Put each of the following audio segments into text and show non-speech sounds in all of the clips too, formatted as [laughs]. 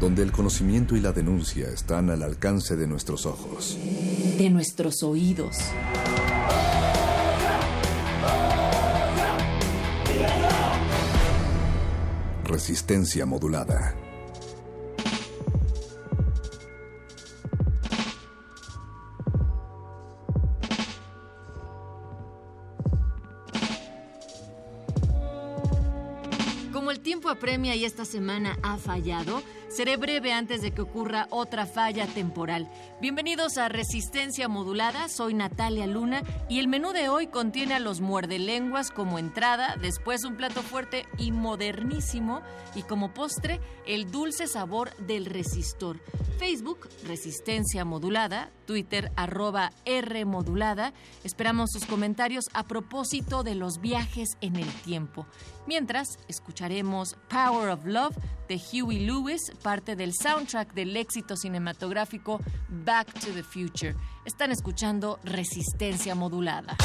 Donde el conocimiento y la denuncia están al alcance de nuestros ojos. De nuestros oídos. Resistencia modulada. Como el tiempo apremia y esta semana ha fallado, seré breve antes de que ocurra otra falla temporal. Bienvenidos a Resistencia Modulada, soy Natalia Luna y el menú de hoy contiene a los muerdelenguas como entrada, después un plato fuerte y modernísimo y como postre el dulce sabor del resistor. Facebook, Resistencia Modulada, Twitter, arroba R Modulada. Esperamos sus comentarios a propósito de los viajes en el tiempo. Mientras, escucharemos Power of Love de Huey Lewis, parte del soundtrack del éxito cinematográfico Back to the Future. Están escuchando Resistencia Modulada.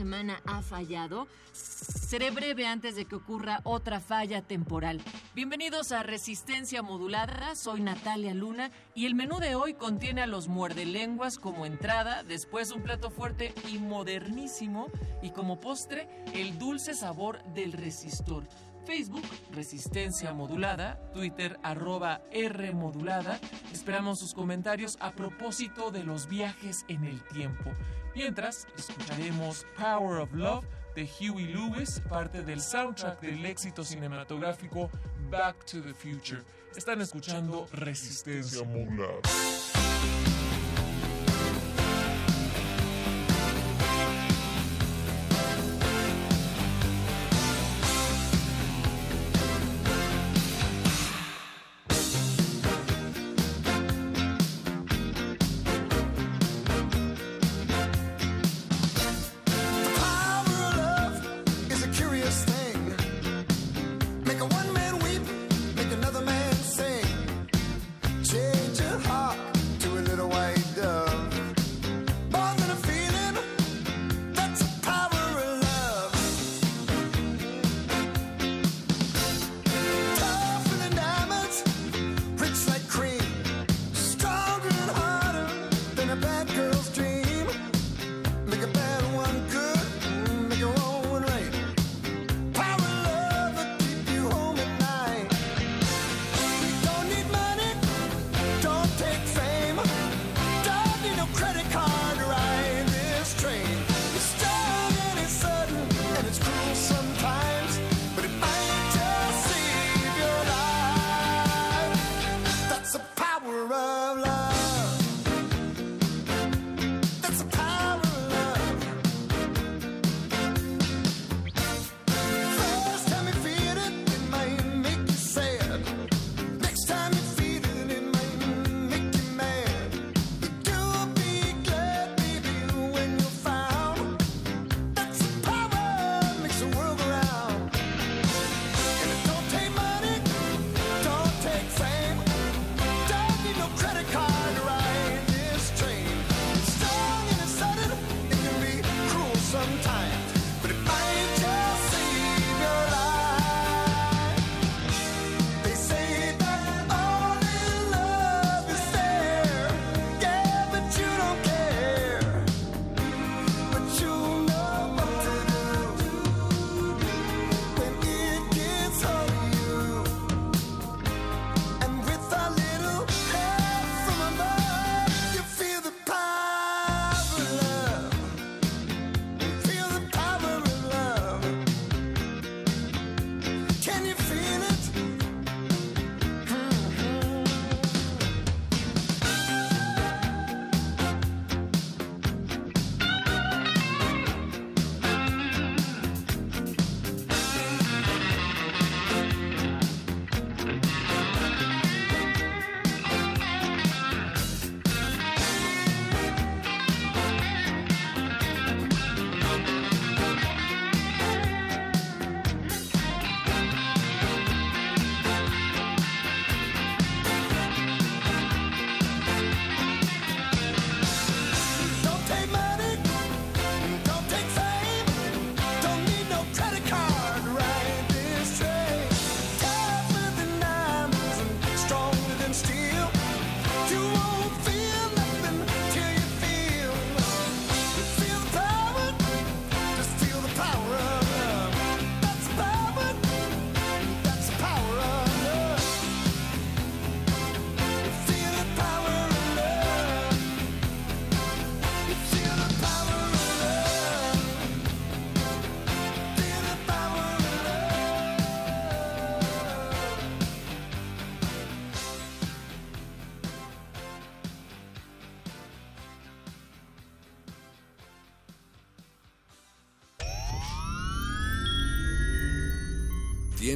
Semana ha fallado, seré breve antes de que ocurra otra falla temporal. Bienvenidos a Resistencia Modulada, soy Natalia Luna y el menú de hoy contiene a los muerdelenguas como entrada, después un plato fuerte y modernísimo y como postre el dulce sabor del resistor. Facebook, Resistencia Modulada, Twitter, arroba R Modulada. Esperamos sus comentarios a propósito de los viajes en el tiempo. Mientras, escucharemos Power of Love de Huey Lewis, parte del soundtrack del éxito cinematográfico Back to the Future. Están escuchando Resistencia Modulada.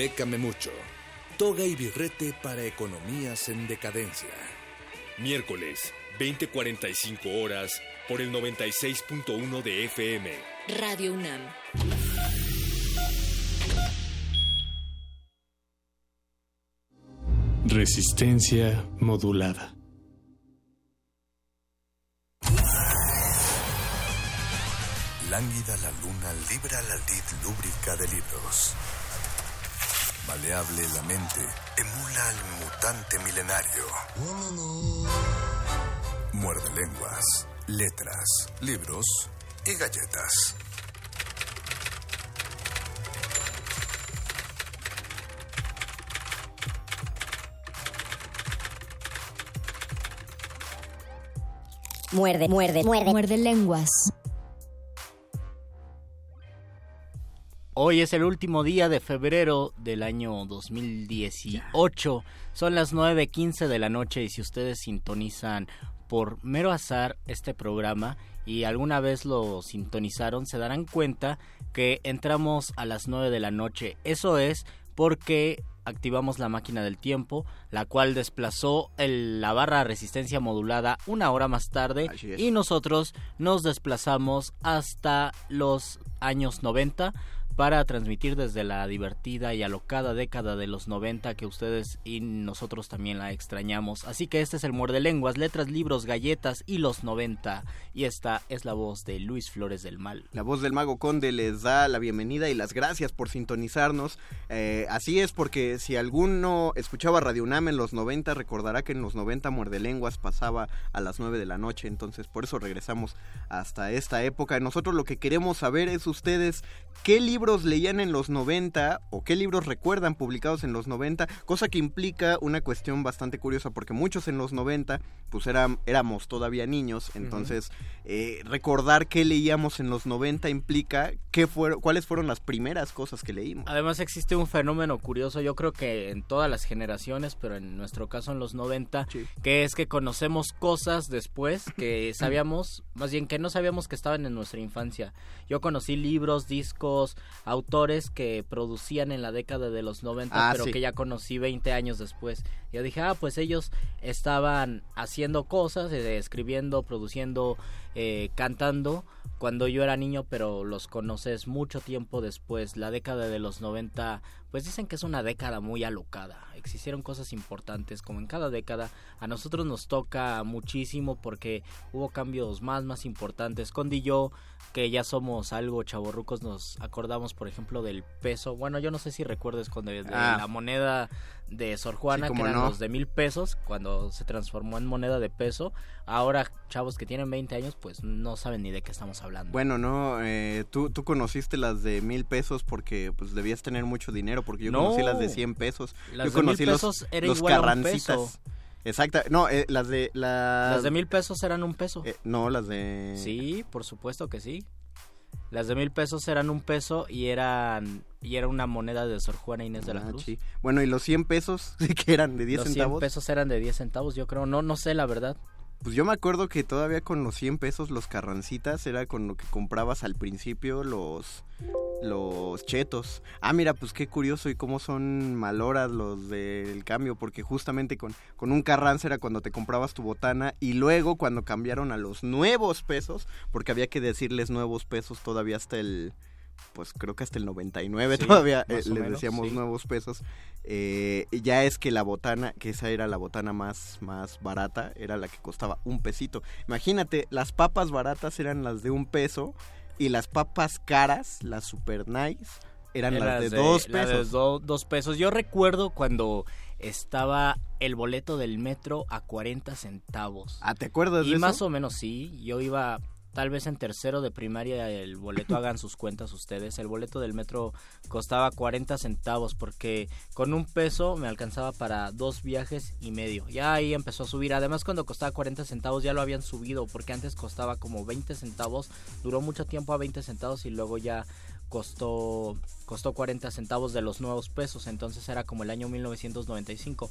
Bécame mucho. Toga y birrete para economías en decadencia. Miércoles, 20:45 horas, por el 96.1 de FM. Radio UNAM. Resistencia modulada. Lánguida la luna libra la lid lúbrica de libros. Maleable la mente emula al mutante milenario. Muerde lenguas, letras, libros y galletas. Muerde, muerde, muerde. Muerde lenguas. Hoy es el último día de febrero del año 2018. Son las 9.15 de la noche y si ustedes sintonizan por mero azar este programa y alguna vez lo sintonizaron, se darán cuenta que entramos a las 9 de la noche. Eso es porque activamos la máquina del tiempo, la cual desplazó el- la barra resistencia modulada una hora más tarde y nosotros nos desplazamos hasta los años 90 para transmitir desde la divertida y alocada década de los 90 que ustedes y nosotros también la extrañamos. Así que este es el Muerde Lenguas, letras, libros, galletas y los 90. Y esta es la voz de Luis Flores del Mal. La voz del Mago Conde les da la bienvenida y las gracias por sintonizarnos. Eh, así es porque si alguno escuchaba Radio UNAM en los 90, recordará que en los 90 Muerde Lenguas pasaba a las 9 de la noche. Entonces por eso regresamos hasta esta época. Nosotros lo que queremos saber es ustedes qué libros leían en los 90 o qué libros recuerdan publicados en los 90, cosa que implica una cuestión bastante curiosa porque muchos en los 90 pues eran, éramos todavía niños, entonces eh, recordar qué leíamos en los 90 implica qué fueron, cuáles fueron las primeras cosas que leímos. Además existe un fenómeno curioso, yo creo que en todas las generaciones, pero en nuestro caso en los 90, que es que conocemos cosas después que [clears throat] sabíamos, más bien que no sabíamos que estaban en nuestra infancia. Yo conocí libros, discos, autores que producían en la década de los 90, Ah, pero sí. que ya conocí 20 años después. Yo dije, ah, pues ellos estaban haciendo cosas, eh, escribiendo, produciendo, eh, cantando cuando yo era niño, pero los conoces mucho tiempo después. La década de los 90, pues dicen que es una década muy alocada. Existieron cosas importantes, como en cada década. A nosotros nos toca muchísimo porque hubo cambios más, más importantes. Condi y yo, que ya somos algo chavorrucos, nos acordamos, por ejemplo, del peso. Bueno, yo no sé si recuerdes cuando Ah. la moneda de Sor Juana, Sí, que eran no. los de mil pesos, cuando se transformó en moneda de peso. Ahora, chavos que tienen 20 años, pues no saben ni de qué estamos hablando. Bueno, no, eh, tú, tú conociste las de mil pesos porque pues debías tener mucho dinero, porque yo No. conocí las de 100 pesos. Las yo de mil conocí los- pesos era los igual a un peso. Exacta, no, eh, las de las, Las de mil pesos eran un peso. eh, no, las de Sí, por supuesto que sí. Las de mil pesos eran un peso y eran y era una moneda de Sor Juana Inés de la Ah, Cruz. sí. Bueno, y los 100 pesos [laughs] que eran de 10 Los 100 centavos. pesos eran de 10 centavos, yo creo. No, no sé la verdad. Pues yo me acuerdo que todavía con los 100 pesos los carrancitas era con lo que comprabas al principio los los chetos. Ah, mira, pues qué curioso y cómo son maloras los del cambio, porque justamente con, con un carranza era cuando te comprabas tu botana y luego cuando cambiaron a los nuevos pesos, porque había que decirles nuevos pesos todavía hasta el pues creo que hasta el 99 Sí, todavía eh, más les menos, decíamos sí. nuevos pesos. Eh, y ya es que la botana, que esa era la botana más, más barata, era la que costaba un pesito. Imagínate, las papas baratas eran las de un peso y las papas caras, las super nice, eran las de, dos de pesos. do- dos pesos. Yo recuerdo cuando estaba el boleto del metro a 40 centavos. Ah, ¿te acuerdas y de más eso? o menos sí, yo iba tal vez en tercero de primaria el boleto hagan sus cuentas ustedes. El boleto del metro costaba 40 centavos porque con un peso me alcanzaba para dos viajes y medio. Ya ahí empezó a subir. Además cuando costaba 40 centavos ya lo habían subido porque antes costaba como 20 centavos. Duró mucho tiempo a 20 centavos y luego ya costó costó 40 centavos de los nuevos pesos, entonces era como el año 1995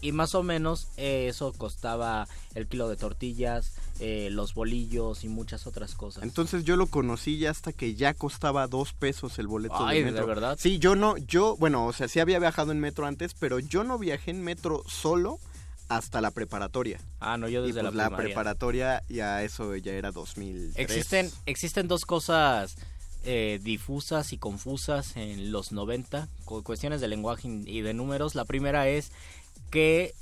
y más o menos eh, eso costaba el kilo de tortillas, eh, los bolillos y muchas otras cosas. Entonces yo lo conocí ya hasta que ya costaba dos pesos el boleto Ay, de ¿de metro. verdad? Sí, yo no, yo, bueno, o sea, sí había viajado en metro antes, pero yo no viajé en metro solo hasta la preparatoria. Ah, no, yo Y desde pues la preparatoria ya eso ya era 2000. Existen, existen dos cosas eh, difusas y confusas en los 90, cu- cuestiones de lenguaje y de números. La primera es que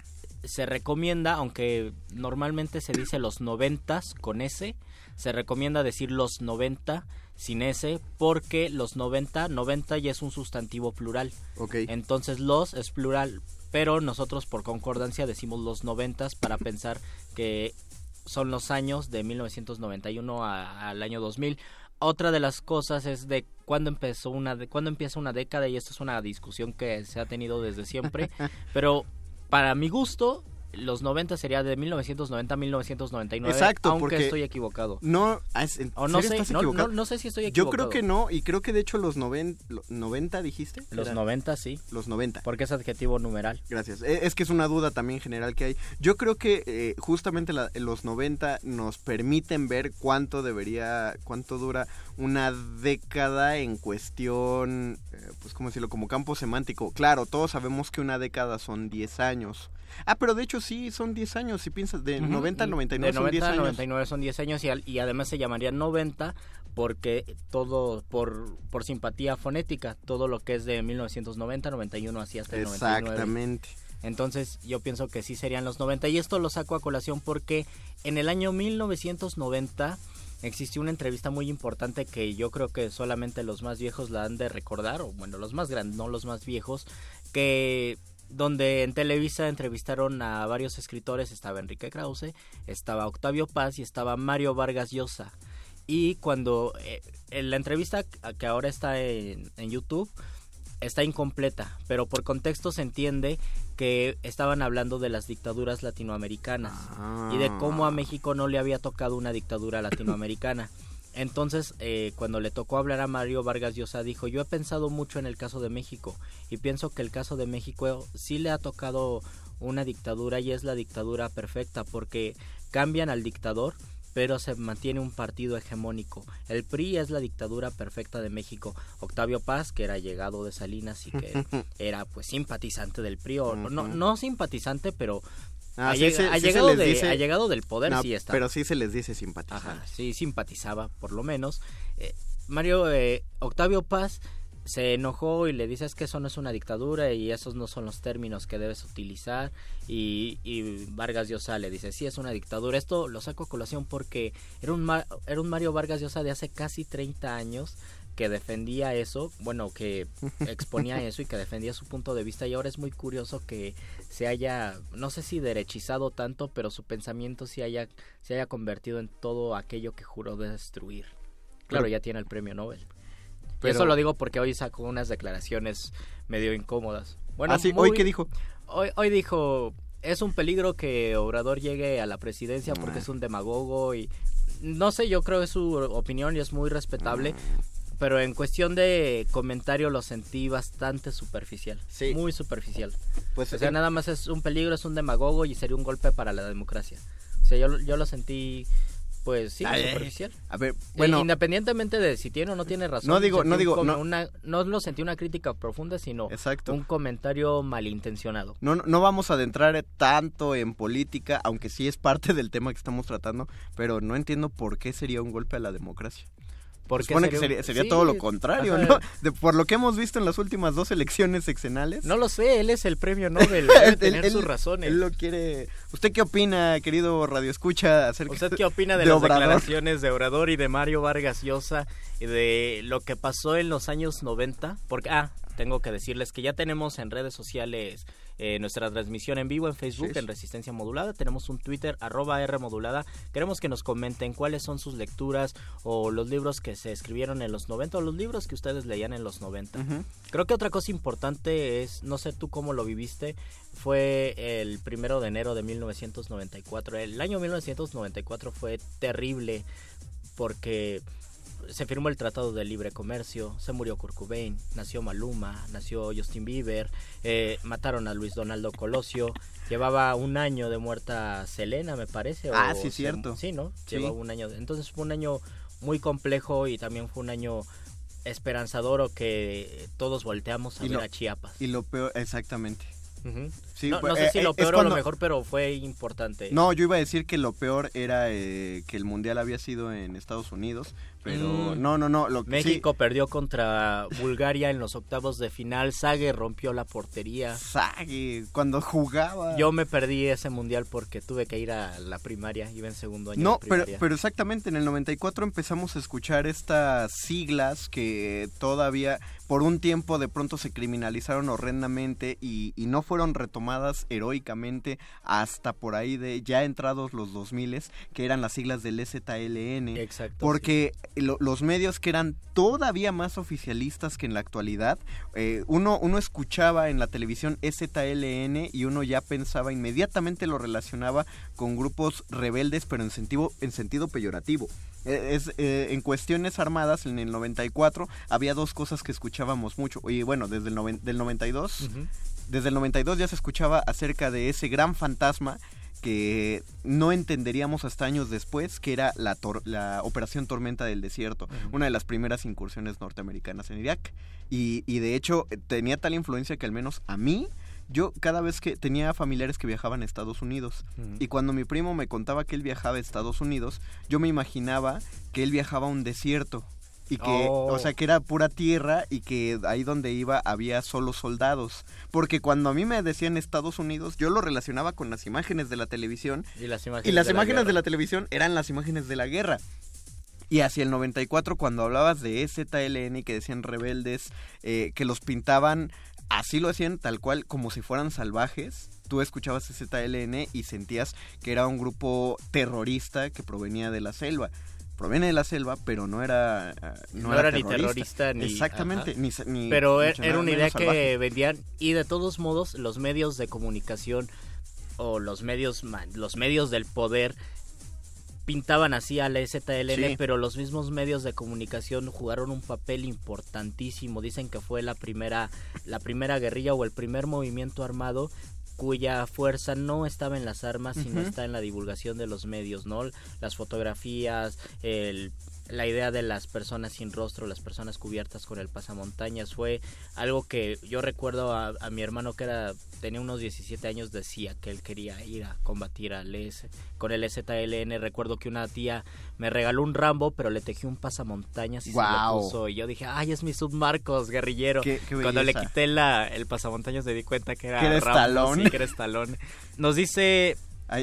se recomienda, aunque normalmente se dice los 90 con S, se recomienda decir los 90 sin S porque los 90, 90 ya es un sustantivo plural. Ok. Entonces los es plural, pero nosotros por concordancia decimos los 90 para pensar que son los años de 1991 a- al año 2000. Otra de las cosas es de cuándo empezó una de cuándo empieza una década y esto es una discusión que se ha tenido desde siempre, [laughs] pero para mi gusto los 90 sería de 1990 a 1999, Exacto, aunque porque estoy equivocado. No, ah, es- ¿en O no sé, estás no- equivocado? no- no sé si estoy Yo equivocado. creo que no, y creo que de hecho los noven- lo- 90 dijiste. Los Era- 90 sí. Los 90. Porque es adjetivo numeral. Gracias. E- Es que es una duda también general que hay. Yo creo que eh, justamente la- los 90 nos permiten ver cuánto debería, cuánto dura una década en cuestión, eh, pues cómo decirlo, como campo semántico. Claro, todos sabemos que una década son 10 años. Ah, pero de hecho sí, son 10 años, si piensas, de Ujú, 90 al y 99 de son 10 90 al años. 99 son 10 años y, al- y además se llamaría 90 porque todo por, por simpatía fonética, todo lo que es de 1990, 91 así hasta el 99. Exactamente. Entonces yo pienso que sí serían los 90 y esto lo saco a colación porque en el año 1990 existió una entrevista muy importante que yo creo que solamente los más viejos la han de recordar, o bueno, los más grandes, no los más viejos, que donde en Televisa entrevistaron a varios escritores, estaba Enrique Krause, estaba Octavio Paz y estaba Mario Vargas Llosa. Y cuando eh, en la entrevista que ahora está en, en YouTube está incompleta, pero por contexto se entiende que estaban hablando de las dictaduras latinoamericanas y de cómo a México no le había tocado una dictadura latinoamericana. [laughs] Entonces, eh, cuando le tocó hablar a Mario Vargas Llosa, dijo, yo he pensado mucho en el caso de México y pienso que el caso de México sí le ha tocado una dictadura y es la dictadura perfecta porque cambian al dictador pero se mantiene un partido hegemónico. El PRI es la dictadura perfecta de México. Octavio Paz, que era llegado de Salinas y que [laughs] era pues simpatizante del PRI, o no, no simpatizante, pero Ah, ha, sí lleg- se- ha sí se llegado les de, dice- ha llegado del poder, No, sí está. Pero sí se les dice simpatizante. Ajá, sí, simpatizaba, por lo menos. Eh, Mario eh, Octavio Paz se enojó y le dice es que eso no es una dictadura y esos no son los términos que debes utilizar y, y Vargas Llosa le dice sí es una dictadura esto lo saco a colación porque era un era un Mario Vargas Llosa de hace casi 30 años que defendía eso, bueno, que [laughs] exponía eso y que defendía su punto de vista y ahora es muy curioso que se haya, no sé si derechizado tanto, pero su pensamiento se haya, se haya convertido en todo aquello que juró destruir. Claro, Pero- ya tiene el premio Nobel. Pero- eso lo digo porque hoy sacó unas declaraciones medio incómodas. Bueno, Ah, sí, muy- ¿hoy qué dijo? Hoy, hoy dijo, es un peligro que Obrador llegue a la presidencia porque es un demagogo y no sé, yo creo que es su opinión y es muy respetable. Pero en cuestión de comentario lo sentí bastante superficial. Sí. Muy superficial. Pues, o sea, eh, nada más es un peligro, es un demagogo y sería un golpe para la democracia. O sea, yo, lo- yo lo sentí, pues sí, Ay, superficial. A ver, bueno, independientemente de si tiene o no tiene razón. No digo- no digo, no. Una, no lo sentí una crítica profunda, sino Exacto. un comentario malintencionado. No, no vamos a adentrar tanto en política, aunque sí es parte del tema que estamos tratando, pero no entiendo por qué sería un golpe a la democracia. ¿Por Se qué supone que sería sería, un- sería Sí, todo lo contrario, ajá. ¿no? De- por lo que hemos visto en las últimas dos elecciones sexenales. No lo sé, él es el premio Nobel, [laughs] debe Él- tener él- sus razones. Él lo quiere. ¿Usted qué opina, querido Radio Escucha, acerca ¿Usted qué opina de, de las Obrador? declaraciones de Obrador y de Mario Vargas Llosa y de lo que pasó en los años 90? Porque, ah, tengo que decirles que ya tenemos en redes sociales eh, nuestra transmisión en vivo en Facebook Sí. en Resistencia Modulada. Tenemos un Twitter, arroba R Modulada. Queremos que nos comenten cuáles son sus lecturas o los libros que se escribieron en los 90 o los libros que ustedes leían en los 90. Ujú. Creo que otra cosa importante es, no sé tú cómo lo viviste, fue el primero de enero de 1994. El año 1994 fue terrible porque se firmó el Tratado de Libre Comercio, se murió Kurt Cobain, nació Maluma, nació Justin Bieber, eh, mataron a Luis Donaldo Colosio, llevaba un año de muerta Selena, me parece. Ah, o sí, se- cierto. Sí, ¿no? Sí. Llevaba un año. Entonces fue un año muy complejo y también fue un año esperanzador o que todos volteamos a Y ver lo- a Chiapas. Y lo peor, exactamente. Sí, no, no sé eh, si lo peor o lo mejor, pero fue importante. No, yo iba a decir que lo peor era eh, que el mundial había sido en Estados Unidos, pero Mm. no, no, no. Lo, que sí- México perdió contra Bulgaria en los octavos de final. Sague rompió la portería. Sague, cuando jugaba. Yo me perdí ese mundial porque tuve que ir a la primaria. Iba en segundo año No, de pero, pero exactamente, en el 94 empezamos a escuchar estas siglas que todavía por un tiempo de pronto se criminalizaron horrendamente y, y no fueron retomadas heroicamente hasta por ahí de ya entrados los 2000 que eran las siglas del STLN. Exacto. Porque lo- los medios que eran todavía más oficialistas que en la actualidad, eh, uno, uno escuchaba en la televisión STLN y uno ya pensaba inmediatamente lo relacionaba con grupos rebeldes, pero en sentido, en sentido peyorativo. Eh, Es, eh, en cuestiones armadas, en el 94, había dos cosas que escuchábamos mucho. Y bueno, desde el noven- del 92, Ujú. Desde el 92 ya se escuchaba acerca de ese gran fantasma que no entenderíamos hasta años después, que era la, tor- la Operación Tormenta del Desierto, una de las primeras incursiones norteamericanas en Irak. Y, y de hecho eh, tenía tal influencia que al menos a mí, yo cada vez que tenía familiares que viajaban a Estados Unidos, y cuando mi primo me contaba que él viajaba a Estados Unidos, yo me imaginaba que él viajaba a un desierto. Y que, Oh. o sea, que era pura tierra y que ahí donde iba había solo soldados. Porque cuando a mí me decían Estados Unidos, yo lo relacionaba con las imágenes de la televisión. Y las imágenes, Y las de la imágenes de guerra. la televisión eran las imágenes de la guerra. Y hacia el 94, cuando hablabas de ZLN y que decían rebeldes, eh, que los pintaban, así lo hacían tal cual, como si fueran salvajes. Tú escuchabas ZLN y sentías que era un grupo terrorista que provenía de la selva. Proviene de la selva, pero no era. ah, No, era, ni terrorista ni. Exactamente, ni, Pero er- era una idea que salvaje. vendían. Y de todos modos, los medios de comunicación o los medios, los medios del poder pintaban así a la STLN, Sí. pero los mismos medios de comunicación jugaron un papel importantísimo. Dicen que fue la primera, la primera guerrilla o el primer movimiento armado cuya fuerza no estaba en las armas, sino está en la divulgación de los medios, ¿no? Las fotografías, el, la idea de las personas sin rostro, las personas cubiertas con el pasamontañas, fue algo que yo recuerdo a, a mi hermano que era tenía unos 17 años, decía que él quería ir a combatir al S, con el STLN. Recuerdo que una tía me regaló un Rambo, pero le tejí un pasamontañas y se Guau. lo puso. Y yo dije, ay, es mi submarcos, guerrillero. Qué- qué Cuando le quité la, el pasamontañas me di cuenta que era, Que Rambo, Stallone. sí, que era Stallone. Nos dice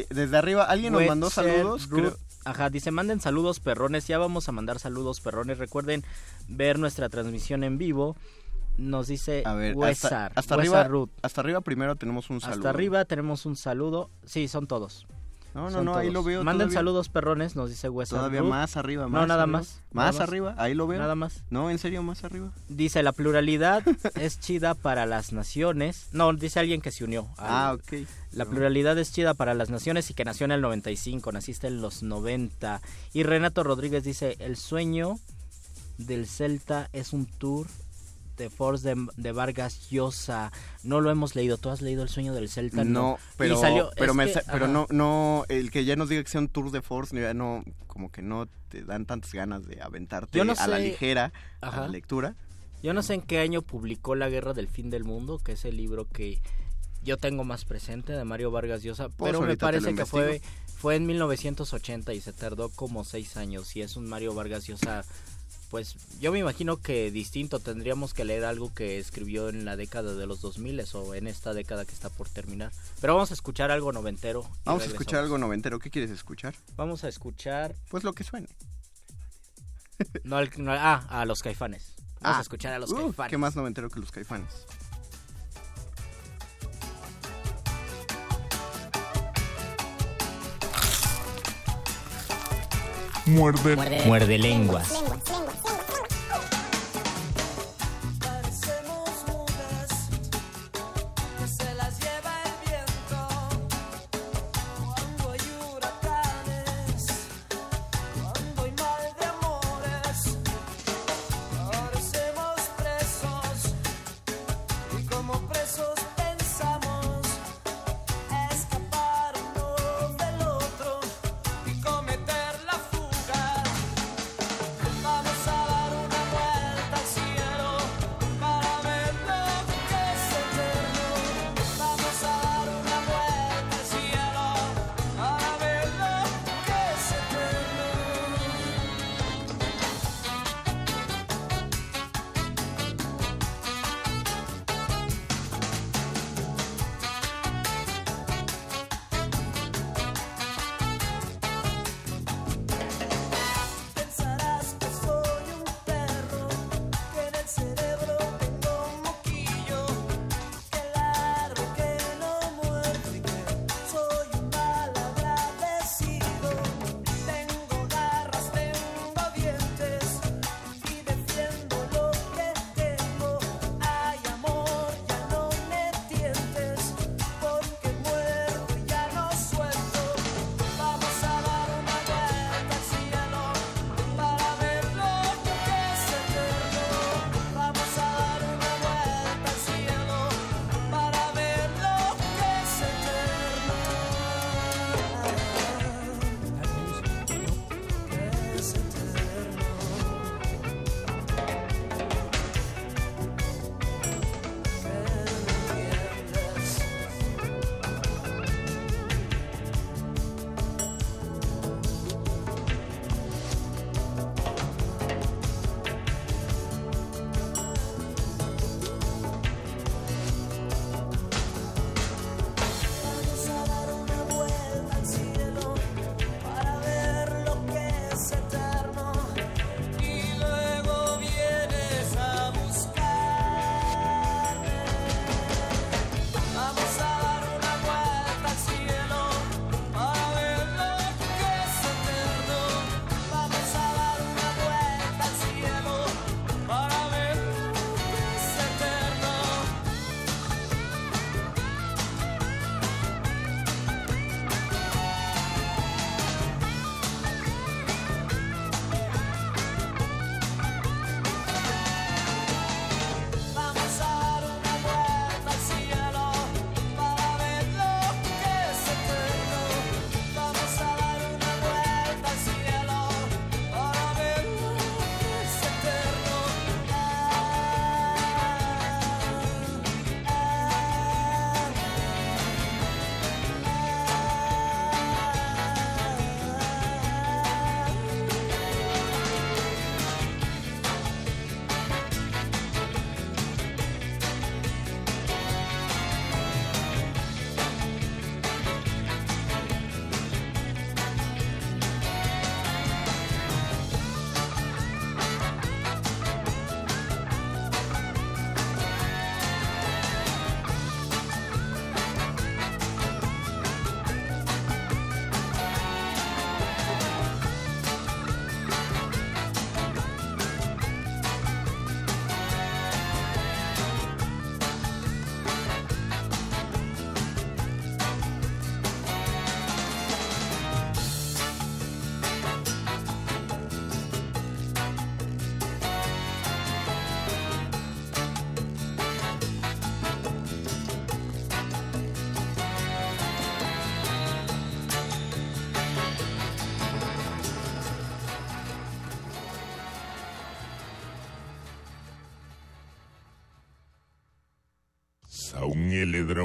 desde arriba, ¿alguien nos mandó saludos? Ruth. Creo- Ajá, dice, manden saludos perrones. Ya vamos a mandar saludos perrones. Recuerden ver nuestra transmisión en vivo. Nos dice A ver, hasta, hasta Wesar arriba, Ruth. hasta arriba primero tenemos un saludo. Hasta arriba tenemos un saludo. Sí, son todos. No, no, no, ahí todos. lo veo. Manden todavía- saludos perrones, nos dice Wesar Todavía más arriba, No, más nada arriba. más. Más nada arriba, ahí lo veo. Nada más. No, en serio, más arriba. Dice, la pluralidad [laughs] es chida para las naciones. No, dice alguien que se unió. al- Ah, ok. La pluralidad es chida para las naciones y que nació en el 95, naciste en los 90. Y Renato Rodríguez dice, el sueño del Celta es un tour de Force de, de Vargas Llosa. No lo hemos leído. ¿Tú has leído El sueño del Celta? No, pero, salió- pero, me que- no, no, el que ya nos diga que sea un tour de force, ya no, como que no te dan tantas ganas de aventarte Yo no a la ligera a la lectura. Yo no sé en qué año publicó La Guerra del Fin del Mundo, que es el libro que yo tengo más presente de Mario Vargas Llosa, Pues pero me parece que fue, fue en 1980 y se tardó como seis años y es un Mario Vargas Llosa, pues yo me imagino que distinto tendríamos que leer algo que escribió en la década de los 2000 o en esta década que está por terminar. Pero vamos a escuchar algo noventero. Vamos a escuchar algo noventero. ¿Qué quieres escuchar? Vamos a escuchar... Pues lo que suene. No, el, no ah, a los caifanes. Vamos ah. a escuchar a los caifanes. ¿Qué más noventero que los caifanes? Muerde. Muerde lenguas.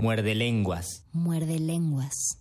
Muerde lenguas. Muerde lenguas.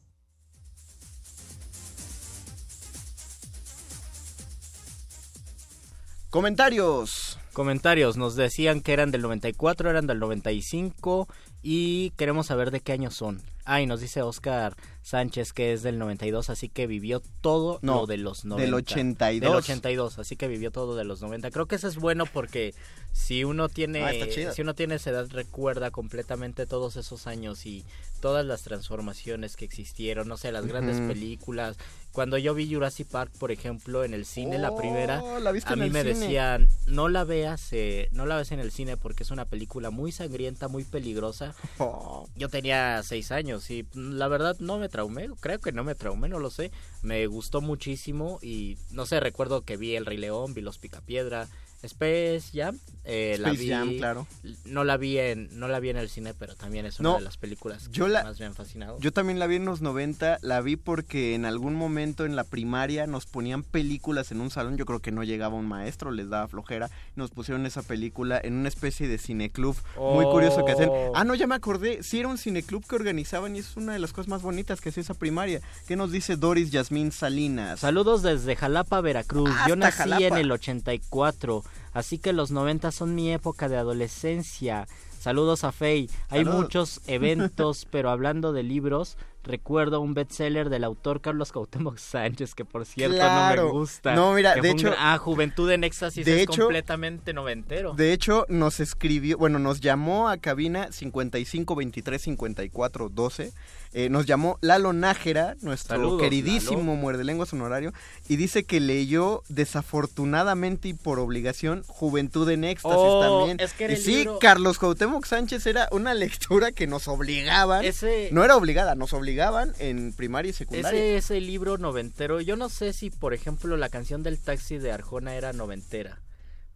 Comentarios. Comentarios. Nos decían que eran del 94, eran del 95 y queremos saber de qué año son. Ah, nos dice Oscar Sánchez que es del 92, así que vivió todo no, lo de los 90. Del 82. Del 82, así que vivió todo de los 90. Creo que eso es bueno porque si uno tiene si uno tiene esa edad recuerda completamente todos esos años y todas las transformaciones que existieron, no sé, las grandes películas. Cuando yo vi Jurassic Park, por ejemplo, en el cine la primera, a mí me decían, "No la veas, eh, no la ves en el cine porque es una película muy sangrienta, muy peligrosa." [laughs] Yo tenía seis años y mm, la verdad no me traumé, creo que no me traumé, no lo sé. Me gustó muchísimo y no sé, recuerdo que vi El Rey León, vi Los Picapiedra, Space Jam, eh, la Space vi, Jam, claro. No la vi en, no la vi en el cine, pero también es una No, de las películas que yo la- más me han fascinado. Yo también la vi en los 90, la vi porque en algún momento en la primaria nos ponían películas en un salón, yo creo que no llegaba un maestro, les daba flojera, nos pusieron esa película en una especie de cineclub muy curioso que hacen. Oh. Ah, no, ya me acordé, sí era un cineclub que organizaban y es una de las cosas más bonitas que hacía esa primaria. ¿Qué nos dice Doris Yasmín Salinas? Saludos desde Jalapa, Veracruz. Yo nací Jalapa. en el 84, así que los 90 son mi época de adolescencia. Saludos a Fey. Hay muchos [laughs] eventos, pero hablando de libros, recuerdo un bestseller del autor Carlos Cuauhtémoc Sánchez, que por cierto no me gusta. No, mira, que de un hecho- Ah, Juventud en Éxtasis de es hecho- completamente noventero. De hecho, nos escribió, bueno, nos llamó a cabina 55 23 54 12. Eh, nos llamó Lalo Nájera, nuestro Saludos, queridísimo Lalo. muerde lenguas honorario, y dice que leyó desafortunadamente y por obligación Juventud en Éxtasis Oh, también. es que y sí, libro- Carlos Cuauhtémoc Sánchez era una lectura que nos obligaban. Ese- No era obligada, nos obligaban en primaria y secundaria. Ese es el libro noventero. Yo no sé si, por ejemplo, la canción del taxi de Arjona era noventera.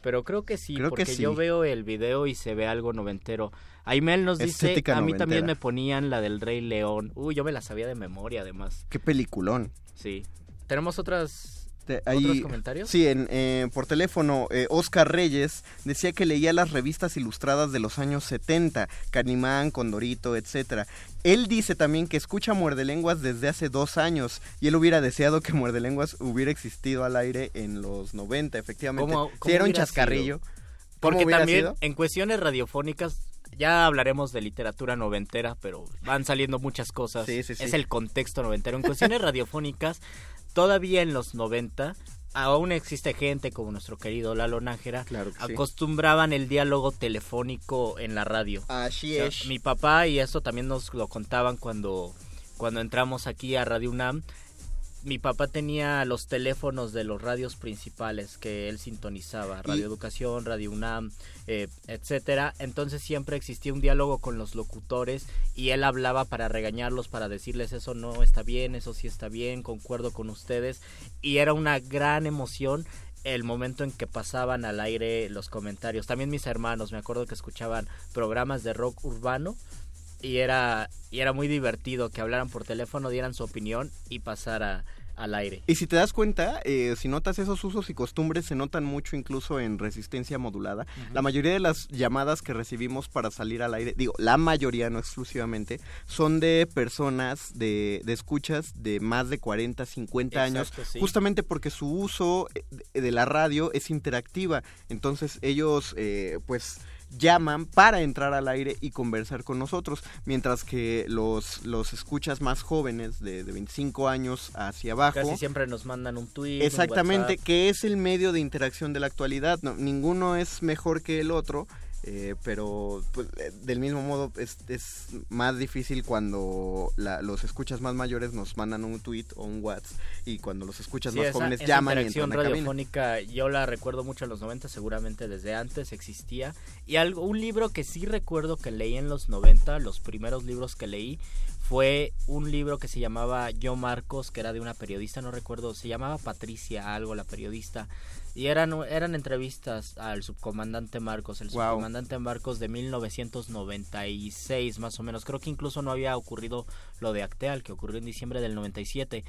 Pero creo que sí, Creo que porque yo sí. veo el video y se ve algo noventero. Aimel nos dice, Estética a mí también me ponían la del Rey León. Uy, yo me la sabía de memoria además. Qué peliculón. Sí. ¿Tenemos otras Te- ahí- otros comentarios? Sí, en, eh, por teléfono, eh, Oscar Reyes decía que leía las revistas ilustradas de los años 70, Canimán, Condorito, etcétera. Él dice también que escucha Muerde Lenguas desde hace dos años y él hubiera deseado que Muerde Lenguas hubiera existido al aire en los 90, efectivamente. ¿Cómo- Sí, cómo era un chascarrillo. Porque también sido? en cuestiones radiofónicas ya hablaremos de literatura noventera, pero van saliendo muchas cosas. Sí, sí, sí. Es el contexto noventero. En cuestiones [laughs] radiofónicas, todavía en los 90 aún existe gente como nuestro querido Lalo Nájera, Claro que sí. acostumbraban el diálogo telefónico en la radio. Así O sea, es. Mi papá y eso también nos lo contaban cuando cuando entramos aquí a Radio UNAM. Mi papá tenía los teléfonos de los radios principales que él sintonizaba, Radio Y- Educación, Radio UNAM, eh, etcétera. Entonces siempre existía un diálogo con los locutores y él hablaba para regañarlos, para decirles eso no está bien, eso sí está bien, concuerdo con ustedes. Y era una gran emoción el momento en que pasaban al aire los comentarios. También mis hermanos, me acuerdo que escuchaban programas de rock urbano y era y era muy divertido que hablaran por teléfono, dieran su opinión y pasara al aire. Y si te das cuenta, eh, si notas esos usos y costumbres, se notan mucho incluso en resistencia modulada. La mayoría de las llamadas que recibimos para salir al aire, digo, la mayoría, no exclusivamente, son de personas de, de escuchas de más de 40, 50 años, sí. justamente porque su uso eh, de- de la radio es interactiva. Entonces ellos, eh, pues llaman para entrar al aire y conversar con nosotros, mientras que los, los escuchas más jóvenes de, de 25 años hacia abajo Casi siempre nos mandan un tweet. Exactamente, que es el medio de interacción de la actualidad. No, ninguno es mejor que el otro, eh, pero pues, eh, del mismo modo es, es más difícil cuando la- los escuchas más mayores nos mandan un tweet o un WhatsApp y cuando los escuchas Sí, más esa- jóvenes esa llaman y entran a radiofónica yo la recuerdo mucho en los 90, seguramente desde antes existía. Y algo, un libro que sí recuerdo que leí en los 90, los primeros libros que leí, fue un libro que se llamaba Yo Marcos, que era de una periodista, no recuerdo, se llamaba Patricia algo, la periodista. Y eran, eran entrevistas al subcomandante Marcos, el subcomandante Marcos de 1996 más o menos. Creo que incluso no había ocurrido lo de Acteal, que ocurrió en diciembre del 97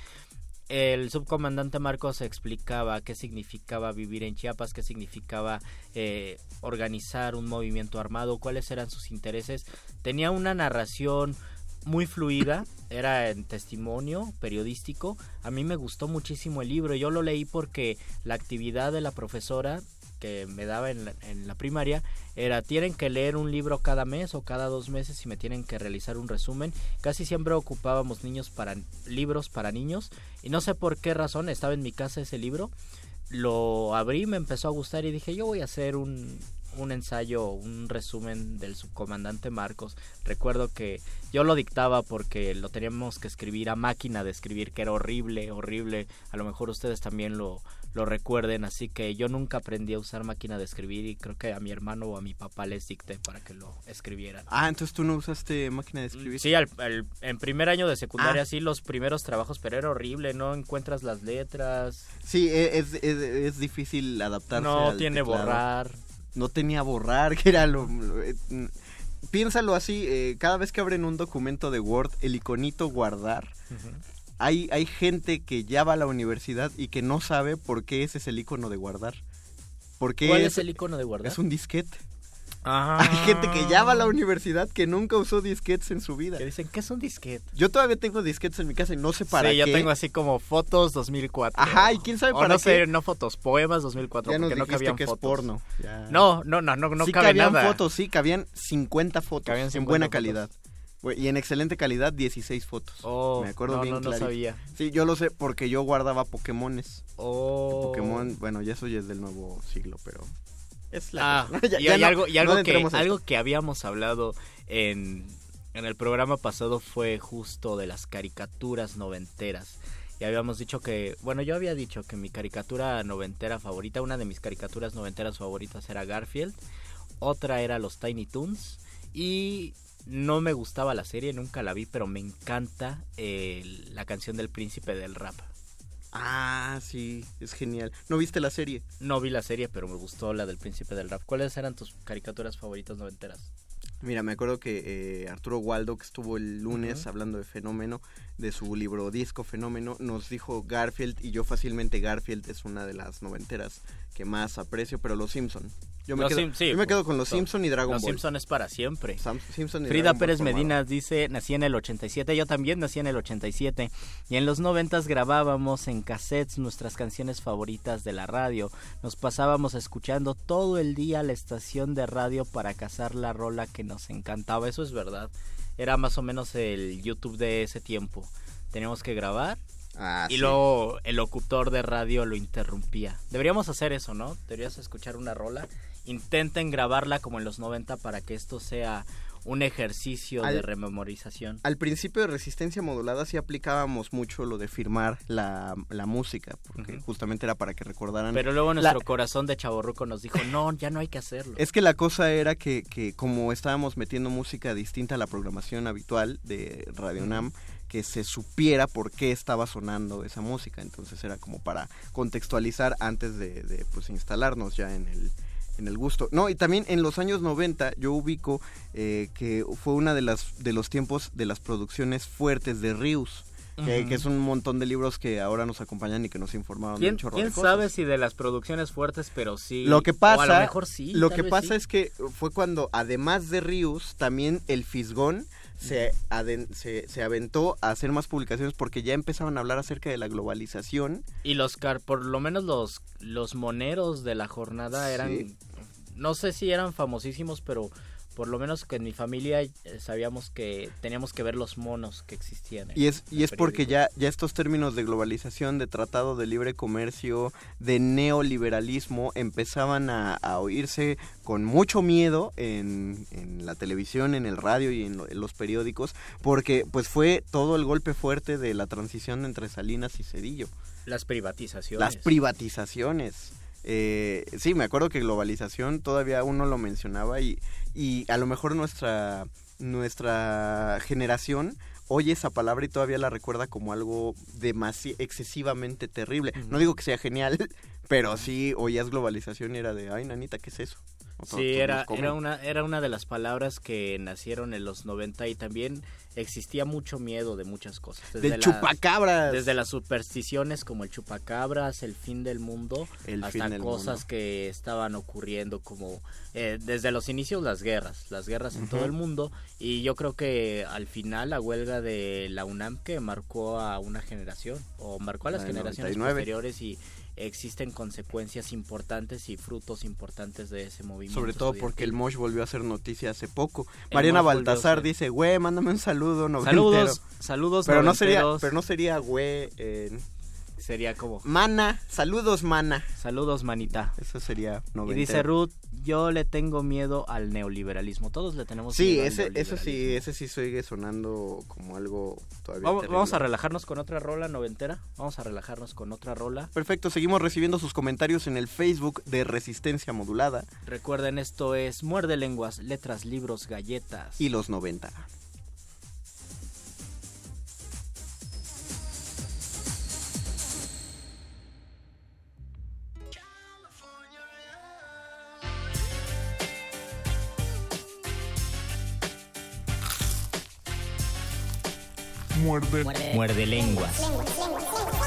el subcomandante Marcos explicaba qué significaba vivir en Chiapas, qué significaba eh, organizar un movimiento armado, cuáles eran sus intereses. Tenía una narración muy fluida, era en testimonio periodístico. A mí me gustó muchísimo el libro. Yo lo leí porque la actividad de la profesora que me daba en la, en la primaria era tienen que leer un libro cada mes o cada dos meses y me tienen que realizar un resumen. Casi siempre ocupábamos niños para libros para niños y no sé por qué razón estaba en mi casa ese libro. Lo abrí, me empezó a gustar y dije yo voy a hacer un, un ensayo, un resumen del subcomandante Marcos. Recuerdo que yo lo dictaba porque lo teníamos que escribir a máquina de escribir, que era horrible, horrible. A lo mejor ustedes también lo, lo recuerden, así que yo nunca aprendí a usar máquina de escribir y creo que a mi hermano o a mi papá les dicté para que lo escribieran. Ah, entonces tú no usaste máquina de escribir. Sí, al- al- en primer año de secundaria Ah. sí los primeros trabajos, pero era horrible, no encuentras las letras. Sí, e- es, es, es difícil adaptarse. No al tiene teclado. borrar. No tenía borrar, [laughs] que era lo... lo- eh, Piénsalo así, eh, cada vez que abren un documento de Word, el iconito guardar, hay, hay gente que ya va a la universidad y que no sabe por qué ese es el icono de guardar. Porque ¿Cuál es el icono de guardar? Es un disquete. Ah. Hay gente que ya va a la universidad que nunca usó disquetes en su vida. Que dicen, ¿qué es un disquete? Yo todavía tengo disquetes en mi casa y no sé para sí, qué. yo tengo así como fotos 2004. Ajá, y quién sabe O para no qué. sé, no fotos, poemas 2004, Ya nos porque no cabían que es porno, ya. No, no, no, no, no sí cabe cabían nada. fotos, sí, cabían 50 fotos Cabían en 50 buena fotos. calidad. Y en excelente calidad, 16 fotos. Oh, Me acuerdo no, bien no, no sabía. Sí, yo lo sé porque yo guardaba Pokémones. Oh. Pokémon, bueno, ya eso ya es del nuevo siglo, pero es la Ah, cosa. [laughs] Ya- y ya hay no- algo, y algo, que, algo que habíamos hablado en, en el programa pasado fue justo de las caricaturas noventeras. Y habíamos dicho que, bueno, yo había dicho que mi caricatura noventera favorita, una de mis caricaturas noventeras favoritas era Garfield, otra era los Tiny Toons y no me gustaba la serie, nunca la vi, pero me encanta eh, la canción del príncipe del rap. Ah, sí, es genial. ¿No viste la serie? No vi la serie, pero me gustó la del príncipe del rap. ¿Cuáles eran tus caricaturas favoritas noventeras? Mira, me acuerdo que eh, Arturo Waldo, que estuvo el lunes hablando de Fenómeno, de su libro Disco Fenómeno, nos dijo Garfield, y yo fácilmente Garfield es una de las noventeras que más aprecio, pero Los Simpson. Yo me, Los quedo, Sim- sí, yo me quedo con Los justo. Simpson y Dragon Los Ball. Simpson es para siempre. Sam- Simpson y Frida Dragon Pérez. Medina dice, nací en el 87, yo también nací en el 87 y en los 90 grabábamos en cassettes nuestras canciones favoritas de la radio. Nos pasábamos escuchando todo el día la estación de radio para cazar la rola que nos encantaba, eso es verdad. Era más o menos el YouTube de ese tiempo. Teníamos que grabar Ah, y sí. luego el locutor de radio lo interrumpía. Deberíamos hacer eso, ¿no? Deberías escuchar una rola. Intenten grabarla como en los 90 para que esto sea un ejercicio de rememorización. Al principio de Resistencia Modulada sí aplicábamos mucho lo de firmar la, la música, porque justamente era para que recordaran. Pero luego la- nuestro corazón de chaborruco nos dijo, no, ya no hay que hacerlo. Es que la cosa era que, que como estábamos metiendo música distinta a la programación habitual de Radio Nam, que se supiera por qué estaba sonando esa música. Entonces era como para contextualizar antes de, de, pues instalarnos ya en el en el gusto. No, y también en los años 90 yo ubico eh, que fue una de las de los tiempos de las producciones fuertes de Rius. Que, es un montón de libros que ahora nos acompañan y que nos informaron de ¿Quién, un chorro quién de cosas. sabe si de las producciones fuertes, pero sí. Lo que o pasa, a lo mejor sí. lo que pasa sí. es que fue cuando, además de Rius, también el Fisgón se, aden- se, se aventó a hacer más publicaciones porque ya empezaban a hablar acerca de la globalización. Y los car por lo menos los los moneros de la jornada eran Sí. No sé si eran famosísimos, pero por lo menos que en mi familia eh, sabíamos que teníamos que ver los monos que existían. en Y es, y es porque ya, ya estos términos de globalización, de tratado de libre comercio, de neoliberalismo, empezaban a, a oírse con mucho miedo en, en la televisión, en el radio y en, lo- en los periódicos, porque pues fue todo el golpe fuerte de la transición entre Salinas y Cedillo. las privatizaciones. Las privatizaciones. Eh, sí, me acuerdo que globalización todavía uno lo mencionaba y, y a lo mejor nuestra, nuestra generación oye esa palabra y todavía la recuerda como algo demasi excesivamente terrible. No digo que sea genial, [laughs] pero sí oías globalización y era de, ay, nanita, ¿qué es eso? Sí, era, era, una, era una de las palabras que nacieron en los 90 y también existía mucho miedo de muchas cosas. Del las- chupacabras. Desde las supersticiones como el chupacabras, el fin del mundo, El hasta del cosas mundo. que estaban ocurriendo como eh, desde los inicios las guerras, las guerras en todo el mundo y yo creo que al final la huelga de la UNAM que marcó a una generación o marcó a las La generaciones 99. posteriores y existen consecuencias importantes y frutos importantes de ese movimiento. Sobre todo porque el Mosh volvió a hacer noticia hace poco. Mariana Mosh Baltasar dice, güey, mándame un saludo noventero. Saludos, saludos Pero no sería, pero no sería güey Sería como. Mana, saludos, mana. Saludos, manita. Eso sería 90. Y dice Ruth, yo le tengo miedo al neoliberalismo. Todos le tenemos sí, miedo ese. Eso sí, ese sí sigue sonando como algo todavía. Vamos, a relajarnos con otra rola noventera. Vamos a relajarnos con otra rola. Perfecto, seguimos recibiendo sus comentarios en el Facebook de Resistencia Modulada. Recuerden, esto es Muerde Lenguas, Letras, Libros, Galletas. Y los 90. Muerde. Muerde lenguas. lenguas, lenguas, lenguas.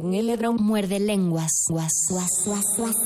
Muerde lenguas. Guas, guas, guas, guas.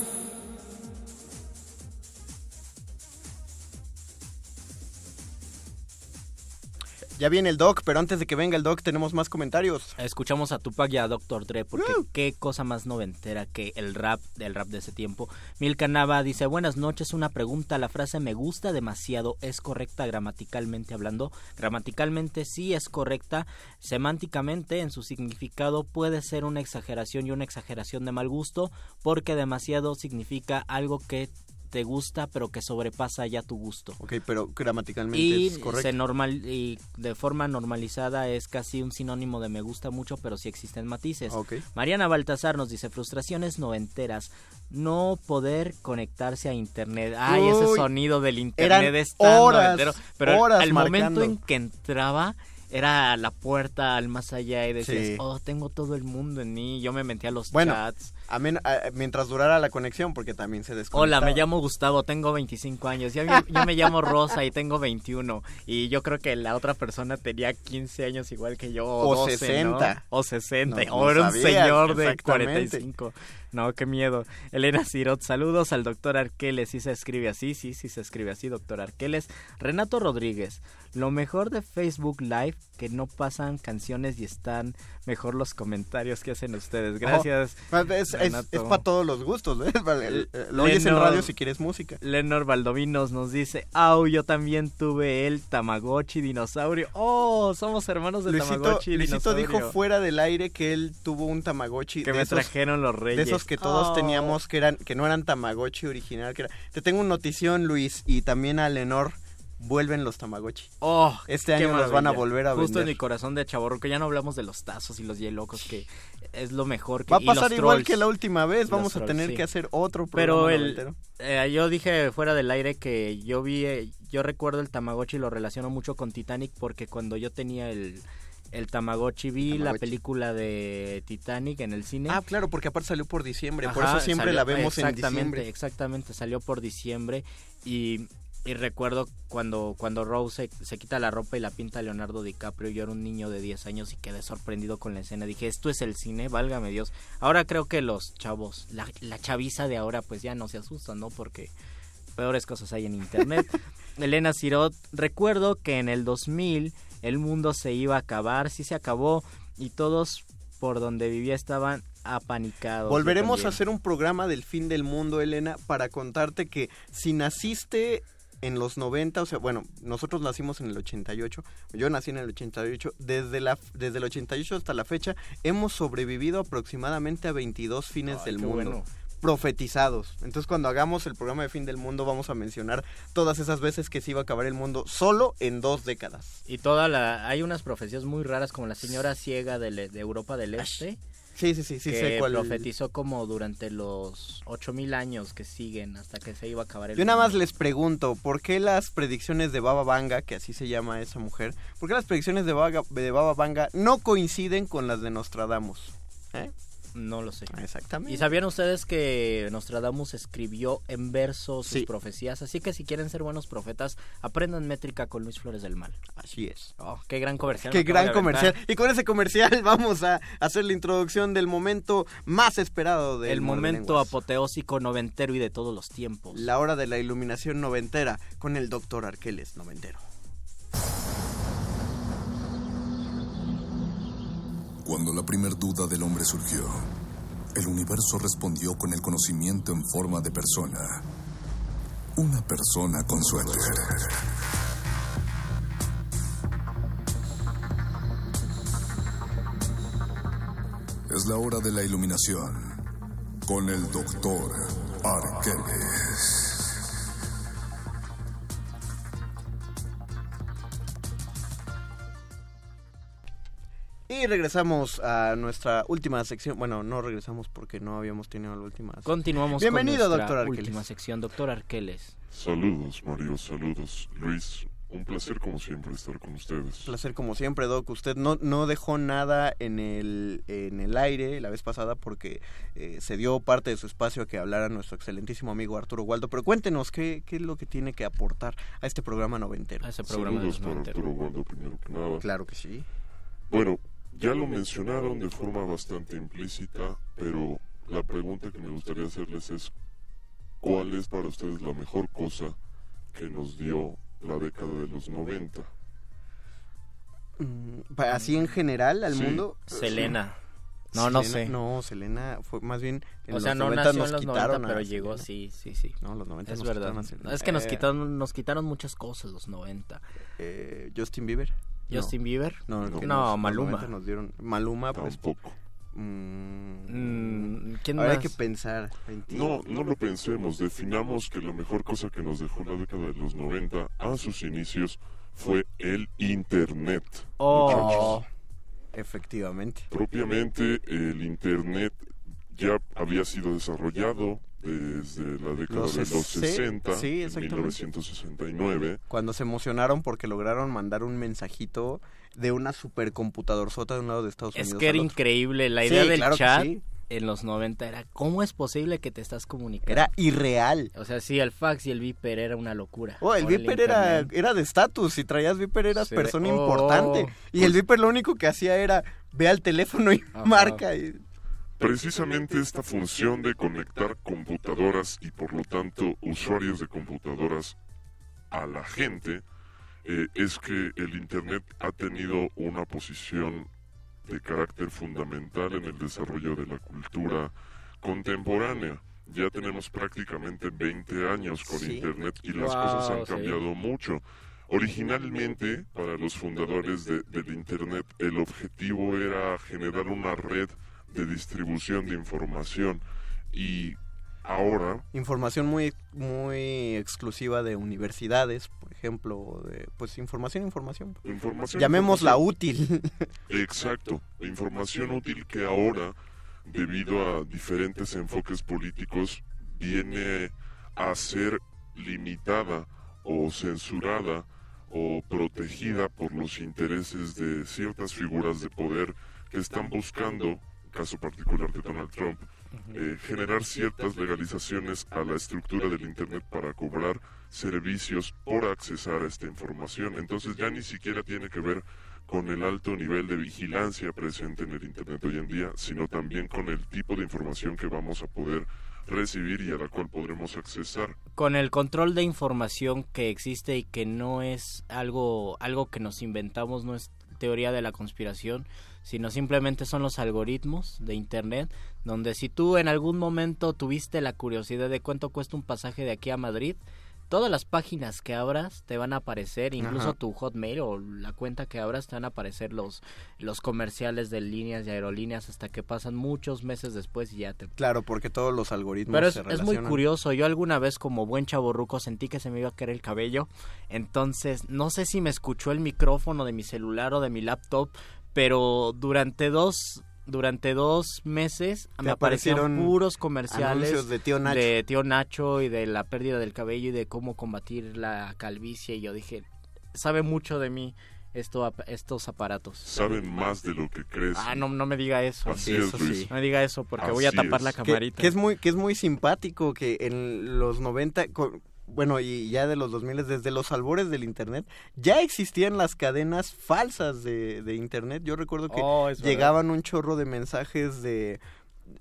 Ya viene el doc, pero antes de que venga el doc tenemos más comentarios. Escuchamos a Tupac y a Dr. Dre porque qué cosa más noventera que el rap del rap de ese tiempo. Milka Nava dice, buenas noches, una pregunta, la frase me gusta demasiado, ¿es correcta gramaticalmente hablando? Gramaticalmente sí es correcta, semánticamente en su significado puede ser una exageración y una exageración de mal gusto porque demasiado significa algo que te gusta pero que sobrepasa ya tu gusto. Ok, pero gramaticalmente Y es correcto. se normal y de forma normalizada es casi un sinónimo de me gusta mucho, pero sí existen matices. Ok. Mariana Baltasar nos dice frustraciones noventeras, no poder conectarse a internet. Ay, ese sonido del internet es tan horas, noventero. Pero horas marcando. momento en que entraba era la puerta al más allá y decías, Sí. oh, tengo todo el mundo en mí. Yo me metí a los Bueno, chats. a men- a- mientras durara la conexión, porque también se desconectaba. Hola, me llamo Gustavo, tengo 25 años. Yo, me- yo me llamo Rosa y tengo 21. Y yo creo que la otra persona tenía 15 años igual que yo. O 12, ¿no? 60. O 60. No, o era un señor de exactamente. 45. No, qué miedo. Elena Cirot, saludos al doctor Arqueles. Sí se escribe así, sí, sí se escribe así, doctor Arqueles. Renato Rodríguez, lo mejor de Facebook Live, que no pasan canciones y están mejor los comentarios que hacen ustedes. Gracias. Oh, es, para todos los gustos, [laughs] el- eh, Lo oyes en radio si quieres música. Lenor Valdovinos nos dice, au, yo también tuve el Tamagotchi dinosaurio. Oh, somos hermanos del Luisito, Tamagotchi Luisito dinosaurio. dijo fuera del aire que él tuvo un Tamagotchi. Que de me esos- trajeron los reyes. De esos que todos Oh. teníamos que eran que no eran Tamagotchi original. que era- Te tengo una notición, Luis, y también a Lenor. Vuelven los Tamagotchi. Oh, este año los van a volver a Justo en vender. mi corazón de chaborruco. Ya no hablamos de los tazos y los hielocos, que es lo mejor. Que, Va a pasar igual trolls. que la última vez. Vamos a tener sí. que hacer otro Pero programa el, noventero. eh, yo dije fuera del aire que yo vi, eh, yo recuerdo el Tamagotchi y lo relaciono mucho con Titanic porque cuando yo tenía el, el Tamagotchi vi la película de Titanic en el cine. Ah, claro, porque aparte salió por diciembre. por eso siempre salió- la vemos en diciembre. Exactamente, salió por diciembre y, y recuerdo cuando, cuando Rose se, se quita la ropa y la pinta a Leonardo DiCaprio, yo era un niño de 10 años y quedé sorprendido con la escena. Dije, esto es el cine, válgame Dios. Ahora creo que los chavos, la, la chaviza de ahora pues ya no se asustan, ¿no? Porque peores cosas hay en internet. [laughs] Elena Cirot, recuerdo que en el 2000 el mundo se iba a acabar, sí se acabó y todos por donde vivía estaban apanicados. Volveremos a hacer un programa del fin del mundo, Elena, para contarte que si naciste en los 90, o sea, bueno, nosotros nacimos en el 88, yo nací en el 88, desde, la, desde el 88 hasta la fecha hemos sobrevivido aproximadamente a 22 fines Ay, del qué mundo. bueno. Profetizados. Entonces cuando hagamos el programa de fin del mundo vamos a mencionar todas esas veces que se iba a acabar el mundo solo en dos décadas. Y toda la... Hay unas profecías muy raras como la señora ciega de, de Europa del Este. Sí, sí, sí, sí, que sé cuál. profetizó como durante los 8000 años que siguen hasta que se iba a acabar el Yo nada más mundo. les pregunto, ¿por qué las predicciones de Baba Vanga, que así se llama esa mujer, por qué las predicciones de Baba, de Baba Vanga no coinciden con las de Nostradamus? ¿Eh? No lo sé. Exactamente. ¿Y sabían ustedes que Nostradamus escribió en verso sus Sí. profecías? Así que si quieren ser buenos profetas, aprendan métrica con Luis Flores del Mal. Así es. Oh, qué gran comercial. Qué gran comercial. Y con ese comercial [laughs] vamos a hacer la introducción del momento más esperado del El momento apoteósico noventero y de todos los tiempos. La hora de la iluminación noventera con el doctor Arqueles noventero. Cuando la primer duda del hombre surgió, el universo respondió con el conocimiento en forma de persona. Una persona con suéter. Es la hora de la iluminación con el doctor Arqueles. Y regresamos a nuestra última sección. Bueno, no regresamos porque no habíamos tenido la última. Continuamos Bienvenido, con nuestra doctor Arqueles. última sección, doctor Arqueles. Saludos, Mario, saludos. Luis, un placer como siempre estar con ustedes. placer como siempre, Doc. Usted no, no dejó nada en el, en el aire la vez pasada porque eh, se dio parte de su espacio a que hablara nuestro excelentísimo amigo Arturo Waldo. Pero cuéntenos, ¿qué, qué es lo que tiene que aportar a este programa noventero? A ese Saludos para Arturo Waldo, primero que nada. Claro que sí. Bueno, Ya lo mencionaron de forma bastante implícita, pero la pregunta que me gustaría hacerles es, ¿cuál es para ustedes la mejor cosa que nos dio la década de los 90? Mm, Así en general al Sí. mundo. Selena. No, no Selena- sé. No, Selena fue más bien. En o sea, los no 90 nació nos en los quitaron 90, a pero llegó, sí, sí, sí. No, los 90 Es nos verdad. quitaron a Selena. Es que nos Eh, quitaron, nos quitaron muchas cosas los 90. eh, Justin Bieber. Justin No. Bieber. No, No, no, Maluma. 90 Nos dieron, Maluma, pues. Tampoco. mm, Mm, ¿quién ahora hay más? que pensar. No, no lo pensemos. Definamos que la mejor cosa que nos dejó la década de los 90 a sus inicios fue el Internet. Oh. muchachos. Efectivamente. Propiamente el Internet ya había sido desarrollado desde la década Los de los sesen- 60, sí, en exactamente. 1969. Cuando se emocionaron porque lograron mandar un mensajito de una supercomputadorzota de un lado de Estados Es Unidos. que era increíble. La Sí, idea del claro chat sí. en los 90 era, ¿cómo es posible que te estás comunicando? Era irreal. O sea, sí, el fax y el Viper era una locura. Oh, el Viper era, era de estatus. Si traías Viper eras Sí, persona oh. importante. Y el Viper lo único que hacía era ve al teléfono y Ajá. marca. Y... Precisamente esta función de conectar computadoras y por lo tanto usuarios de computadoras a la gente eh, es que el Internet ha tenido una posición de carácter fundamental en el desarrollo de la cultura contemporánea. Ya tenemos prácticamente 20 años con Sí. Internet y las Wow, cosas han sí. cambiado mucho. Originalmente, para los fundadores de- del Internet, el objetivo era generar una red de distribución de información y ahora Información muy, muy exclusiva de universidades, por ejemplo. De, pues información, información. Información, Llamémosla información. útil. [laughs] Exacto, información útil que ahora, debido a diferentes enfoques políticos, viene a ser limitada o censurada o protegida por los intereses de ciertas figuras de poder que están buscando, caso particular de Donald Trump, eh, generar ciertas legalizaciones a la estructura del Internet para cobrar servicios por accesar a esta información. Entonces ya ni siquiera tiene que ver con el alto nivel de vigilancia presente en el Internet hoy en día, sino también con el tipo de información que vamos a poder recibir y a la cual podremos accesar. Con el control de información que existe y que no es algo, algo que nos inventamos, no es teoría de la conspiración, sino simplemente son los algoritmos de Internet, donde si tú en algún momento tuviste la curiosidad de cuánto cuesta un pasaje de aquí a Madrid, todas las páginas que abras te van a aparecer, incluso Ajá. tu Hotmail o la cuenta que abras te van a aparecer los, los comerciales de líneas y aerolíneas hasta que pasan muchos meses después y ya te Claro, porque todos los algoritmos pero es, se es muy relacionan. curioso. Yo alguna vez como buen chaborruco sentí que se me iba a caer el cabello. Entonces, no sé si me escuchó el micrófono de mi celular o de mi laptop, pero durante dos durante dos meses Te me aparecieron puros comerciales anuncios de Tío Nacho. de Tío Nacho y de la pérdida del cabello y de cómo combatir la calvicie. Y yo dije, sabe mucho de mí esto, estos aparatos. Saben más de lo que crees. Ah, no, no me diga eso. Así es, Eso Luis. No me diga eso porque voy a tapar es. la camarita. Que es muy, que es muy simpático que en los 90, co- bueno, y ya de los 2000, desde los albores del Internet, ya existían las cadenas falsas de, de Internet. Yo recuerdo que Oh, llegaban un chorro de mensajes de...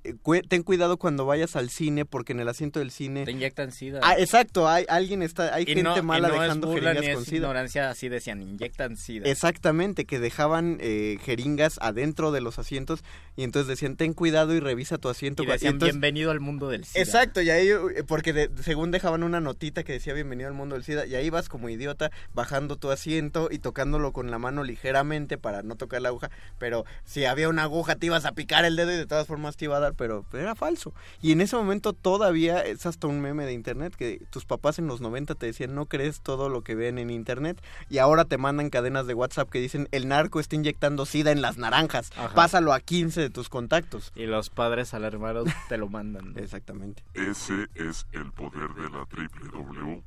eh, Ten cuidado cuando vayas al cine porque en el asiento del cine... Te inyectan sida. Ah, exacto, hay alguien está, hay Y gente no- y mala no es dejando burla jeringas ni con es sida. ignorancia, así decían, inyectan sida. Exactamente, que dejaban eh, jeringas adentro de los asientos y entonces decían, ten cuidado y revisa tu asiento. y decían, entonces- bienvenido al mundo del SIDA. Exacto, y ahí, eh, porque de- según dejaban una notita que decía bienvenido al mundo del SIDA, y ahí vas como idiota bajando tu asiento y tocándolo con la mano ligeramente para no tocar la aguja, pero si había una aguja te ibas a picar el dedo y de todas formas te iba a dar, pero, pero era falso. Y en ese momento todavía es hasta un meme de internet que tus papás en los 90 te decían no crees todo lo que ven en internet y ahora te mandan cadenas de WhatsApp que dicen el narco está inyectando SIDA en las naranjas, Ajá. pásalo a 15 de tus contactos. Y los padres alarmados te lo mandan. Exactamente. Ese es el poder de la triple W.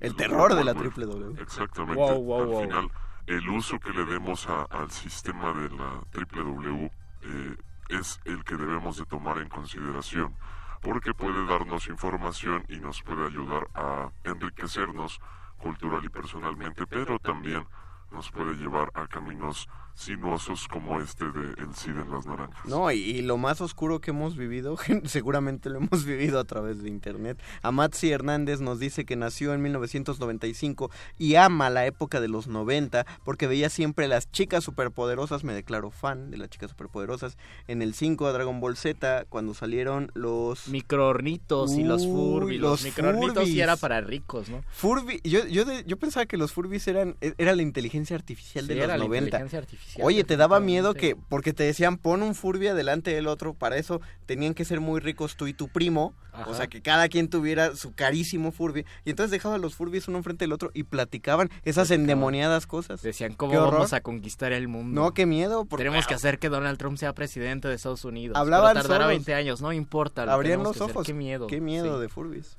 El terror de la triple W. Exactamente. Wow, wow, Al wow. final, el uso que le demos a- al sistema de la triple W eh, es el que debemos de tomar en consideración, porque puede darnos información y nos puede ayudar a enriquecernos cultural y personalmente, pero también nos puede llevar a caminos sinuosos como este de El Cid en las Naranjas. No, y, y lo más oscuro que hemos vivido, [laughs] seguramente lo hemos vivido a través de internet. Amatzi Hernández nos dice que nació en 1995 y ama la época de los 90 porque veía siempre las chicas superpoderosas, me declaro fan de las chicas superpoderosas, en el 5 de Dragon Ball Z cuando salieron los... Microornitos y los Uy, Furby. Los, los microornitos Furbies. era para ricos, ¿no? Furby, yo, yo, de- yo pensaba que los Furbies eran e, era la inteligencia artificial de los era la 90. inteligencia artificial, Oye, te daba miedo que porque te decían pon un Furby adelante del otro, para eso tenían que ser muy ricos tú y tu primo, Ajá. o sea, que cada quien tuviera su carísimo Furby y entonces dejaban los Furbies uno enfrente del otro y platicaban esas endemoniadas cosas. Decían, ¿cómo vamos a conquistar el mundo? No, qué miedo. porque- Tenemos que hacer que Donald Trump sea presidente de Estados Unidos. Hablaban pero tardará solos. 20 años, no importa. lo Abrían los hacer. ojos. Qué miedo. Qué miedo Sí. de Furbies.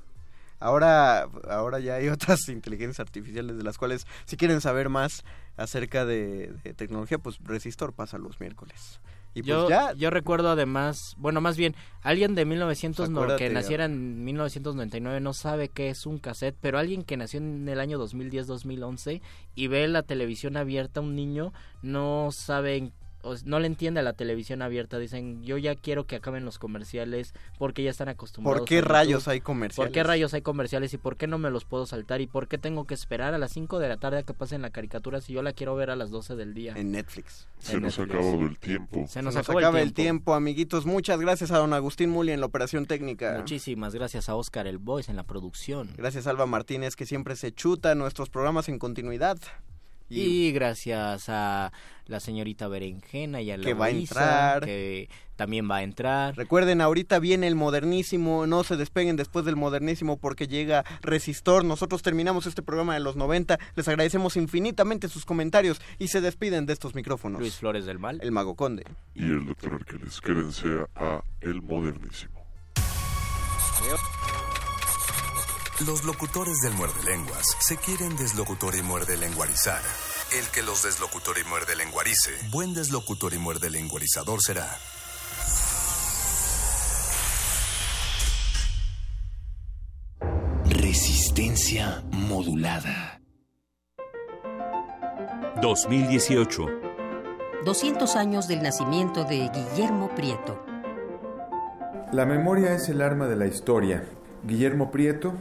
Ahora, ahora ya hay [laughs] otras inteligencias artificiales de las cuales, si quieren saber más acerca de, de tecnología, pues Resistor pasa los miércoles. Y pues yo, ya, yo recuerdo además, bueno, más bien, alguien de 1900 no- Acuérdate, que naciera en 1999 no sabe qué es un cassette, pero alguien que nació en el año 2010-2011 y ve la televisión abierta, un niño no sabe, en- no le entiende a la televisión abierta. Dicen, yo ya quiero que acaben los comerciales porque ya están acostumbrados. ¿por qué YouTube. rayos hay comerciales? ¿Por qué rayos hay comerciales y por qué no me los puedo saltar y por qué tengo que esperar a las 5 de la tarde a que pasen la caricatura si yo la quiero ver a las 12 del día? En Netflix. Se nos ha acabado el tiempo. Se nos, Se nos acabó acaba el tiempo, amiguitos. Muchas gracias a don Agustín Muli en la operación técnica. Muchísimas gracias a Oscar el Voice en la producción. Gracias a Alba Martínez que siempre se chuta nuestros programas en continuidad. Y, gracias a la señorita Berenjena y a la Que va a entrar. que también va a entrar. Recuerden, ahorita viene el modernísimo, no se despeguen después del modernísimo porque llega Resistor. Nosotros terminamos este programa de los 90. Les agradecemos infinitamente sus comentarios y se despiden de estos micrófonos. Luis Flores del Mal. El Mago Conde. Y el doctor Arqueles. Quédense a El Modernísimo. Los locutores del muerde lenguas se quieren deslocutor y muerde lenguarizar. El que los deslocutor y muerde lenguarice, buen deslocutor y muerde lenguarizador será. Resistencia modulada. 2018. 200 años del nacimiento de Guillermo Prieto. La memoria es el arma de la historia. Guillermo Prieto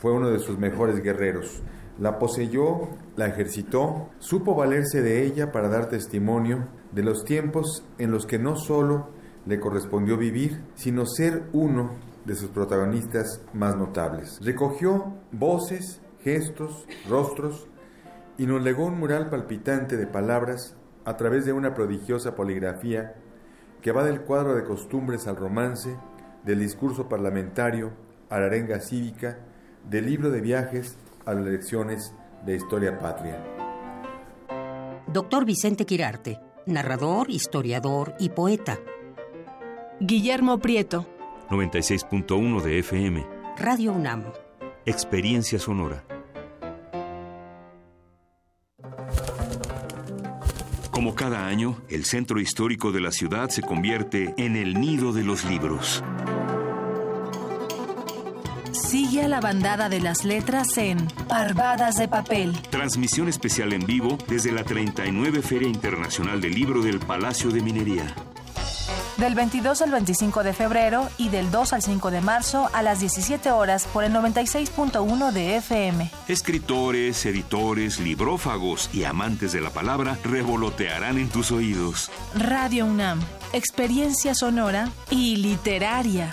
fue uno de sus mejores guerreros. La poseyó, la ejercitó, supo valerse de ella para dar testimonio de los tiempos en los que no solo le correspondió vivir, sino ser uno de sus protagonistas más notables. Recogió voces, gestos, rostros y nos legó un mural palpitante de palabras a través de una prodigiosa poligrafía que va del cuadro de costumbres al romance, del discurso parlamentario a la arenga cívica, del libro de viajes a las lecciones de historia patria. Doctor Vicente Quirarte, narrador, historiador y poeta. Guillermo Prieto. 96.1 de FM. Radio UNAM. Experiencia sonora. Como cada año, el centro histórico de la ciudad se convierte en el nido de los libros. Sigue a la bandada de las letras en Parvadas de Papel. Transmisión especial en vivo desde la 39 Feria Internacional del Libro del Palacio de Minería. Del 22 al 25 de febrero y del 2 al 5 de marzo a las 17 horas por el 96.1 de FM. Escritores, editores, librófagos y amantes de la palabra revolotearán en tus oídos. Radio UNAM. Experiencia sonora y literaria.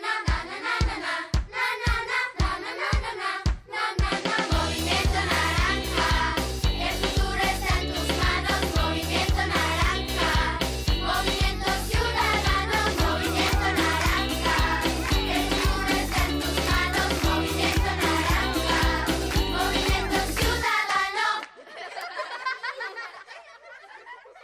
na.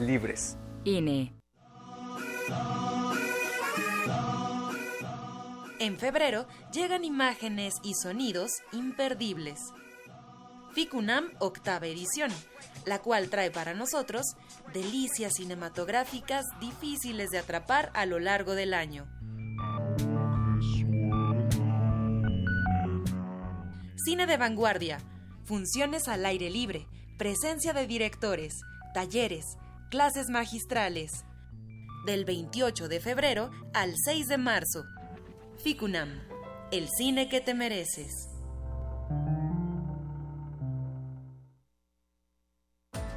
libres. INE. En febrero llegan imágenes y sonidos imperdibles. FICUNAM octava edición, la cual trae para nosotros delicias cinematográficas difíciles de atrapar a lo largo del año. Cine de vanguardia, funciones al aire libre, presencia de directores, talleres, clases magistrales. Del 28 de febrero al 6 de marzo. FICUNAM, el cine que te mereces.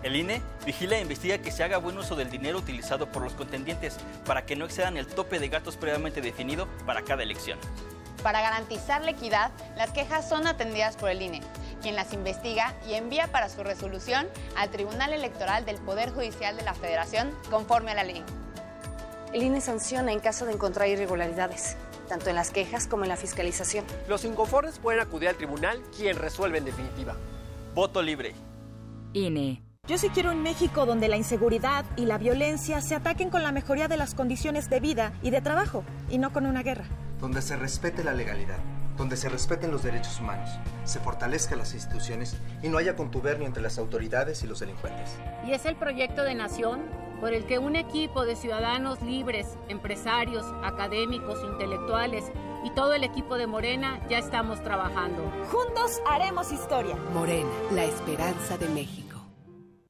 El INE vigila e investiga que se haga buen uso del dinero utilizado por los contendientes para que no excedan el tope de gastos previamente definido para cada elección. Para garantizar la equidad, las quejas son atendidas por el INE, quien las investiga y envía para su resolución al Tribunal Electoral del Poder Judicial de la Federación conforme a la ley. El INE sanciona en caso de encontrar irregularidades, tanto en las quejas como en la fiscalización. Los inconformes pueden acudir al tribunal, quien resuelve en definitiva. Voto libre. INE. Yo sí quiero un México donde la inseguridad y la violencia se ataquen con la mejoría de las condiciones de vida y de trabajo, y no con una guerra. Donde se respete la legalidad, donde se respeten los derechos humanos, se fortalezcan las instituciones y no haya contubernio entre las autoridades y los delincuentes. Y es el proyecto de nación por el que un equipo de ciudadanos libres, empresarios, académicos, intelectuales y todo el equipo de Morena ya estamos trabajando. Juntos haremos historia. Morena, la esperanza de México.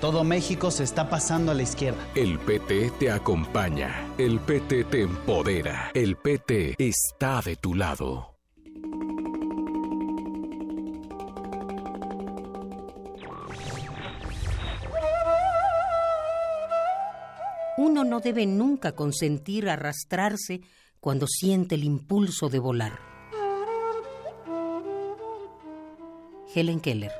Todo México se está pasando a la izquierda. El PT te acompaña. El PT te empodera. El PT está de tu lado. Uno no debe nunca consentir arrastrarse cuando siente el impulso de volar. Helen Keller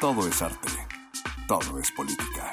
Todo es arte. Todo es política.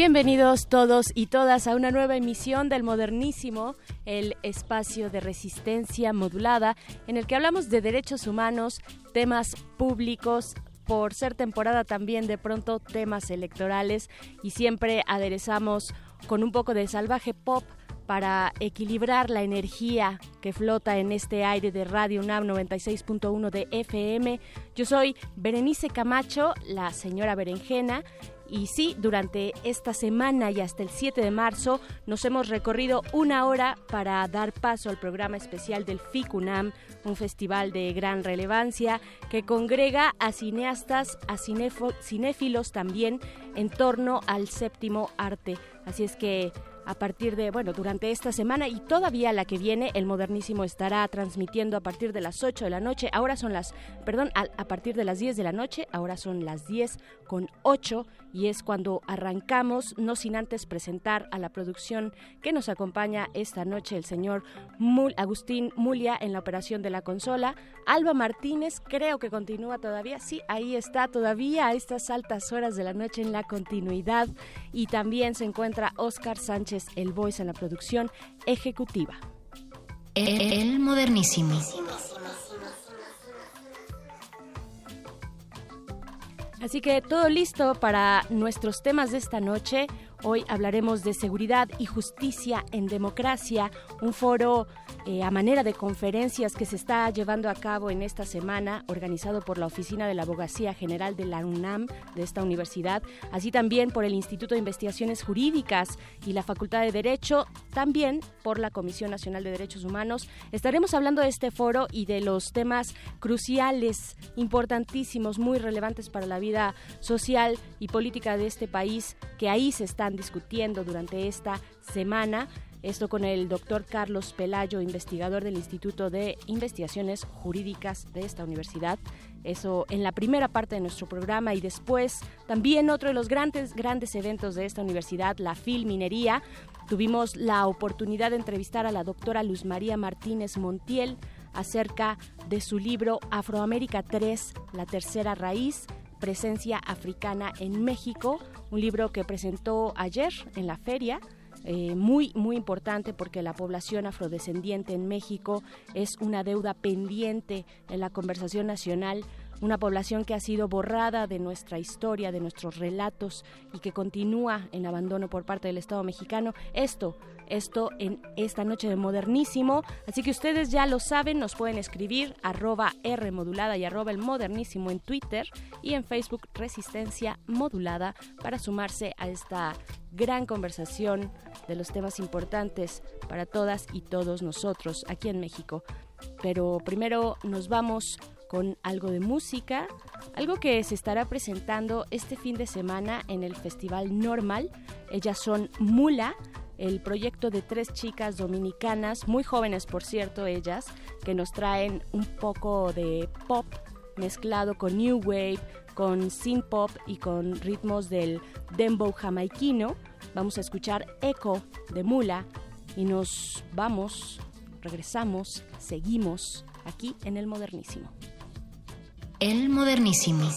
Bienvenidos todos y todas a una nueva emisión del Modernísimo, el espacio de resistencia modulada en el que hablamos de derechos humanos, temas públicos, por ser temporada también de pronto temas electorales y siempre aderezamos con un poco de salvaje pop para equilibrar la energía que flota en este aire de Radio UNAM 96.1 de FM. Yo soy Berenice Camacho, la señora Berenjena, y sí, durante esta semana y hasta el 7 de marzo nos hemos recorrido una hora para dar paso al programa especial del FICUNAM, un festival de gran relevancia que congrega a cineastas, a cinéfilos también en torno al séptimo arte. Así es que a partir de, bueno, durante esta semana y todavía la que viene, el modernísimo estará transmitiendo a partir de las 8 de la noche, ahora son las, perdón, a, partir de las 10 de la noche, ahora son las 10 con 8 y es cuando arrancamos, no sin antes presentar a la producción que nos acompaña esta noche el señor Agustín Mulia en la operación de la consola, Alba Martínez, creo que continúa todavía, sí, ahí está todavía a estas altas horas de la noche en la continuidad. Y también se encuentra Oscar Sánchez, el voice en la producción ejecutiva. El modernísimo. Así que todo listo para nuestros temas de esta noche. Hoy hablaremos de seguridad y justicia en democracia, un foro eh, a manera de conferencias que se está llevando a cabo en esta semana, organizado por la Oficina de la Abogacía General de la UNAM, de esta universidad, así también por el Instituto de Investigaciones Jurídicas y la Facultad de Derecho, también por la Comisión Nacional de Derechos Humanos. Estaremos hablando de este foro y de los temas cruciales, importantísimos, muy relevantes para la vida social y política de este país, que ahí se están discutiendo durante esta semana. Esto con el doctor Carlos Pelayo, investigador del Instituto de Investigaciones Jurídicas de esta universidad. Eso en la primera parte de nuestro programa y después también otro de los grandes, grandes eventos de esta universidad, la Filminería. Tuvimos la oportunidad de entrevistar a la doctora Luz María Martínez Montiel acerca de su libro Afroamérica 3, la tercera raíz, presencia africana en México, un libro que presentó ayer en la feria eh, muy, muy importante porque la población afrodescendiente en México es una deuda pendiente en la conversación nacional una población que ha sido borrada de nuestra historia, de nuestros relatos y que continúa en abandono por parte del Estado mexicano. Esto, esto en esta noche de modernísimo. Así que ustedes ya lo saben, nos pueden escribir arroba R modulada y arroba el modernísimo en Twitter y en Facebook Resistencia Modulada para sumarse a esta gran conversación de los temas importantes para todas y todos nosotros aquí en México. Pero primero nos vamos con algo de música, algo que se estará presentando este fin de semana en el Festival Normal. Ellas son Mula, el proyecto de tres chicas dominicanas, muy jóvenes por cierto ellas, que nos traen un poco de pop mezclado con new wave, con synth pop y con ritmos del dembow jamaiquino. Vamos a escuchar Echo de Mula y nos vamos, regresamos, seguimos aquí en el modernísimo. El modernísimo.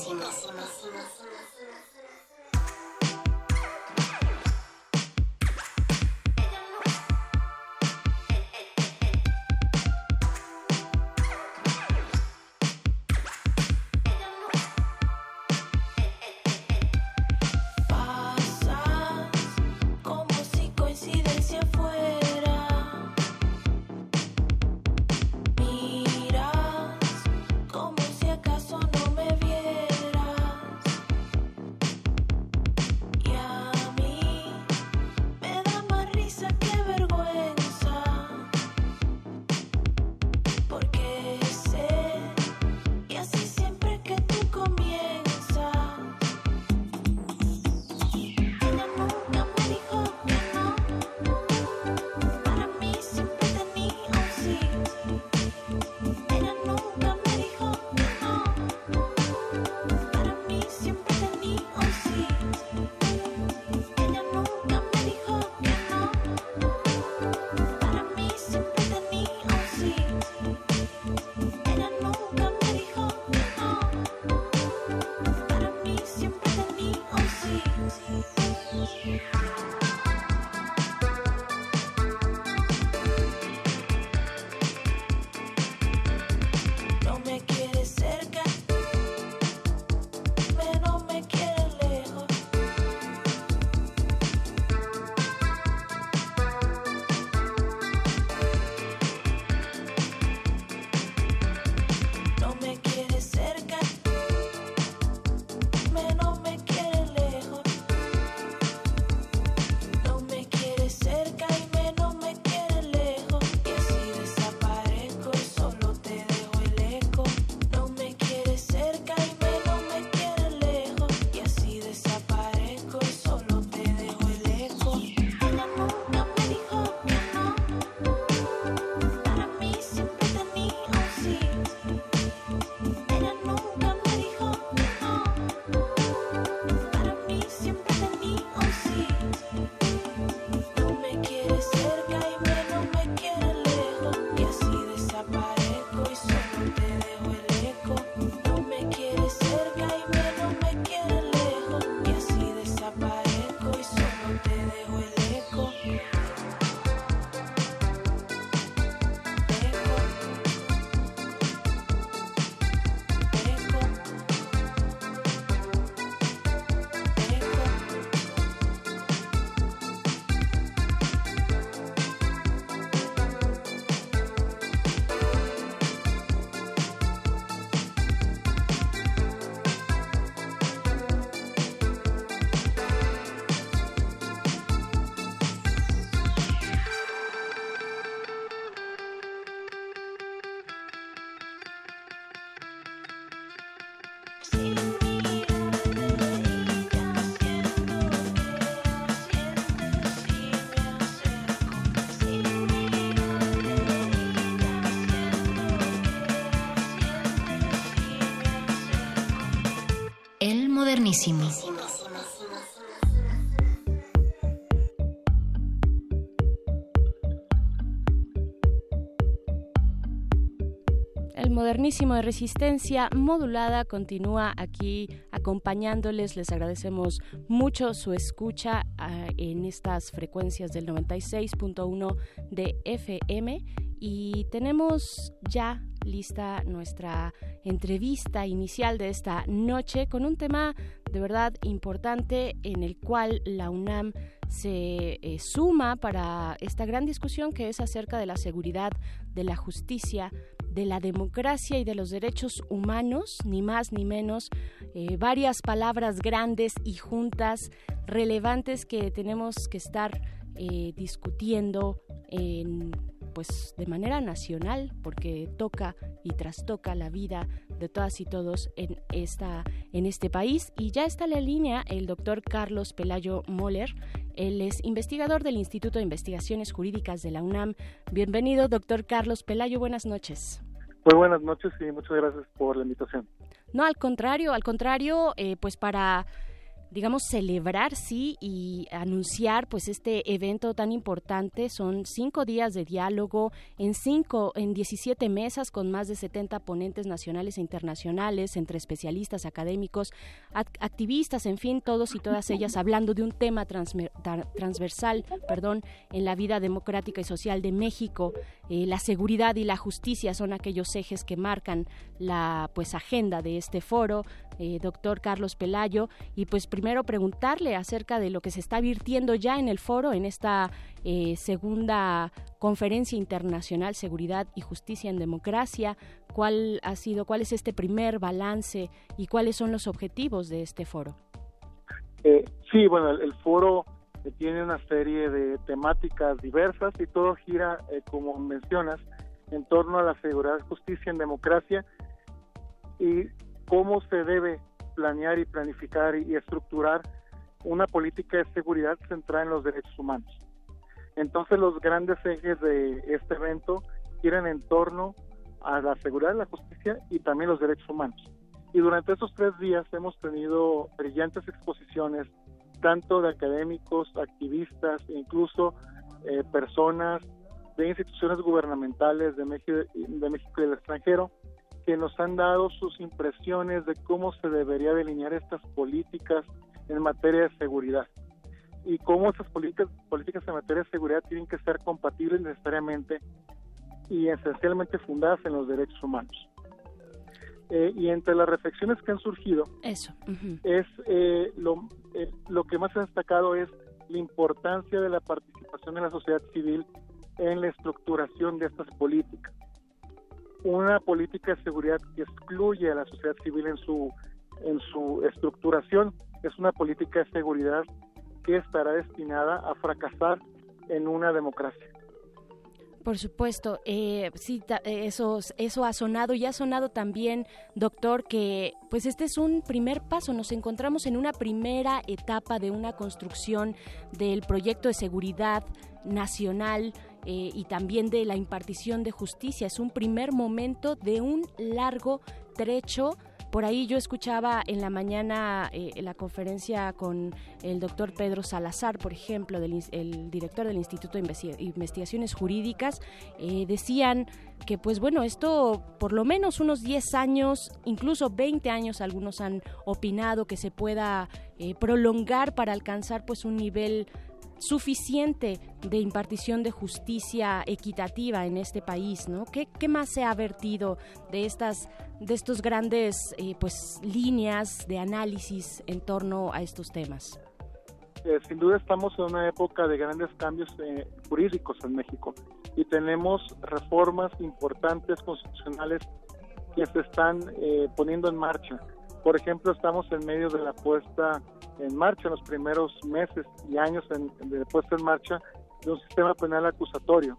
El modernísimo de resistencia modulada continúa aquí acompañándoles. Les agradecemos mucho su escucha ah, en estas frecuencias del 96.1 de FM y tenemos ya lista nuestra entrevista inicial de esta noche con un tema de verdad importante en el cual la UNAM se eh, suma para esta gran discusión que es acerca de la seguridad, de la justicia, de la democracia y de los derechos humanos, ni más ni menos, eh, varias palabras grandes y juntas, relevantes que tenemos que estar eh, discutiendo en pues de manera nacional porque toca y trastoca la vida de todas y todos en esta en este país y ya está en la línea el doctor Carlos Pelayo Moller él es investigador del Instituto de Investigaciones Jurídicas de la UNAM. Bienvenido, doctor Carlos Pelayo. Buenas noches. Muy buenas noches y muchas gracias por la invitación. No, al contrario, al contrario, eh, pues para digamos, celebrar, sí, y anunciar, pues, este evento tan importante. Son cinco días de diálogo en cinco, en 17 mesas con más de 70 ponentes nacionales e internacionales, entre especialistas, académicos, activistas, en fin, todos y todas ellas [laughs] hablando de un tema transversal, perdón, en la vida democrática y social de México. Eh, la seguridad y la justicia son aquellos ejes que marcan la, pues, agenda de este foro. Eh, doctor Carlos Pelayo, y pues primero preguntarle acerca de lo que se está virtiendo ya en el foro, en esta eh, segunda conferencia internacional Seguridad y Justicia en Democracia, cuál ha sido, cuál es este primer balance y cuáles son los objetivos de este foro. Eh, sí, bueno, el, foro tiene una serie de temáticas diversas y todo gira, como mencionas, en torno a la seguridad, justicia en democracia y cómo se debe planear y planificar y estructurar una política de seguridad centrada en los derechos humanos. Entonces los grandes ejes de este evento giran en torno a la seguridad, la justicia y también los derechos humanos. Y durante estos tres días hemos tenido brillantes exposiciones, tanto de académicos, activistas, incluso eh, personas de instituciones gubernamentales México, de México y del extranjero, que nos han dado sus impresiones de cómo se debería delinear estas políticas en materia de seguridad y cómo esas políticas, políticas en materia de seguridad tienen que ser compatibles necesariamente y esencialmente fundadas en los derechos humanos. Eh, y entre las reflexiones que han surgido, Eso. es eh, lo, eh, lo que más ha destacado es la importancia de la participación de la sociedad civil en la estructuración de estas políticas una política de seguridad que excluye a la sociedad civil en su en su estructuración es una política de seguridad que estará destinada a fracasar en una democracia. Por supuesto, eh, sí, eso, eso ha sonado y ha sonado también, doctor, que pues este es un primer paso. Nos encontramos en una primera etapa de una construcción del proyecto de seguridad nacional eh, y también de la impartición de justicia. Es un primer momento de un largo trecho por ahí yo escuchaba en la mañana eh, la conferencia con el doctor Pedro Salazar, por ejemplo, del, el director del Instituto de Investigaciones Jurídicas, eh, decían que pues bueno, esto por lo menos unos 10 años, incluso 20 años algunos han opinado que se pueda prolongar para alcanzar pues un nivel suficiente de impartición de justicia equitativa en este país, ¿no? ¿Qué, más se ha vertido de estas de estos grandes eh, pues líneas de análisis en torno a estos temas? Eh, sin duda estamos en una época de grandes cambios eh, jurídicos en México y tenemos reformas importantes constitucionales que se están poniendo en marcha. Por ejemplo, estamos en medio de la puesta en marcha, en los primeros meses y años de puesta en marcha de un sistema penal acusatorio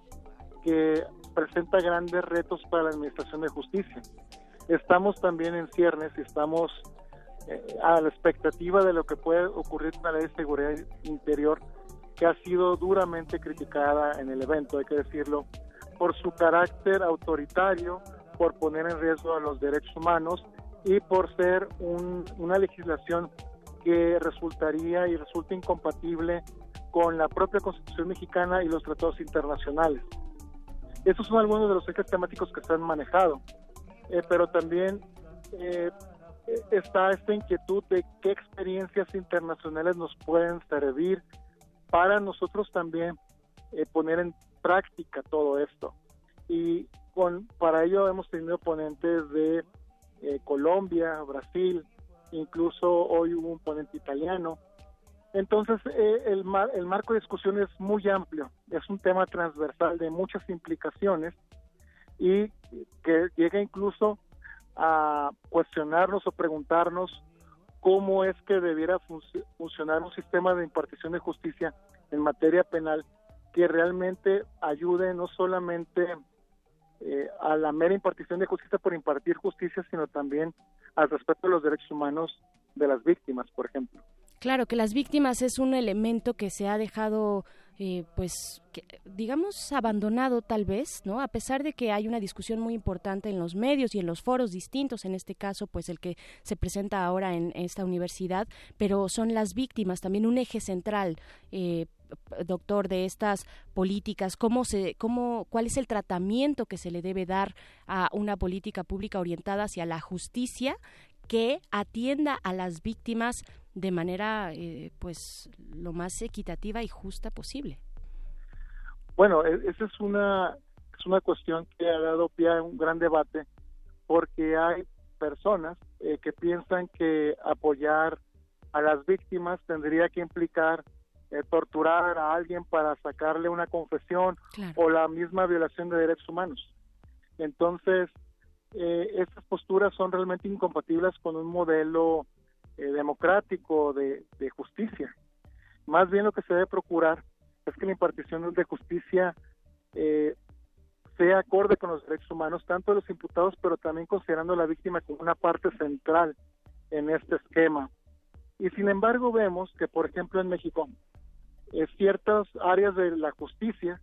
que presenta grandes retos para la administración de justicia. Estamos también en ciernes y estamos eh, a la expectativa de lo que puede ocurrir con la ley de seguridad interior que ha sido duramente criticada en el evento, hay que decirlo, por su carácter autoritario, por poner en riesgo a los derechos humanos y por ser una legislación que resultaría y resulta incompatible con la propia Constitución mexicana y los tratados internacionales. Esos son algunos de los ejes temáticos que se han manejado, eh, pero también eh, está esta inquietud de qué experiencias internacionales nos pueden servir para nosotros también eh, poner en práctica todo esto. Y con, para ello hemos tenido ponentes de Colombia, Brasil, incluso hoy hubo un ponente italiano, entonces, eh, el, el marco de discusión es muy amplio, es un tema transversal de muchas implicaciones y que llega incluso a cuestionarnos o preguntarnos cómo es que debiera funcionar un sistema de impartición de justicia en materia penal que realmente ayude no solamente eh, a la mera impartición de justicia por impartir justicia, sino también al respeto de los derechos humanos de las víctimas, por ejemplo. Claro, que las víctimas es un elemento que se ha dejado eh, pues digamos abandonado tal vez, ¿no? A pesar de que hay una discusión muy importante en los medios y en los foros distintos, en este caso pues el que se presenta ahora en esta universidad, pero son las víctimas también un eje central. Eh, doctor de estas políticas cómo se cómo cuál es el tratamiento que se le debe dar a una política pública orientada hacia la justicia que atienda a las víctimas de manera eh, pues lo más equitativa y justa posible. Bueno, e, esa es una es una cuestión que ha dado pie a un gran debate porque hay personas eh, que piensan que apoyar a las víctimas tendría que implicar eh, torturar a alguien para sacarle una confesión o la misma violación de derechos humanos. Entonces, eh, estas posturas son realmente incompatibles con un modelo eh, democrático de, justicia. Más bien lo que se debe procurar es que la impartición de justicia eh, sea acorde con los derechos humanos, tanto de los imputados, pero también considerando a la víctima como una parte central en este esquema. Y sin embargo vemos que, por ejemplo, en México, eh, ciertas áreas de la justicia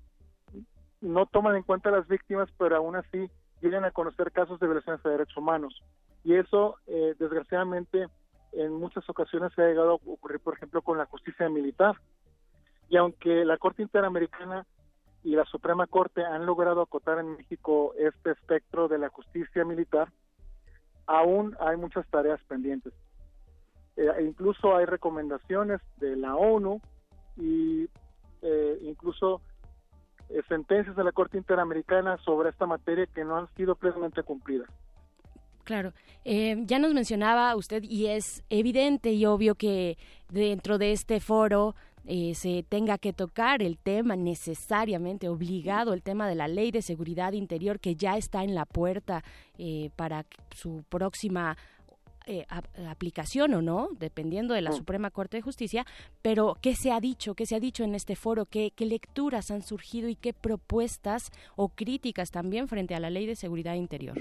no toman en cuenta a las víctimas, pero aún así llegan a conocer casos de violaciones de derechos humanos. Y eso, desgraciadamente, en muchas ocasiones se ha llegado a ocurrir, por ejemplo, con la justicia militar. Y aunque la Corte Interamericana y la Suprema Corte han logrado acotar en México este espectro de la justicia militar, aún hay muchas tareas pendientes. Eh, e incluso hay recomendaciones de la ONU y eh, incluso eh, sentencias de la Corte Interamericana sobre esta materia que no han sido plenamente cumplidas. Claro, eh, ya nos mencionaba usted y es evidente y obvio que dentro de este foro eh, se tenga que tocar el tema necesariamente obligado, el tema de la ley de seguridad interior que ya está en la puerta eh, para su próxima aplicación o no, dependiendo de la mm. Suprema Corte de Justicia, pero ¿qué se ha dicho? ¿Qué se ha dicho en este foro? ¿Qué, ¿Qué, lecturas han surgido y qué propuestas o críticas también frente a la ley de seguridad interior?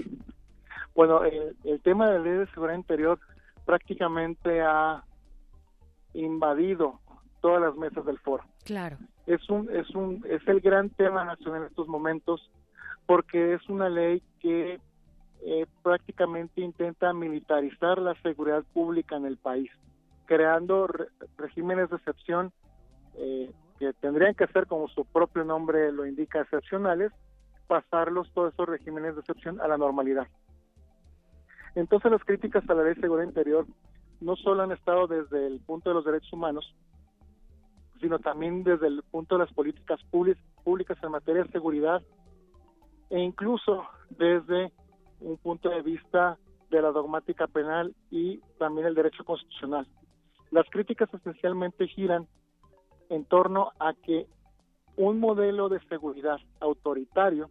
Bueno, el, tema de la ley de seguridad interior prácticamente ha invadido todas las mesas del foro. Claro. Es un es un es el gran tema nacional en estos momentos porque es una ley que eh, prácticamente intenta militarizar la seguridad pública en el país, creando regímenes de excepción eh, que tendrían que ser, como su propio nombre lo indica, excepcionales, pasarlos todos esos regímenes de excepción a la normalidad. Entonces las críticas a la ley de seguridad interior no solo han estado desde el punto de los derechos humanos, sino también desde el punto de las políticas públicas en materia de seguridad e incluso desde un punto de vista de la dogmática penal y también el derecho constitucional. Las críticas esencialmente giran en torno a que un modelo de seguridad autoritario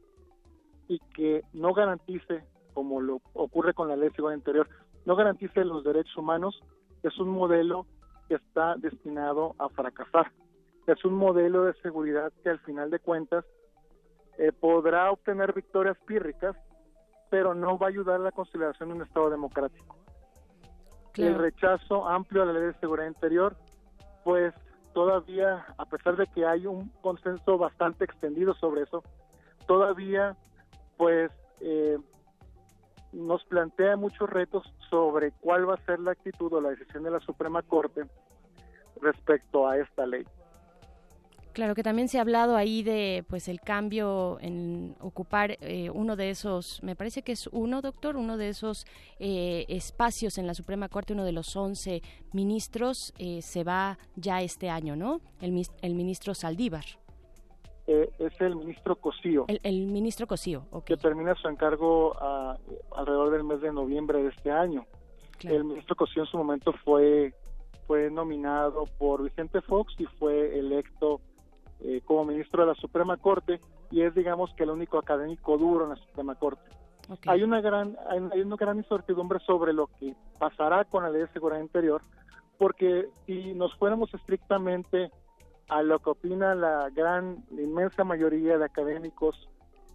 y que no garantice como lo ocurre con la ley de seguridad interior, no garantice los derechos humanos, es un modelo que está destinado a fracasar. Es un modelo de seguridad que al final de cuentas eh, podrá obtener victorias pírricas, pero no va a ayudar a la conciliación de un Estado democrático. El rechazo amplio a la ley de seguridad interior, pues todavía, a pesar de que hay un consenso bastante extendido sobre eso, todavía pues eh, nos plantea muchos retos sobre cuál va a ser la actitud o la decisión de la Suprema Corte respecto a esta ley. Claro que también se ha hablado ahí de pues el cambio en ocupar eh, uno de esos, me parece que es uno, doctor, uno de esos eh, espacios en la Suprema Corte, uno de los 11 ministros, eh, se va ya este año, ¿no? El, el ministro Saldívar. es el ministro Cosío. El, ministro Cosío, Que termina su encargo alrededor del mes de noviembre de este año. El ministro Cosío en su momento fue fue nominado por Vicente Fox y fue electo eh, como ministro de la Suprema Corte y es digamos que el único académico duro en la Suprema Corte. Hay una gran hay una gran incertidumbre sobre lo que pasará con la ley de seguridad interior porque si nos fuéramos estrictamente a lo que opina la gran la inmensa mayoría de académicos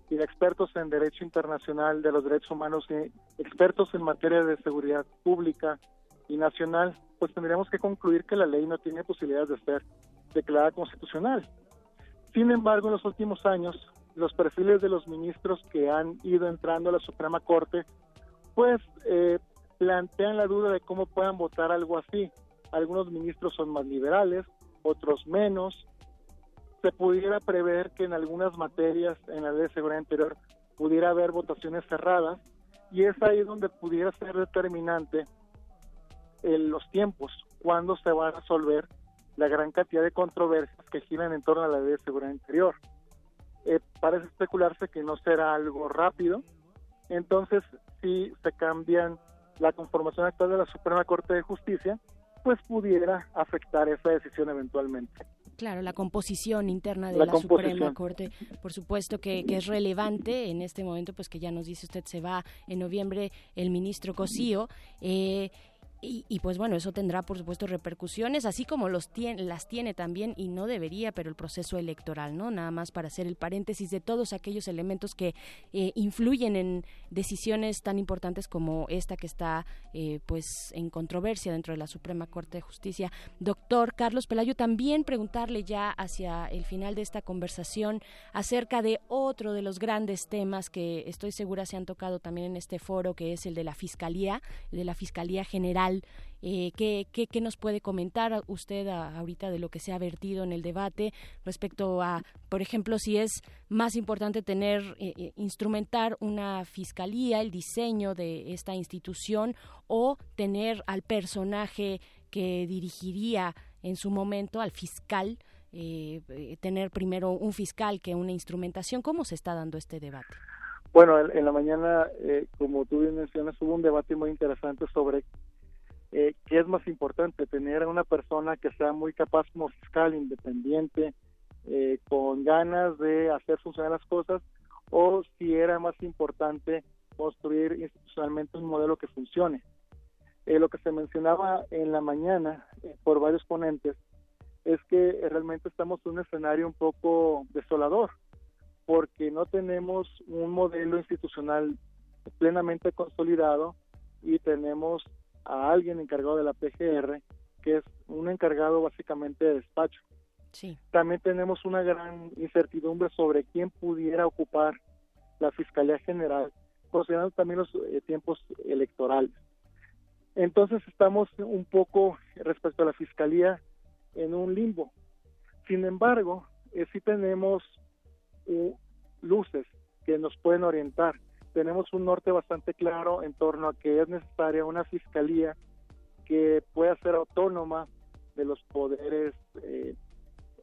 y de expertos en derecho internacional de los derechos humanos y expertos en materia de seguridad pública y nacional, pues tendríamos que concluir que la ley no tiene posibilidades de ser declarada constitucional. Sin embargo, en los últimos años, los perfiles de los ministros que han ido entrando a la Suprema Corte, pues eh, plantean la duda de cómo puedan votar algo así. Algunos ministros son más liberales, otros menos. Se pudiera prever que en algunas materias en la ley de seguridad interior pudiera haber votaciones cerradas y es ahí donde pudiera ser determinante en los tiempos, cuando se va a resolver la gran cantidad de controversias que giran en torno a la ley de seguridad interior. Eh, parece especularse que no será algo rápido, entonces si se cambian la conformación actual de la Suprema Corte de Justicia, pues pudiera afectar esa decisión eventualmente. Claro, la composición interna de la, Suprema Corte, por supuesto que, que, es relevante en este momento, pues que ya nos dice usted se va en noviembre el ministro Cosío. Eh, y, pues bueno, eso tendrá por supuesto repercusiones, así como los tiene, las tiene también, y no debería, pero el proceso electoral, ¿no? Nada más para hacer el paréntesis de todos aquellos elementos que eh, influyen en decisiones tan importantes como esta que está eh, pues en controversia dentro de la Suprema Corte de Justicia. Doctor Carlos Pelayo, también preguntarle ya hacia el final de esta conversación acerca de otro de los grandes temas que estoy segura se han tocado también en este foro, que es el de la Fiscalía, de la Fiscalía General eh, ¿qué, qué, nos puede comentar usted ahorita de lo que se ha vertido en el debate respecto a, por ejemplo, si es más importante tener, eh, eh, instrumentar una fiscalía, el diseño de esta institución o tener al personaje que dirigiría en su momento, al fiscal, tener primero un fiscal que una instrumentación? ¿Cómo se está dando este debate? Bueno, en la mañana, como tú bien mencionas, hubo un debate muy interesante sobre eh, ¿qué es más importante? Tener a una persona que sea muy capaz como fiscal, independiente, eh, con ganas de hacer funcionar las cosas, o si era más importante construir institucionalmente un modelo que funcione. Eh, lo que se mencionaba en la mañana eh, por varios ponentes es que realmente estamos en un escenario un poco desolador, porque no tenemos un modelo institucional plenamente consolidado y tenemos a alguien encargado de la PGR, que es un encargado básicamente de despacho. Sí. También tenemos una gran incertidumbre sobre quién pudiera ocupar la Fiscalía General, considerando también los eh, tiempos electorales. Entonces estamos un poco respecto a la Fiscalía en un limbo. Sin embargo, eh, sí tenemos uh, luces que nos pueden orientar tenemos un norte bastante claro en torno a que es necesaria una fiscalía que pueda ser autónoma de los poderes eh,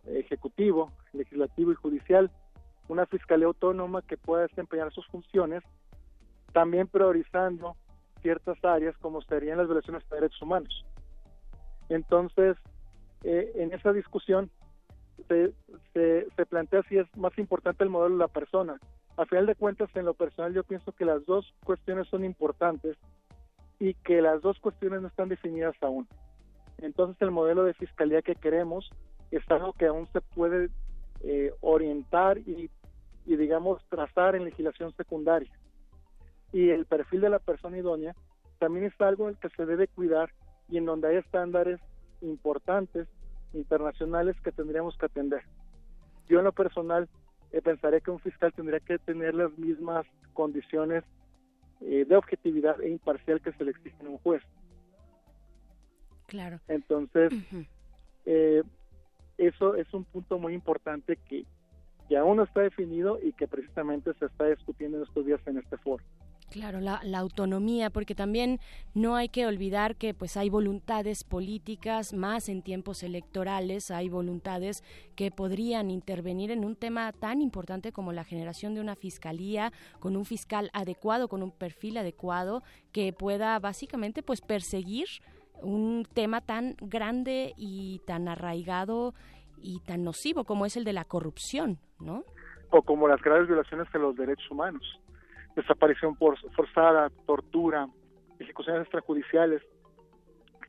ejecutivo, legislativo y judicial, una fiscalía autónoma que pueda desempeñar sus funciones, también priorizando ciertas áreas como serían las violaciones de derechos humanos. Entonces, eh, en esa discusión se, se, plantea si es más importante el modelo de la persona, a final de cuentas, en lo personal, yo pienso que las dos cuestiones son importantes y que las dos cuestiones no están definidas aún. Entonces, el modelo de fiscalía que queremos es algo que aún se puede eh, orientar y, y, digamos, trazar en legislación secundaria. Y el perfil de la persona idónea también es algo en el que se debe cuidar y en donde hay estándares importantes internacionales que tendríamos que atender. Yo en lo personal eh, pensaría que un fiscal tendría que tener las mismas condiciones eh, de objetividad e imparcial que se le exige a un juez. Claro. Entonces, eh, eso es un punto muy importante que, que aún no está definido y que precisamente se está discutiendo en estos días en este foro. Claro, la, autonomía, porque también no hay que olvidar que pues hay voluntades políticas, más en tiempos electorales, hay voluntades que podrían intervenir en un tema tan importante como la generación de una fiscalía, con un fiscal adecuado, con un perfil adecuado, que pueda básicamente pues perseguir un tema tan grande y tan arraigado y tan nocivo como es el de la corrupción, ¿no? O como las graves violaciones de los derechos humanos desaparición forzada, tortura, ejecuciones extrajudiciales,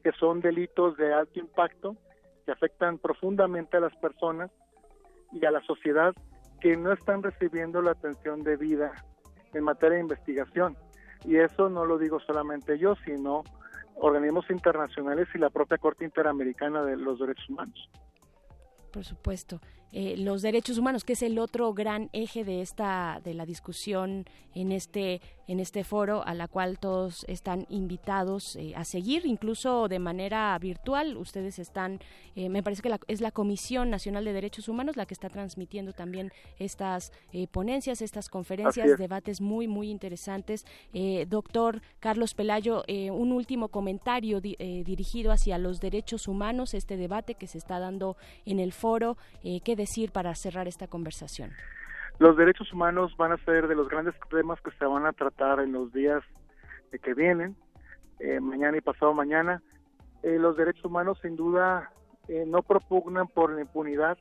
que son delitos de alto impacto que afectan profundamente a las personas y a la sociedad que no están recibiendo la atención debida en materia de investigación. Y eso no lo digo solamente yo, sino organismos internacionales y la propia Corte Interamericana de los Derechos Humanos. Por supuesto. Eh, los derechos humanos, que es el otro gran eje de esta de la discusión en este en este foro, a la cual todos están invitados eh, a seguir, incluso de manera virtual. Ustedes están, eh, me parece que es la Comisión Nacional de Derechos Humanos la que está transmitiendo también estas ponencias, estas conferencias, debates muy muy interesantes. doctor Carlos Pelayo, un último comentario dirigido hacia los derechos humanos, este debate que se está dando en el foro. ¿Qué decir para cerrar esta conversación? Los derechos humanos van a ser de los grandes temas que se van a tratar en los días que vienen, eh, mañana y pasado mañana. Eh, los derechos humanos sin duda eh, no propugnan por la impunidad,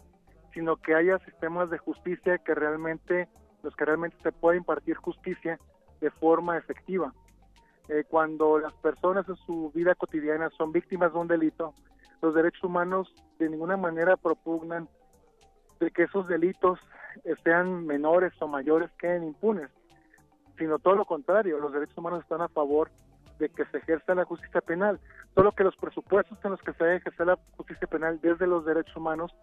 sino que haya sistemas de justicia que realmente, los que realmente se pueda impartir justicia de forma efectiva. cuando las personas en su vida cotidiana son víctimas de un delito, los derechos humanos de ninguna manera propugnan de que esos delitos sean menores o mayores queden impunes, sino todo lo contrario, los derechos humanos están a favor de que se ejerza la justicia penal, solo que los presupuestos en los que se debe ejercer la justicia penal desde los derechos humanos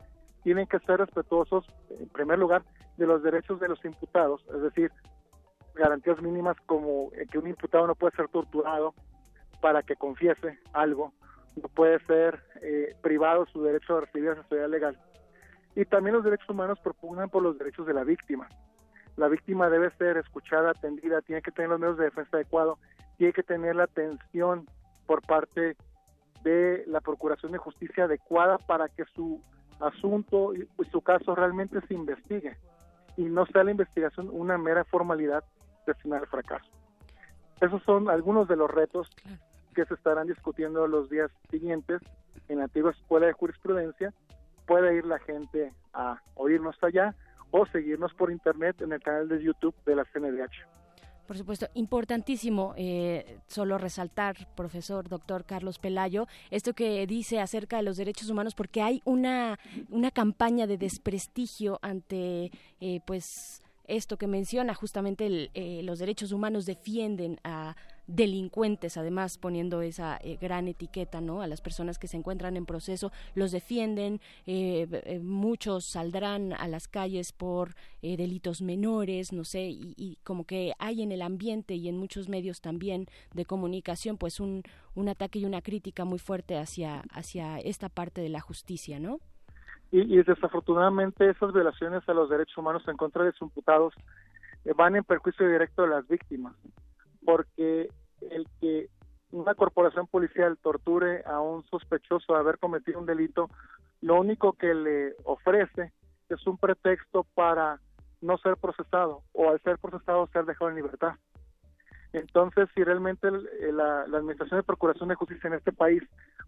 tienen que ser respetuosos, en primer lugar, de los derechos de los imputados, es decir, garantías mínimas como que un imputado no puede ser torturado para que confiese algo, no puede ser eh, privado su derecho a recibir asesoría legal y también los derechos humanos propugnan por los derechos de la víctima. La víctima debe ser escuchada, atendida, tiene que tener los medios de defensa adecuados, tiene que tener la atención por parte de la Procuración de Justicia adecuada para que su asunto y su caso realmente se investigue y no sea la investigación una mera formalidad destinada al fracaso. Esos son algunos de los retos que se estarán discutiendo los días siguientes en la antigua Escuela de Jurisprudencia puede ir la gente a oírnos allá o seguirnos por internet en el canal de YouTube de la CNDH. Por supuesto, importantísimo eh, solo resaltar, profesor doctor Carlos Pelayo, esto que dice acerca de los derechos humanos, porque hay una, una campaña de desprestigio ante, eh, pues, esto que menciona justamente eh, los derechos humanos defienden a delincuentes, además poniendo esa eh, gran etiqueta, ¿no? A las personas que se encuentran en proceso, los defienden, eh, eh, muchos saldrán a las calles por delitos menores, no sé, y, como que hay en el ambiente y en muchos medios también de comunicación, pues un, un ataque y una crítica muy fuerte hacia, hacia esta parte de la justicia, ¿no? Y, y desafortunadamente esas violaciones a los derechos humanos en contra de sus imputados van en perjuicio directo de las víctimas porque el que una corporación policial torture a un sospechoso de haber cometido un delito, lo único que le ofrece es un pretexto para no ser procesado o al ser procesado ser dejado en libertad. Entonces, si realmente la, Administración de Procuración de Justicia en este país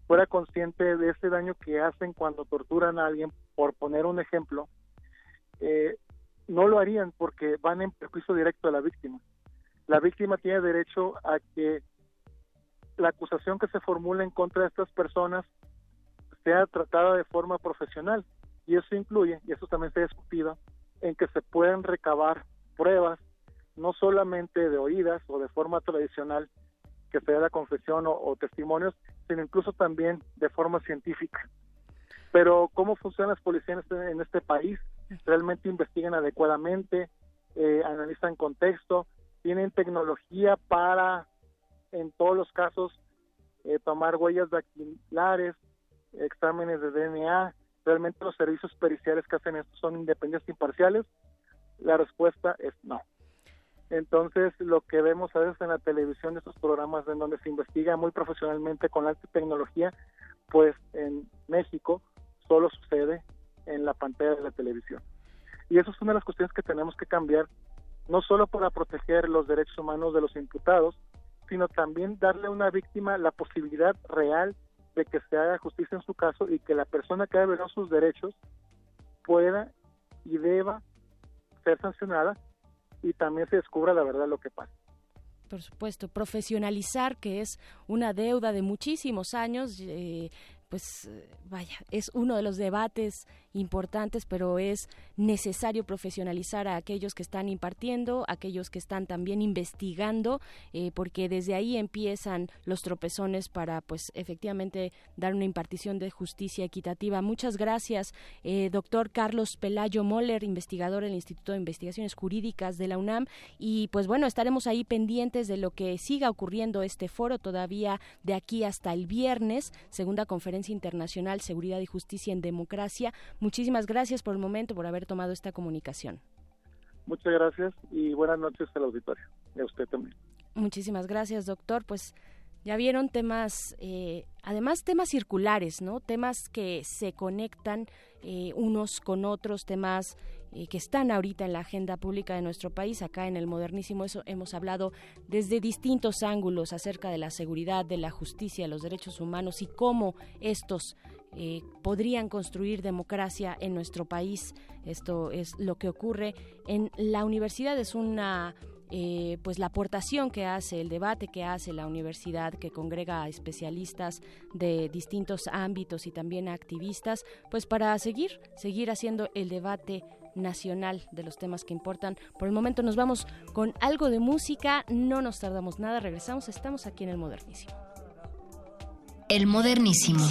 fuera consciente de ese daño que hacen cuando torturan a alguien, por poner un ejemplo, eh, no lo harían porque van en perjuicio directo a la víctima la víctima tiene derecho a que la acusación que se formule en contra de estas personas sea tratada de forma profesional y eso incluye, y eso también se ha discutido, en que se puedan recabar pruebas, no solamente de oídas o de forma tradicional, que sea la confesión o, testimonios, sino incluso también de forma científica. Pero ¿cómo funcionan las policías en este, en este país? ¿Realmente investigan adecuadamente? Eh, ¿Analizan contexto? Tienen tecnología para, en todos los casos, eh, tomar huellas dactilares, exámenes de DNA. ¿Realmente los servicios periciales que hacen esto son independientes e imparciales? La respuesta es no. Entonces, lo que vemos a veces en la televisión de estos programas en donde se investiga muy profesionalmente con alta tecnología, pues en México solo sucede en la pantalla de la televisión. Y eso es una de las cuestiones que tenemos que cambiar, no solo para proteger los derechos humanos de los imputados, sino también darle a una víctima la posibilidad real de que se haga justicia en su caso y que la persona que ha violado sus derechos pueda y deba ser sancionada y también se descubra la verdad lo que pasa. Por supuesto, profesionalizar, que es una deuda de muchísimos años, eh, pues vaya, es uno de los debates importantes, pero es necesario profesionalizar a aquellos que están impartiendo, aquellos que están también investigando, eh, porque desde ahí empiezan los tropezones para, pues, efectivamente dar una impartición de justicia equitativa. Muchas gracias, eh, doctor Carlos Pelayo Moller, investigador del Instituto de Investigaciones Jurídicas de la UNAM, y pues bueno, estaremos ahí pendientes de lo que siga ocurriendo este foro todavía de aquí hasta el viernes, segunda conferencia Internacional Seguridad y Justicia en Democracia. Muchísimas gracias por el momento, por haber tomado esta comunicación. Muchas gracias y buenas noches al auditorio y a usted también. Muchísimas gracias, doctor. Pues ya vieron temas, eh, además temas circulares, ¿no? Temas que se conectan eh, unos con otros, temas eh, que están ahorita en la agenda pública de nuestro país. Acá en el modernísimo eso hemos hablado desde distintos ángulos acerca de la seguridad, de la justicia, los derechos humanos y cómo estos podrían construir democracia en nuestro país. Esto es lo que ocurre en la universidad. Es una eh, pues la aportación que hace, el debate que hace la universidad, que congrega a especialistas de distintos ámbitos y también activistas, pues para seguir, seguir haciendo el debate nacional de los temas que importan. Por el momento nos vamos con algo de música, no nos tardamos nada, regresamos, estamos aquí en el modernísimo. El modernísimo.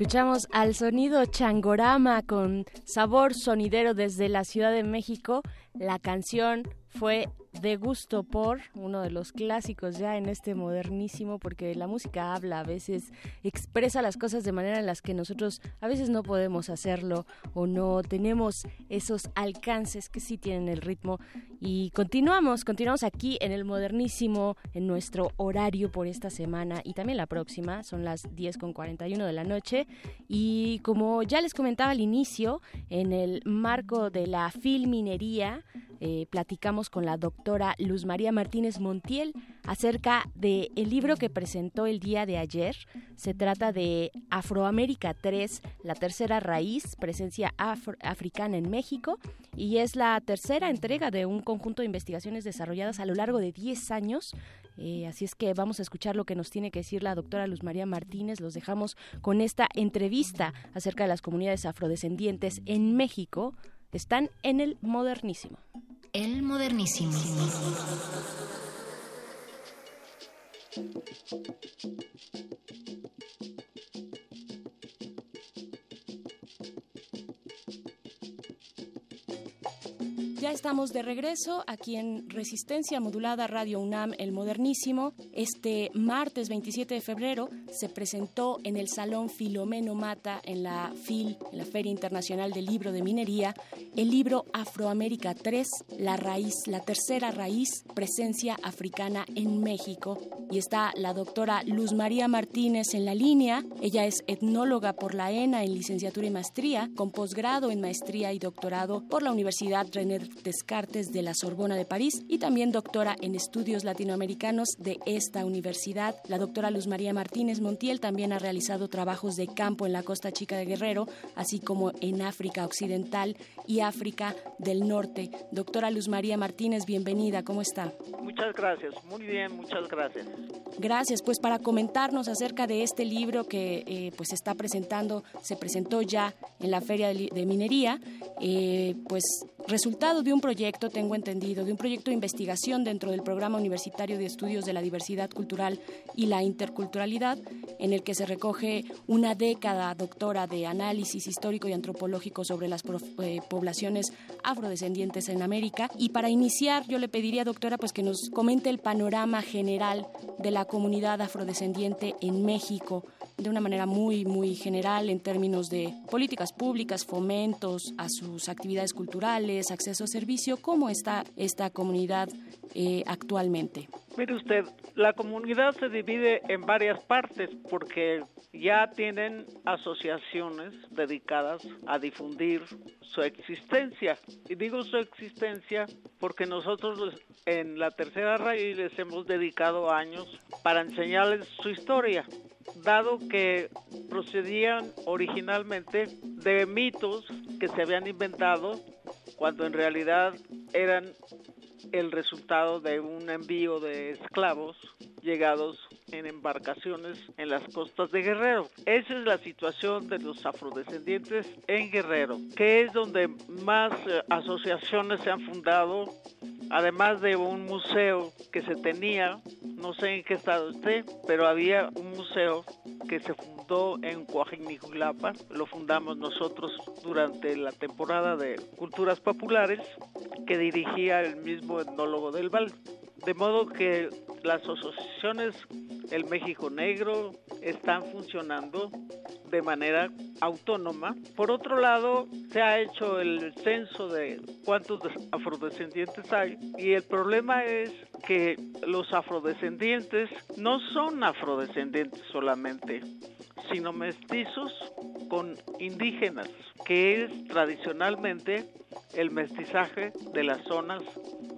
Escuchamos al sonido Changorama con sabor sonidero desde la Ciudad de México. La canción fue de gusto por uno de los clásicos ya en este modernísimo porque la música habla a veces expresa las cosas de manera en las que nosotros a veces no podemos hacerlo o no tenemos esos alcances que sí tienen el ritmo. Y continuamos continuamos aquí en el modernísimo en nuestro horario por esta semana y también la próxima. Son las 10 con 41 de la noche. Y como ya les comentaba al inicio en el marco de la filminería eh, platicamos con la doctora Luz María Martínez Montiel acerca del el libro que presentó el día de ayer. Se trata de Afroamérica 3, la tercera raíz, presencia africana en México, y es la tercera entrega de un conjunto de investigaciones desarrolladas a lo largo de 10 años. Eh, así es que vamos a escuchar lo que nos tiene que decir la doctora Luz María Martínez. Los dejamos con esta entrevista acerca de las comunidades afrodescendientes en México. Están en el modernísimo. El modernísimo. Ya estamos de regreso aquí en Resistencia Modulada Radio UNAM El Modernísimo. Este martes 27 de febrero se presentó en el Salón Filomeno Mata en la FIL, en la Feria Internacional del Libro de Minería, el libro Afroamérica 3, la raíz, la tercera raíz, presencia africana en México. Y está la doctora Luz María Martínez en la línea. Ella es etnóloga por la ENA en licenciatura y maestría, con posgrado en maestría y doctorado por la Universidad René Descartes de la Sorbona de París y también doctora en estudios latinoamericanos de esta universidad. La doctora Luz María Martínez Montiel también ha realizado trabajos de campo en la costa chica de Guerrero, así como en África Occidental y África del Norte. Doctora Luz María Martínez, bienvenida, ¿cómo está? Muchas gracias, muy bien, muchas gracias. Gracias, pues para comentarnos acerca de este libro que eh, pues está presentando, se presentó ya en la Feria de Minería, eh, pues resultado de un proyecto, tengo entendido, de un proyecto de investigación dentro del Programa Universitario de Estudios de la Diversidad Cultural y la Interculturalidad, en el que se recoge una década, doctora, de análisis histórico y antropológico sobre las eh, poblaciones afrodescendientes en América. Y para iniciar, yo le pediría, doctora, pues que nos comente el panorama general de la comunidad afrodescendiente en México, de una manera muy, muy general en términos de políticas públicas, fomentos a sus actividades culturales, acceso a servicio. ¿Cómo está esta comunidad eh, actualmente? Mire usted, la comunidad se divide en varias partes porque ya tienen asociaciones dedicadas a difundir su existencia. Y digo su existencia porque nosotros en la tercera raíz les hemos dedicado años para enseñarles su historia dado que procedían originalmente de mitos que se habían inventado cuando en realidad eran el resultado de un envío de esclavos llegados en embarcaciones en las costas de Guerrero. Esa es la situación de los afrodescendientes en Guerrero, que es donde más eh, asociaciones se han fundado, además de un museo que se tenía, no sé en qué estado esté, pero había un museo que se fundó en Coajiniculapa, lo fundamos nosotros durante la temporada de Culturas Populares, que dirigía el mismo etnólogo del Val. De modo que las asociaciones El México Negro están funcionando de manera autónoma. Por otro lado, se ha hecho el censo de cuántos afrodescendientes hay y el problema es que los afrodescendientes no son afrodescendientes solamente, sino mestizos con indígenas, que es tradicionalmente el mestizaje de las zonas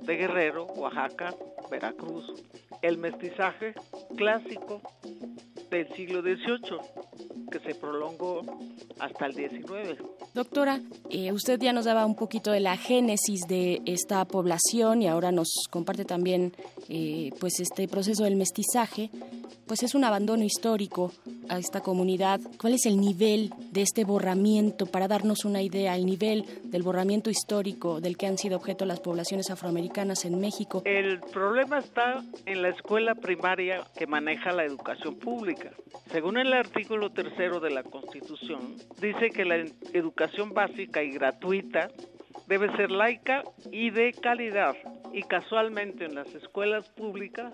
de Guerrero, Oaxaca, Veracruz, el mestizaje clásico del siglo XVIII que se prolongó hasta el XIX. Doctora, eh, usted ya nos daba un poquito de la génesis de esta población y ahora nos comparte también eh, pues este proceso del mestizaje, pues es un abandono histórico a esta comunidad, ¿cuál es el nivel de este borramiento para darnos una idea, el nivel del borramiento histórico del que han sido objeto las poblaciones afroamericanas en México? El problema está en la escuela primaria que maneja la educación pública. Según el artículo tercero de la Constitución, dice que la educación básica y gratuita debe ser laica y de calidad. Y casualmente en las escuelas públicas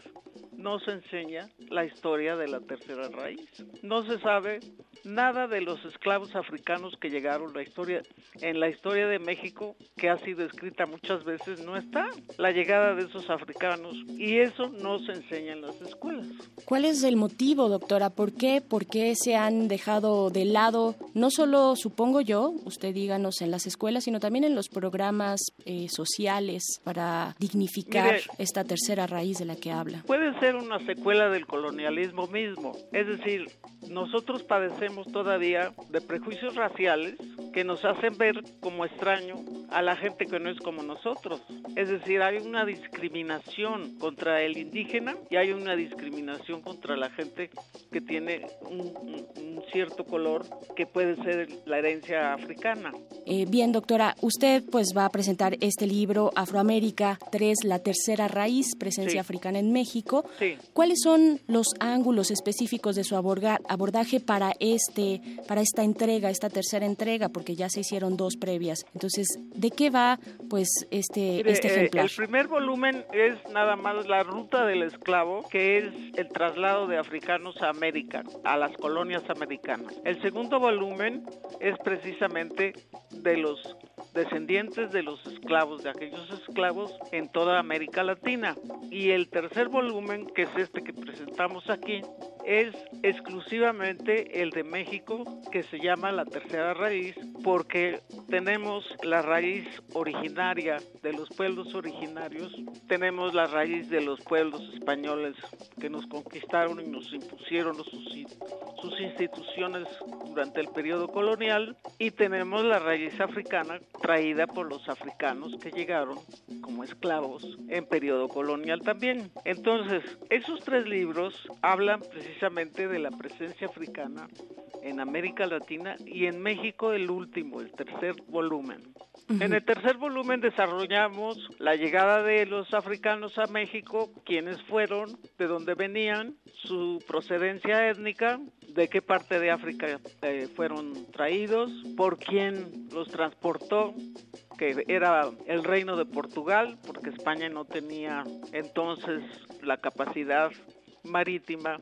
no se enseña la historia de la tercera raíz. No se sabe nada de los esclavos africanos que llegaron la historia en la historia de México que ha sido escrita muchas veces no está la llegada de esos africanos y eso no se enseña en las escuelas. ¿Cuál es el motivo, doctora? ¿Por qué? ¿Por qué se han dejado de lado no solo supongo yo, usted díganos en las escuelas, sino también en los programas eh, sociales para dignificar esta tercera raíz de la que habla? Puede ser una secuela del colonialismo mismo, es decir, nosotros padecemos todavía de prejuicios raciales que nos hacen ver como extraño a la gente que no es como nosotros. Es decir, hay una discriminación contra el indígena y hay una discriminación contra la gente que tiene un, cierto color que puede ser la herencia africana. Eh, bien, doctora, usted pues va a presentar este libro Afroamérica 3, la tercera raíz, presencia africana en México. ¿Cuáles son los ángulos específicos de su abordaje para este, para esta entrega, esta tercera entrega? Porque ya se hicieron dos previas. Entonces, ¿de qué va pues este, este ejemplar? el primer volumen es nada más la ruta del esclavo, que es el traslado de africanos a América, a las colonias americanas. El segundo volumen es precisamente de los descendientes de los esclavos, de aquellos esclavos en toda América Latina. Y el tercer volumen, que es este que presentamos aquí, es exclusivamente el de México, que se llama la tercera raíz, porque tenemos la raíz originaria de los pueblos originarios, tenemos la raíz de los pueblos españoles que nos conquistaron y nos impusieron sus, sus instituciones durante el periodo colonial, y tenemos la raíz africana traída por los africanos que llegaron como esclavos en periodo colonial también. Entonces, esos tres libros hablan precisamente de la presencia africana en América Latina y en México el último, el tercer volumen. En el tercer volumen desarrollamos la llegada de los africanos a México, quiénes fueron, de dónde venían, su procedencia étnica, de qué parte de África eh, fueron traídos, por quién los transportó, que era el reino de Portugal, porque España no tenía entonces la capacidad marítima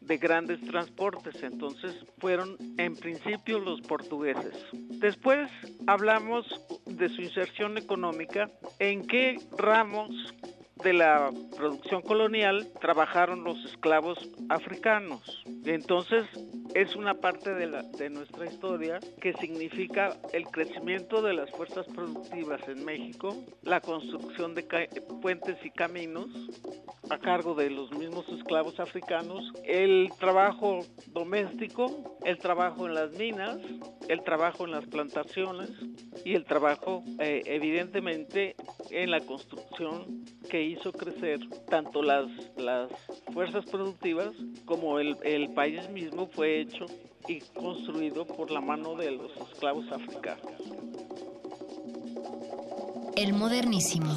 de grandes transportes, entonces fueron en principio los portugueses. Después hablamos de su inserción económica, en qué ramos de la producción colonial trabajaron los esclavos africanos. Entonces, es una parte de, la, de nuestra historia que significa el crecimiento de las fuerzas productivas en México, la construcción de puentes y caminos a cargo de los mismos esclavos africanos, el trabajo doméstico, el trabajo en las minas, el trabajo en las plantaciones y el trabajo eh, evidentemente en la construcción que hizo crecer tanto las, las fuerzas productivas como el, el país mismo fue hecho y construido por la mano de los esclavos africanos. El modernísimo.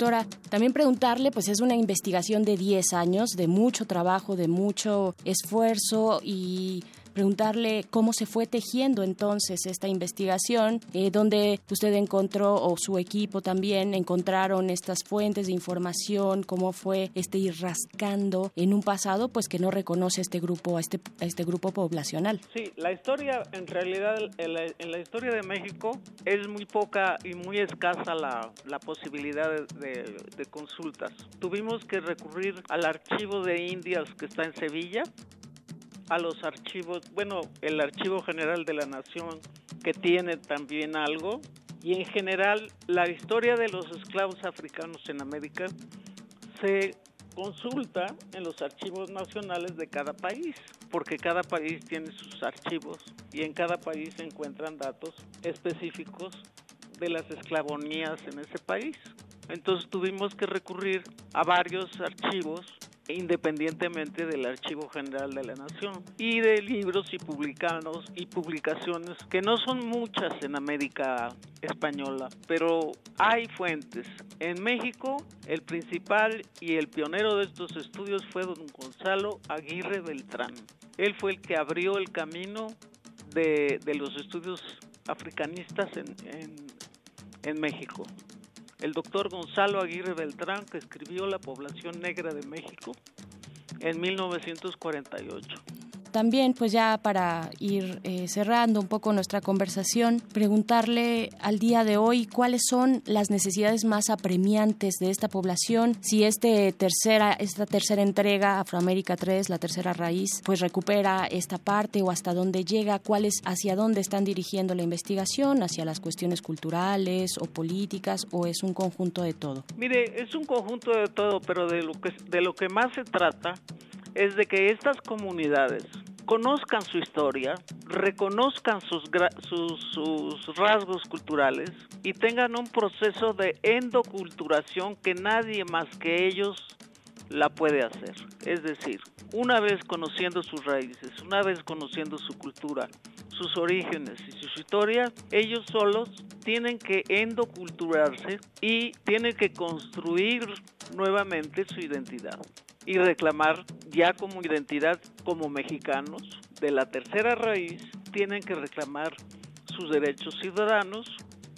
Doctora, también preguntarle, pues es una investigación de 10 años, de mucho trabajo, de mucho esfuerzo y preguntarle cómo se fue tejiendo entonces esta investigación, eh, usted encontró o su equipo también encontraron estas fuentes de información, cómo fue este ir rascando en un pasado pues que no reconoce este grupo, a este, este grupo poblacional. Sí, la historia en realidad en la, historia de México es muy poca y muy escasa la, la posibilidad de, de consultas. Tuvimos que recurrir al archivo de Indias que está en Sevilla a los archivos, bueno, el Archivo General de la Nación, que tiene también algo, y en general la historia de los esclavos africanos en América se consulta en los archivos nacionales de cada país, porque cada país tiene sus archivos y en cada país se encuentran datos específicos de las esclavonías en ese país. Entonces tuvimos que recurrir a varios archivos independientemente del Archivo General de la Nación y de libros y publicanos y publicaciones que no son muchas en América española, pero hay fuentes. En México, el principal y el pionero de estos estudios fue don Gonzalo Aguirre Beltrán. Él fue el que abrió el camino de, los estudios africanistas en, en México el doctor Gonzalo Aguirre Beltrán, que escribió La población negra de México en 1948. También, pues ya para ir eh, cerrando un poco nuestra conversación, preguntarle al día de hoy cuáles son las necesidades más apremiantes de esta población, si este tercera, esta tercera entrega, Afroamérica 3, la tercera raíz, pues recupera esta parte o hasta dónde llega, cuáles, hacia dónde están dirigiendo la investigación, hacia las cuestiones culturales o políticas, o es un conjunto de todo. Mire, es un conjunto de todo, pero de lo que, de lo que más se trata es de que estas comunidades conozcan su historia, reconozcan sus, sus, rasgos culturales y tengan un proceso de endoculturación que nadie más que ellos la puede hacer. Es decir, una vez conociendo sus raíces, una vez conociendo su cultura, sus orígenes y su historia, ellos solos tienen que endoculturarse y tienen que construir nuevamente su identidad y reclamar ya como identidad como mexicanos de la tercera raíz, tienen que reclamar sus derechos ciudadanos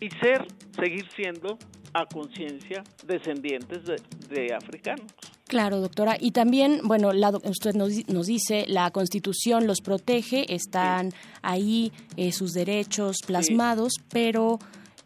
y ser, seguir siendo a conciencia descendientes de, africanos. Claro, doctora. Y también, bueno, usted nos, nos, dice, la Constitución los protege, están ahí eh, sus derechos plasmados, pero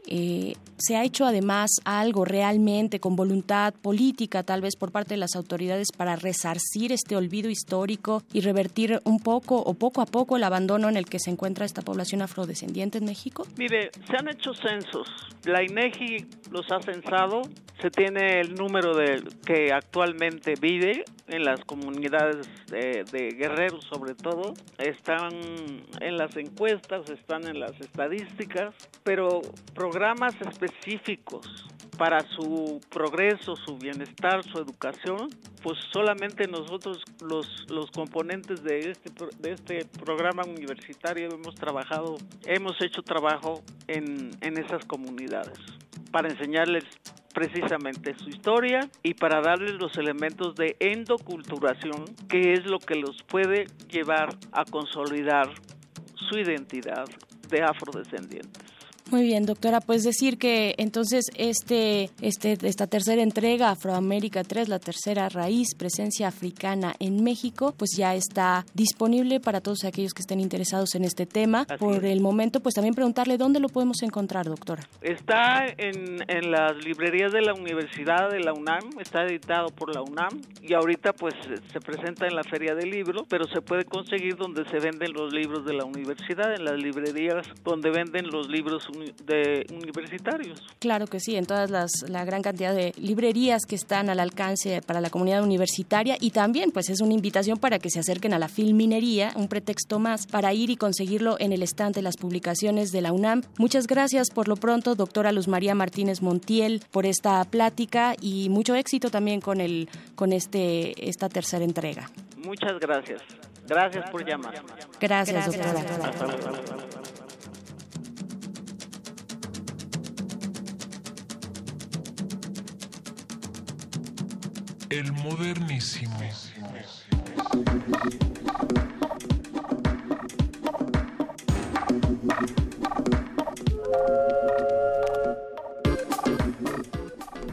eh, ¿Se ha hecho además algo realmente con voluntad política, tal vez por parte de las autoridades, para resarcir este olvido histórico y revertir un poco o poco a poco el abandono en el que se encuentra esta población afrodescendiente en México? Mire, se han hecho censos. La INEGI los ha censado. Se tiene el número de que actualmente vive en las comunidades de, de guerreros, sobre todo. Están en las encuestas, están en las estadísticas, pero programas específicos para su progreso, su bienestar, su educación, pues solamente nosotros los, los componentes de este, de este programa universitario hemos trabajado, hemos hecho trabajo en, en esas comunidades para enseñarles precisamente su historia y para darles los elementos de endoculturación, que es lo que los puede llevar a consolidar su identidad de afrodescendientes. Muy bien, doctora, pues decir que entonces este, este, esta tercera entrega, Afroamérica 3, la tercera raíz, presencia africana en México, pues ya está disponible para todos aquellos que estén interesados en este tema. Por el momento, pues también preguntarle dónde lo podemos encontrar, doctora. Está en, en las librerías de la Universidad de la UNAM, está editado por la UNAM y ahorita pues se presenta en la Feria del Libro, pero se puede conseguir donde se venden los libros de la universidad, en las librerías donde venden los libros de universitarios. Claro que sí, en todas las la gran cantidad de librerías que están al alcance para la comunidad universitaria y también pues es una invitación para que se acerquen a la filminería, un pretexto más para ir y conseguirlo en el estante de las publicaciones de la UNAM. Muchas gracias por lo pronto, doctora Luz María Martínez Montiel, por esta plática y mucho éxito también con el con este esta tercera entrega. Muchas gracias. Gracias por llamar. Gracias, doctora. El modernísimo.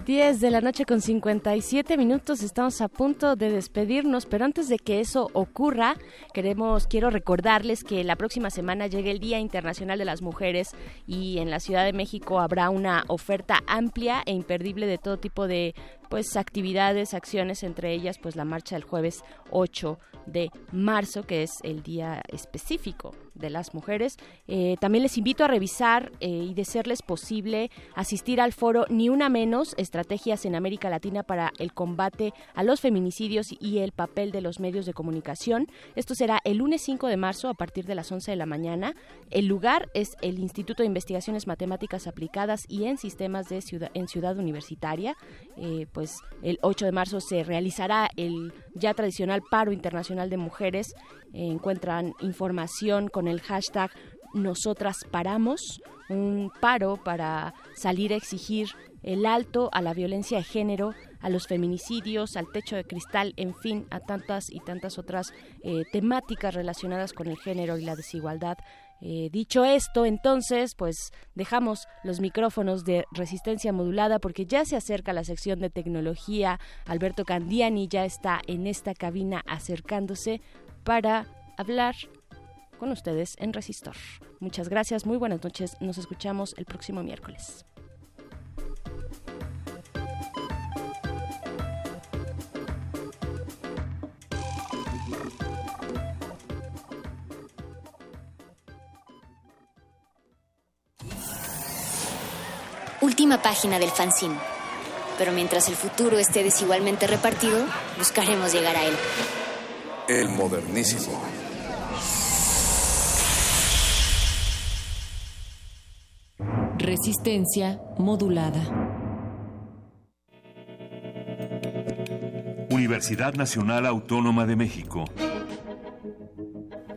10 de la noche con 57 minutos, estamos a punto de despedirnos, pero antes de que eso ocurra, queremos, quiero recordarles que la próxima semana llega el Día Internacional de las Mujeres y en la Ciudad de México habrá una oferta amplia e imperdible de todo tipo de pues actividades, acciones, entre ellas pues la marcha del jueves 8 de marzo, que es el día específico de las mujeres. Eh, también les invito a revisar eh, y de serles posible asistir al foro Ni una menos, estrategias en América Latina para el combate a los feminicidios y el papel de los medios de comunicación. Esto será el lunes 5 de marzo a partir de las 11 de la mañana. El lugar es el Instituto de Investigaciones Matemáticas Aplicadas y en Sistemas de Ciudad, en Ciudad Universitaria. Eh, pues el 8 de marzo se realizará el ya tradicional paro internacional de mujeres. encuentran información con el hashtag Nosotras Paramos, un paro para salir a exigir el alto a la violencia de género, a los feminicidios, al techo de cristal, en fin, a tantas y tantas otras eh, temáticas relacionadas con el género y la desigualdad eh, dicho esto, entonces, pues dejamos los micrófonos de resistencia modulada porque ya se acerca la sección de tecnología. Alberto Candiani ya está en esta cabina acercándose para hablar con ustedes en Resistor. Muchas gracias, muy buenas noches. Nos escuchamos el próximo miércoles. Última página del fanzine. Pero mientras el futuro esté desigualmente repartido, buscaremos llegar a él. El modernísimo. Resistencia modulada. Universidad Nacional Autónoma de México.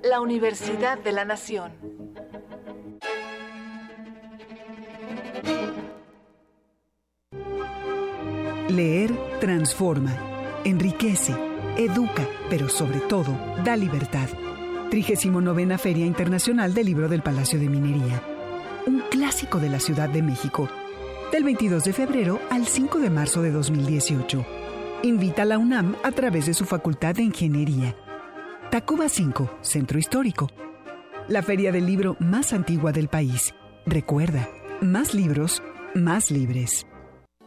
La Universidad de la Nación. Leer transforma, enriquece, educa, pero sobre todo da libertad. 39 Feria Internacional del Libro del Palacio de Minería. Un clásico de la Ciudad de México. Del 22 de febrero al 5 de marzo de 2018. Invita a la UNAM a través de su Facultad de Ingeniería. Tacuba 5, Centro Histórico. La feria del libro más antigua del país. Recuerda, más libros, más libres.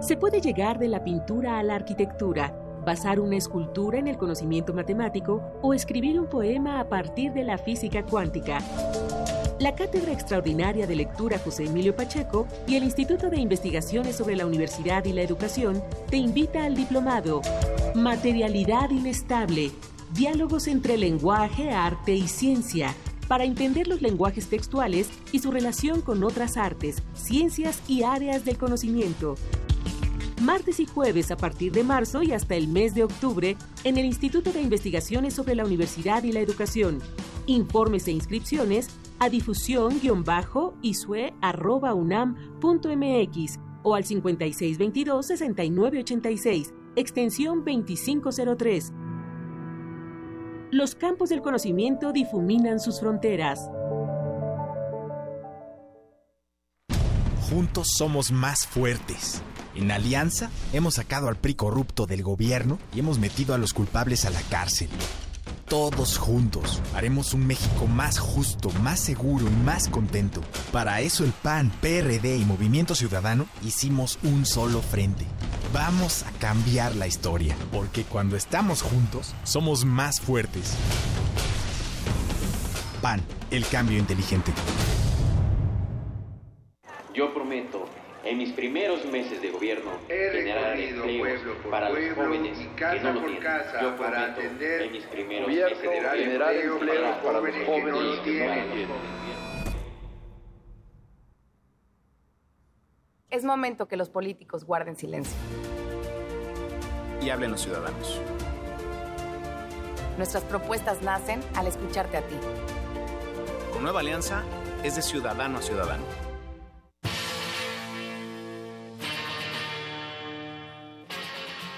Se puede llegar de la pintura a la arquitectura, basar una escultura en el conocimiento matemático o escribir un poema a partir de la física cuántica. La Cátedra Extraordinaria de Lectura José Emilio Pacheco y el Instituto de Investigaciones sobre la Universidad y la Educación te invita al diplomado. Materialidad Inestable, Diálogos entre lenguaje, arte y ciencia, para entender los lenguajes textuales y su relación con otras artes, ciencias y áreas del conocimiento martes y jueves a partir de marzo y hasta el mes de octubre en el Instituto de Investigaciones sobre la Universidad y la Educación. Informes e inscripciones a difusión-isue.unam.mx o al 5622-6986, extensión 2503. Los campos del conocimiento difuminan sus fronteras. Juntos somos más fuertes. En Alianza hemos sacado al PRI corrupto del gobierno y hemos metido a los culpables a la cárcel. Todos juntos haremos un México más justo, más seguro y más contento. Para eso el PAN, PRD y Movimiento Ciudadano hicimos un solo frente. Vamos a cambiar la historia, porque cuando estamos juntos somos más fuertes. PAN, el cambio inteligente. Yo prometo en mis primeros meses de gobierno, generar empleos para los jóvenes que no lo tienen. Yo para atender en mis primeros meses de gobierno, generar empleos para los jóvenes que no lo tienen. Es momento que los políticos guarden silencio. Y hablen los ciudadanos. Nuestras propuestas nacen al escucharte a ti. Con Nueva Alianza es de ciudadano a ciudadano.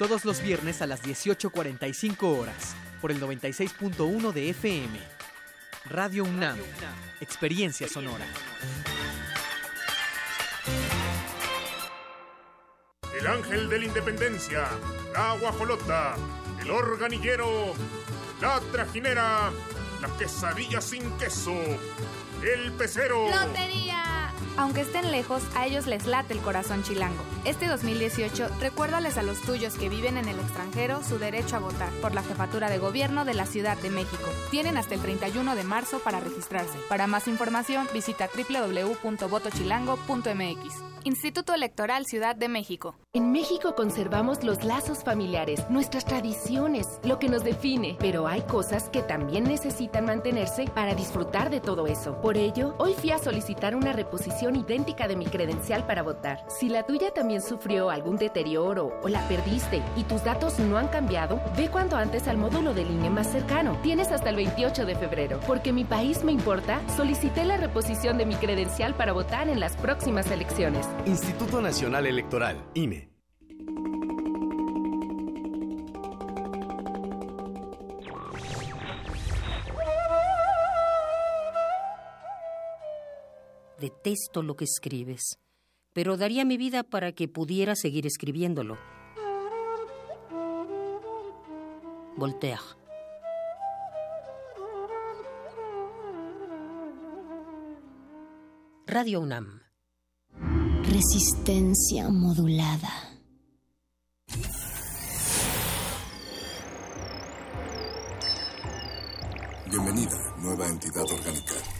todos los viernes a las 18.45 horas, por el 96.1 de FM. Radio UNAM, Experiencia Sonora. El ángel de la independencia, la guajolota, el organillero, la trajinera, la quesadilla sin queso, el pecero. ¡Lotería! Aunque estén lejos, a ellos les late el corazón chilango. Este 2018, recuérdales a los tuyos que viven en el extranjero su derecho a votar por la jefatura de gobierno de la Ciudad de México. Tienen hasta el 31 de marzo para registrarse. Para más información, visita www.votochilango.mx. Instituto Electoral Ciudad de México. En México conservamos los lazos familiares, nuestras tradiciones, lo que nos define, pero hay cosas que también necesitan mantenerse para disfrutar de todo eso. Por ello, hoy fui a solicitar una reposición idéntica de mi credencial para votar. Si la tuya también sufrió algún deterioro o la perdiste y tus datos no han cambiado, ve cuanto antes al módulo de línea más cercano. Tienes hasta el 28 de febrero. Porque mi país me importa, solicité la reposición de mi credencial para votar en las próximas elecciones. Instituto Nacional Electoral, INE. Detesto lo que escribes, pero daría mi vida para que pudiera seguir escribiéndolo. Voltaire. Radio UNAM. Resistencia modulada. Bienvenida, nueva entidad orgánica.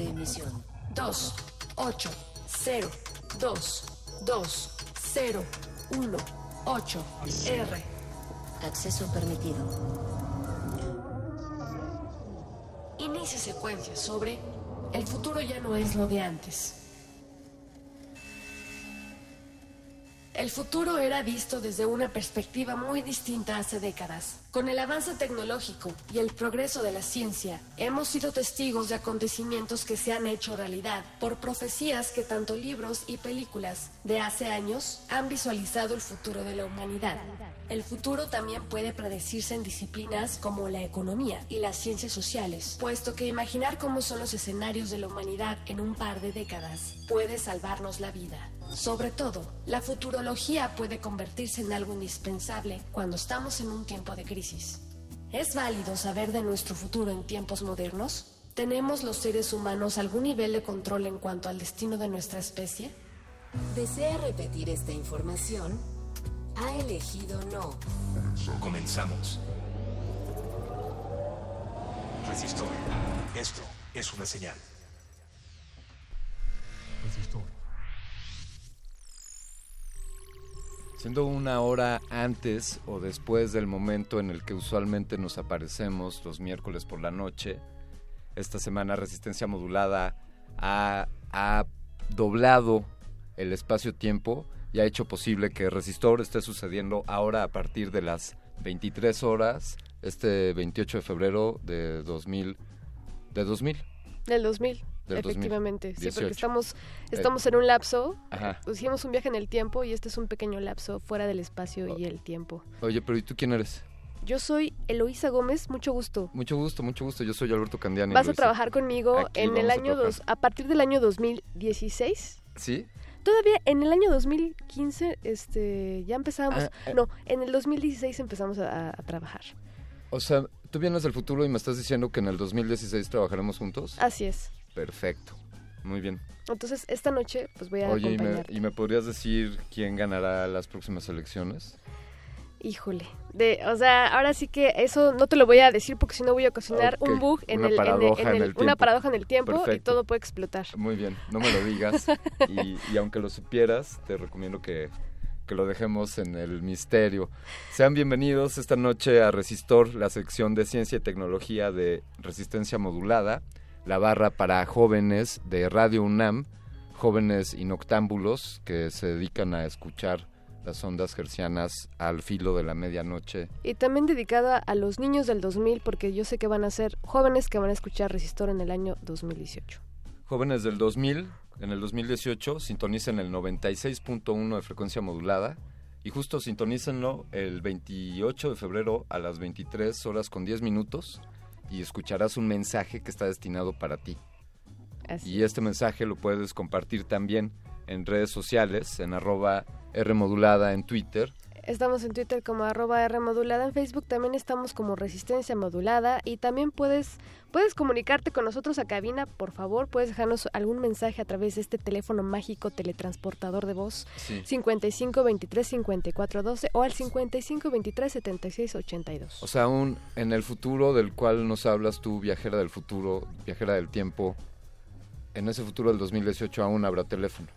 De emisión. 2, 8, 0, 2, 2, 0, 1, 8, R. Acceso permitido. Inicia secuencia sobre El futuro ya no es lo de antes. El futuro era visto desde una perspectiva muy distinta hace décadas. Con el avance tecnológico y el progreso de la ciencia, hemos sido testigos de acontecimientos que se han hecho realidad por profecías que tanto libros y películas de hace años han visualizado el futuro de la humanidad. El futuro también puede predecirse en disciplinas como la economía y las ciencias sociales, puesto que imaginar cómo son los escenarios de la humanidad en un par de décadas puede salvarnos la vida. Sobre todo, la futurología puede convertirse en algo indispensable cuando estamos en un tiempo de crisis. ¿Es válido saber de nuestro futuro en tiempos modernos? ¿Tenemos los seres humanos algún nivel de control en cuanto al destino de nuestra especie? ¿Desea repetir esta información? Ha elegido no. Comenzamos. Resistor. Esto es una señal. Siendo una hora antes o después del momento en el que usualmente nos aparecemos los miércoles por la noche, esta semana Resistencia Modulada ha, doblado el espacio-tiempo y ha hecho posible que Resistor esté sucediendo ahora a partir de las 23 horas, este 28 de febrero de 2000. De 2000. Del 2000. Efectivamente, sí, porque estamos, estamos en un lapso, hicimos un viaje en el tiempo y este es un pequeño lapso fuera del espacio y el tiempo. Oye, pero ¿y tú quién eres? Yo soy Eloísa Gómez, mucho gusto. Mucho gusto, mucho gusto. Yo soy Alberto Candiani. Vas a trabajar conmigo en el año dos, a partir del año 2016. ¿Sí? Todavía en el año 2015 este ya empezamos, ah, eh. no, en el 2016 empezamos a, a trabajar. O sea, tú vienes del futuro y me estás diciendo que en el 2016 trabajaremos juntos. Así es. Perfecto. Muy bien. Entonces, esta noche, pues voy a Oye, ¿y me, ¿y me, podrías decir quién ganará las próximas elecciones? Híjole. De, o sea, ahora sí que eso no te lo voy a decir porque si no voy a ocasionar un bug en el, en el, una paradoja en el tiempo y todo puede explotar. Muy bien, no me lo digas. y, y, aunque lo supieras, te recomiendo que, que lo dejemos en el misterio. Sean bienvenidos esta noche a Resistor, la sección de ciencia y tecnología de resistencia modulada la barra para jóvenes de Radio UNAM, jóvenes inoctámbulos que se dedican a escuchar las ondas gercianas al filo de la medianoche. Y también dedicada a los niños del 2000 porque yo sé que van a ser jóvenes que van a escuchar Resistor en el año 2018. Jóvenes del 2000, en el 2018 sintonicen el 96.1 de frecuencia modulada y justo sintonícenlo el 28 de febrero a las 23 horas con 10 minutos y escucharás un mensaje que está destinado para ti. Y este mensaje lo puedes compartir también en redes sociales, en arroba Rmodulada en Twitter. Estamos en Twitter como arroba Rmodulada, en Facebook también estamos como Resistencia Modulada y también puedes Puedes comunicarte con nosotros a cabina, por favor, puedes dejarnos algún mensaje a través de este teléfono mágico teletransportador de voz 55 23 54 12 o al 55 23 76 82. O sea, aún en el futuro del cual nos hablas tú, viajera del futuro, viajera del tiempo, en ese futuro del 2018 aún habrá teléfono.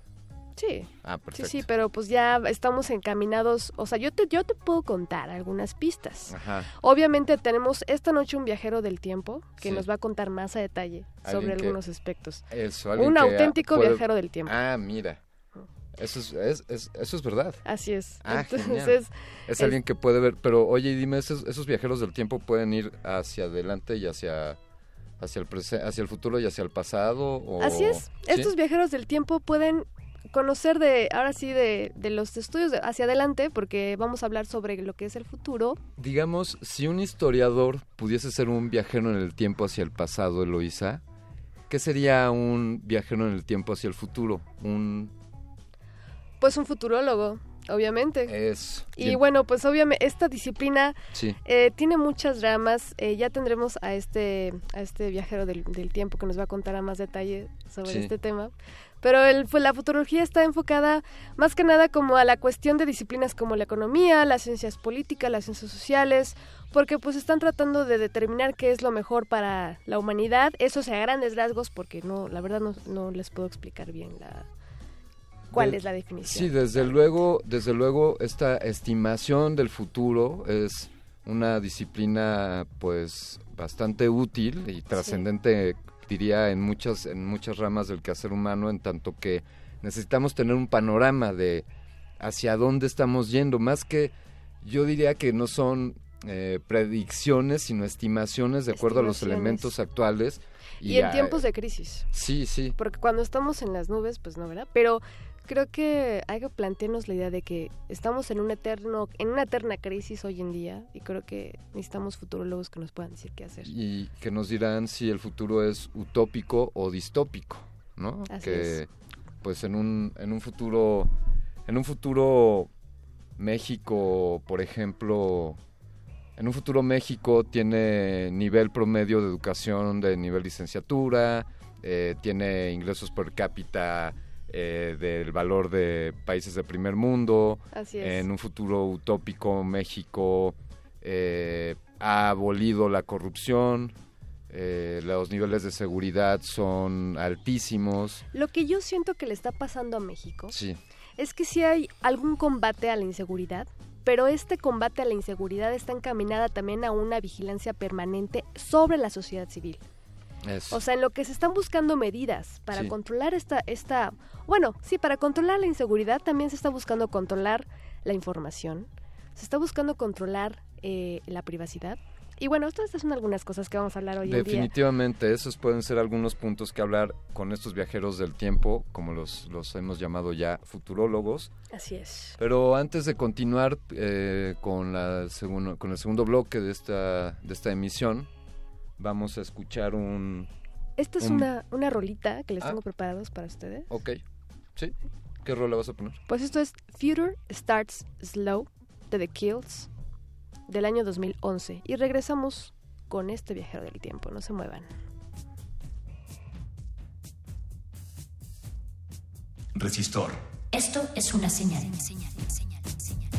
Sí. Ah, sí, sí, pero pues ya estamos encaminados, o sea, yo te, yo te puedo contar algunas pistas. Ajá. Obviamente tenemos esta noche un viajero del tiempo que nos va a contar más a detalle sobre algunos aspectos. Eso, un auténtico viajero del tiempo. Ah, mira. Eso es, eso es verdad. Así es. Ah, Entonces, es, alguien que puede ver, pero oye, dime, ¿esos, ¿esos viajeros del tiempo pueden ir hacia adelante y hacia hacia el hacia el futuro y hacia el pasado? Así es. Estos viajeros del tiempo pueden conocer de, ahora sí, de, de los estudios hacia adelante, porque vamos a hablar sobre lo que es el futuro. Digamos, si un historiador pudiese ser un viajero en el tiempo hacia el pasado, Eloisa, ¿qué sería un viajero en el tiempo hacia el futuro? Un... Pues un futurólogo obviamente. Es. Y bueno, pues obviamente esta disciplina eh, tiene muchas ramas. Eh, ya tendremos a este a este viajero del, tiempo que nos va a contar a más detalle sobre este tema. Pero el, pues, la futurología está enfocada más que nada como a la cuestión de disciplinas como la economía, las ciencias políticas, las ciencias sociales, porque pues están tratando de determinar qué es lo mejor para la humanidad. Eso se a grandes rasgos porque no, la verdad no, no les puedo explicar bien la, cuál es la definición. Sí, desde luego, desde luego esta estimación del futuro es una disciplina pues bastante útil y trascendente diría en muchas en muchas ramas del quehacer humano en tanto que necesitamos tener un panorama de hacia dónde estamos yendo. Más que yo diría que no son eh, predicciones sino estimaciones de acuerdo a los elementos actuales y, en tiempos de crisis. Sí sí. Porque cuando estamos en las nubes pues no verdad pero creo que hay que plantearnos la idea de que estamos en un eterno, en una eterna crisis hoy en día y creo que necesitamos futurólogos que nos puedan decir qué hacer. Y que nos dirán si el futuro es utópico o distópico, ¿no? que pues en un, en un futuro, en un futuro México, por ejemplo, en un futuro México tiene nivel promedio de educación de nivel licenciatura, eh, tiene ingresos per cápita eh, del valor de países de primer mundo. En un futuro utópico, México eh, ha abolido la corrupción. Eh, los niveles de seguridad son altísimos. Lo que yo siento que le está pasando a México es que si hay algún combate a la inseguridad, pero este combate a la inseguridad está encaminada también a una vigilancia permanente sobre la sociedad civil. O sea, en lo que se están buscando medidas para controlar esta, esta, bueno, sí, para controlar la inseguridad también se está buscando controlar la información, se está buscando controlar eh, la privacidad. Y bueno, estas son algunas cosas que vamos a hablar hoy en día. Definitivamente, esos pueden ser algunos puntos que hablar con estos viajeros del tiempo, como los, los hemos llamado ya futurólogos. Así es. Pero antes de continuar eh, con, la con el segundo bloque de esta, de esta emisión, vamos a escuchar un... Esta es Una, una rolita que les ah. tengo preparados para ustedes. Ok, sí. ¿Qué rola vas a poner? Pues esto es Future Starts Slow de The Kills del año 2011 y regresamos con este viajero del tiempo, no se muevan. Resistor. Esto es una señal. can fall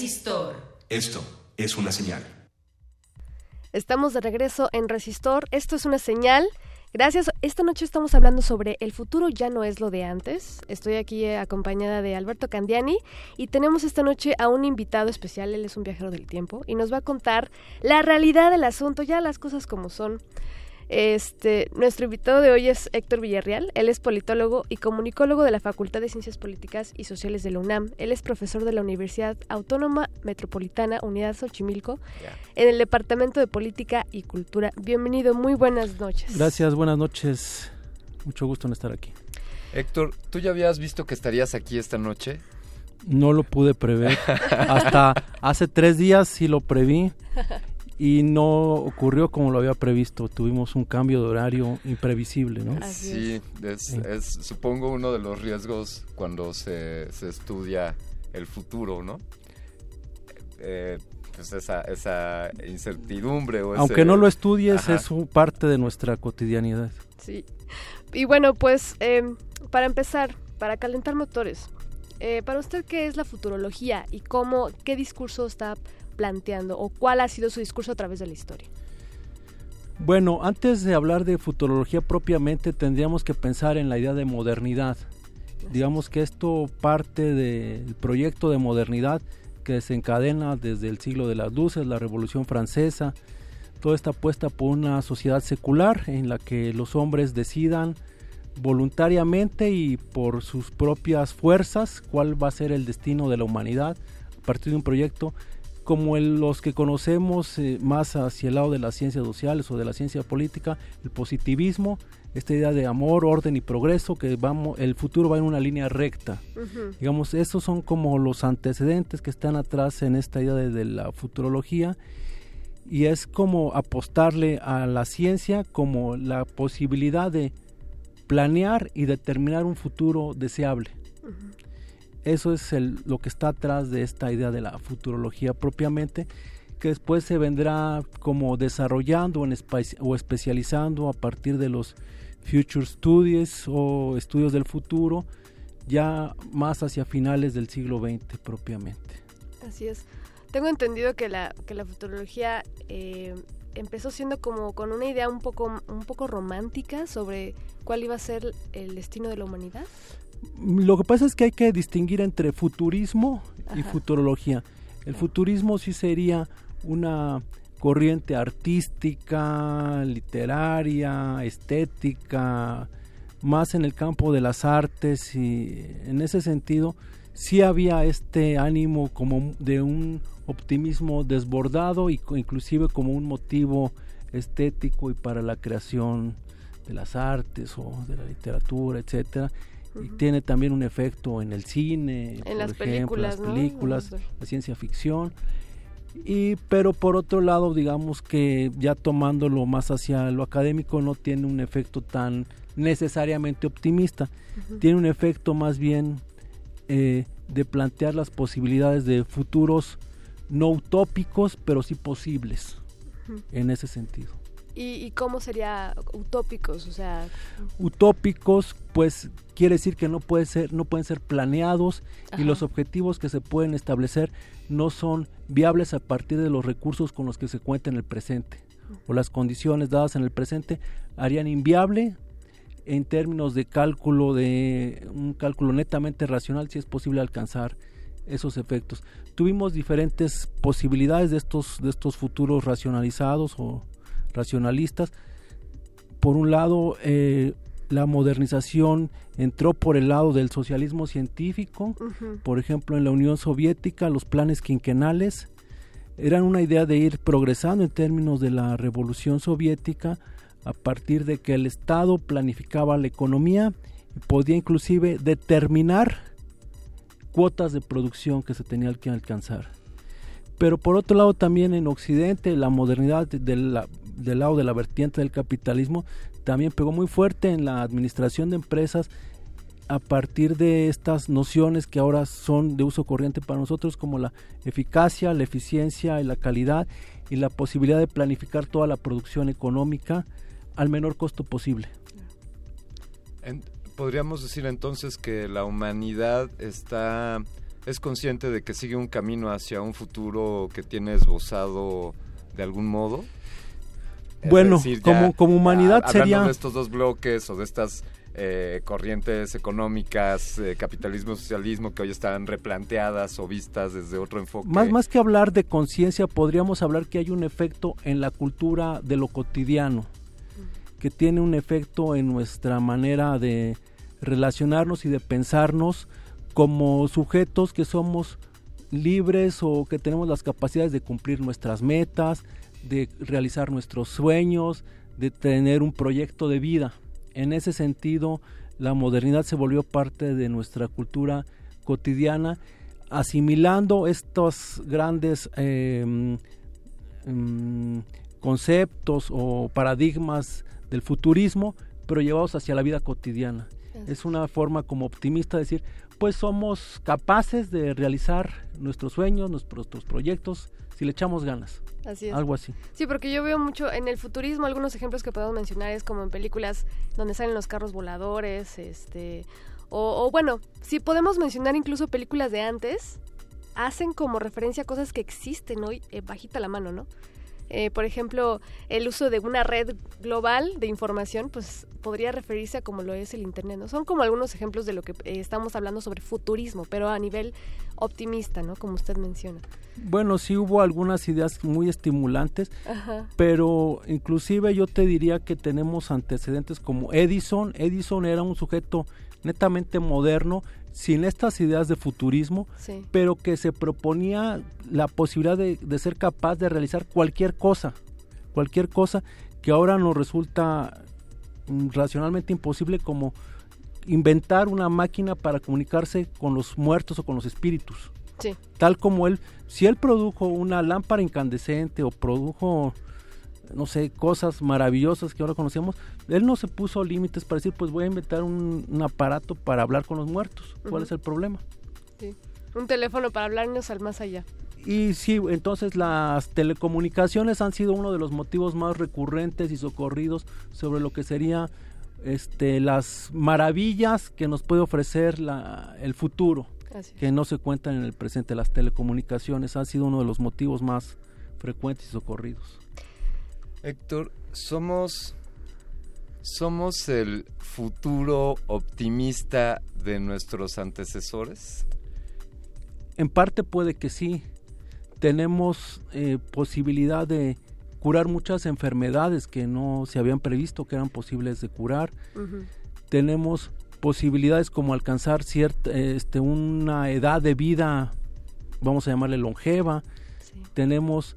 Resistor. Esto es una señal. Estamos de regreso en Resistor. Esto es una señal. Gracias. Esta noche estamos hablando sobre el futuro ya no es lo de antes. Estoy aquí eh, acompañada de Alberto Candiani y tenemos esta noche a un invitado especial. Él es un viajero del tiempo y nos va a contar la realidad del asunto, ya las cosas como son. Este, nuestro invitado de hoy es Héctor Villarreal. Él es politólogo y comunicólogo de la Facultad de Ciencias Políticas y Sociales de la UNAM. Él es profesor de la Universidad Autónoma Metropolitana Unidad Xochimilco en el Departamento de Política y Cultura. Bienvenido, muy buenas noches. Gracias, buenas noches. Mucho gusto en estar aquí. Héctor, ¿tú ya habías visto que estarías aquí esta noche? No lo pude prever. [laughs] Hasta hace tres días sí lo preví y no ocurrió como lo había previsto. Tuvimos un cambio de horario imprevisible, ¿no? sí, es, supongo uno de los riesgos cuando se, se estudia el futuro, ¿no? Eh, pues esa, esa incertidumbre. O Aunque no lo estudies, es parte de nuestra cotidianidad. Sí. Y bueno, pues em, para empezar, para calentar motores, eh, para usted, ¿qué es la futurología y cómo, qué discurso está planteando o cuál ha sido su discurso a través de la historia? Bueno, antes de hablar de futurología propiamente, tendríamos que pensar en la idea de modernidad. Digamos que esto parte del proyecto de modernidad que se encadena desde el siglo de las luces, la Revolución Francesa, toda esta apuesta por una sociedad secular en la que los hombres decidan voluntariamente y por sus propias fuerzas cuál va a ser el destino de la humanidad a partir de un proyecto como los que conocemos eh, más hacia el lado de las ciencias sociales o de la ciencia política, el positivismo, esta idea de amor, orden y progreso, que vamos, el futuro va en una línea recta. Digamos, esos son como los antecedentes que están atrás en esta idea de, de la futurología y es como apostarle a la ciencia como la posibilidad de planear y determinar un futuro deseable. Eso es lo que está atrás de esta idea de la futurología propiamente, que después se vendrá como desarrollando o especializando a partir de los Future Studies o estudios del futuro, ya más hacia finales del siglo XX propiamente. Así es. Tengo entendido que la, que la futurología eh, empezó siendo como con una idea un poco, un poco romántica sobre cuál iba a ser el destino de la humanidad. Lo que pasa es que hay que distinguir entre futurismo y futurología. El futurismo sí sería una corriente artística, literaria, estética, más en el campo de las artes y en ese sentido sí había este ánimo como de un optimismo desbordado y inclusive como un motivo estético y para la creación de las artes o de la literatura, etcétera y tiene también un efecto en el cine, en las películas, las películas, la ciencia ficción. Y pero por otro lado, digamos que ya tomándolo más hacia lo académico no tiene un efecto tan necesariamente optimista, tiene un efecto más bien eh, de plantear las posibilidades de futuros no utópicos, pero sí posibles en ese sentido. ¿Y, cómo sería utópicos? O sea, utópicos, pues quiere decir que no puede ser, no pueden ser planeados y los objetivos que se pueden establecer no son viables a partir de los recursos con los que se cuenta en el presente o las condiciones dadas en el presente harían inviable en términos de cálculo de un cálculo netamente racional si es posible alcanzar esos efectos. Tuvimos diferentes posibilidades de estos de estos futuros racionalizados o racionalistas. Por un lado, eh, la modernización entró por el lado del socialismo científico, por ejemplo, en la Unión Soviética, los planes quinquenales eran una idea de ir progresando en términos de la revolución soviética a partir de que el Estado planificaba la economía y podía inclusive determinar cuotas de producción que se tenía que alcanzar. Pero por otro lado también en Occidente la modernidad de la, del lado de la vertiente del capitalismo también pegó muy fuerte en la administración de empresas a partir de estas nociones que ahora son de uso corriente para nosotros como la eficacia, la eficiencia y la calidad y la posibilidad de planificar toda la producción económica al menor costo posible. podríamos decir entonces que la humanidad está es consciente de que sigue un camino hacia un futuro que tiene esbozado de algún modo. Bueno, como, como humanidad sería... de estos dos bloques o de estas eh, corrientes económicas, eh, capitalismo, socialismo, que hoy están replanteadas o vistas desde otro enfoque. Más, más que hablar de conciencia, podríamos hablar que hay un efecto en la cultura de lo cotidiano, que tiene un efecto en nuestra manera de relacionarnos y de pensarnos como sujetos que somos libres o que tenemos las capacidades de cumplir nuestras metas, de realizar nuestros sueños, de tener un proyecto de vida. En ese sentido, la modernidad se volvió parte de nuestra cultura cotidiana, asimilando estos grandes em, em, conceptos o paradigmas del futurismo, pero llevados hacia la vida cotidiana. Es una forma como optimista de decir, pues somos capaces de realizar nuestros sueños, nuestros, proyectos, si le echamos ganas. Así es. Algo así. Sí, porque yo veo mucho en el futurismo, algunos ejemplos que podemos mencionar es como en películas donde salen los carros voladores, este, o, o bueno, si podemos mencionar incluso películas de antes, hacen como referencia a cosas que existen hoy eh, bajita la mano, ¿no? Eh, por ejemplo, el uso de una red global de información, pues podría referirse a como lo es el Internet, ¿no? Son como algunos ejemplos de lo que eh, estamos hablando sobre futurismo, pero a nivel optimista, ¿no? Como usted menciona. Bueno, sí hubo algunas ideas muy estimulantes, pero inclusive yo te diría que tenemos antecedentes como Edison. Edison era un sujeto netamente moderno sin estas ideas de futurismo, pero que se proponía la posibilidad de, ser capaz de realizar cualquier cosa, cualquier cosa que ahora nos resulta mm, racionalmente imposible como inventar una máquina para comunicarse con los muertos o con los espíritus. Tal como él, si él produjo una lámpara incandescente o produjo no sé, cosas maravillosas que ahora conocemos, él no se puso límites para decir, pues voy a inventar un, aparato para hablar con los muertos. ¿Cuál es el problema? Sí. Un teléfono para hablarnos al más allá. Y sí, entonces las telecomunicaciones han sido uno de los motivos más recurrentes y socorridos sobre lo que sería este, las maravillas que nos puede ofrecer la, el futuro, que no se cuentan en el presente. Las telecomunicaciones han sido uno de los motivos más frecuentes y socorridos. Héctor, somos somos el futuro optimista de nuestros antecesores. En parte puede que sí. Tenemos eh, posibilidad de curar muchas enfermedades que no se habían previsto que eran posibles de curar. Tenemos posibilidades como alcanzar cierta, este, una edad de vida, vamos a llamarle longeva. Tenemos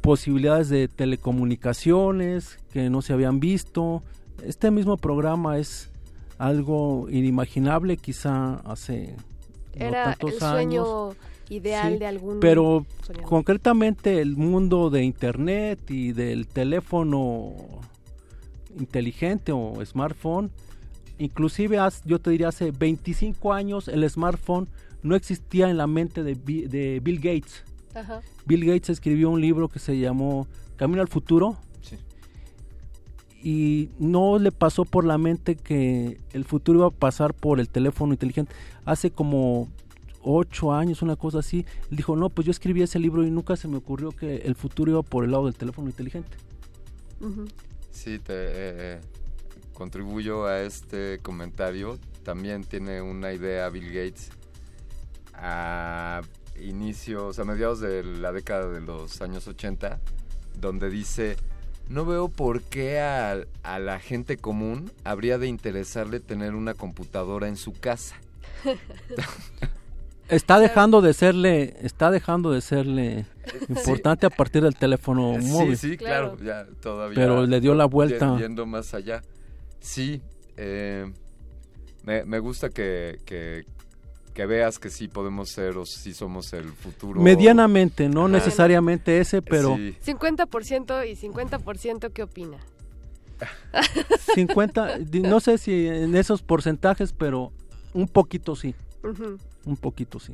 posibilidades de telecomunicaciones que no se habían visto. Este mismo programa es algo inimaginable quizá hace Era no el sueño ideal de algún pero concretamente el mundo de internet y del teléfono inteligente o smartphone inclusive yo te diría hace 25 años el smartphone no existía en la mente de, de Bill Gates Bill Gates escribió un libro que se llamó Camino al Futuro. Y no le pasó por la mente que el futuro iba a pasar por el teléfono inteligente. Hace como ocho años, una cosa así, él dijo, no, pues yo escribí ese libro y nunca se me ocurrió que el futuro iba por el lado del teléfono inteligente. Sí, te eh, contribuyo a este comentario. También tiene una idea Bill Gates a inicios, a mediados de la década de los años 80, donde dice, no veo por qué a, la gente común habría de interesarle tener una computadora en su casa. [laughs] está dejando de serle, está dejando de serle importante a partir del teléfono móvil. Sí, sí, claro, ya todavía. Pero le dio la vuelta. Yendo más allá. Sí, eh, me, me, gusta que, que veas que sí podemos ser o sí somos el futuro. Medianamente, no necesariamente ese, pero... 50% y 50%, ¿qué opina? [laughs] 50, no sé si en esos porcentajes, pero un poquito sí. Un poquito sí.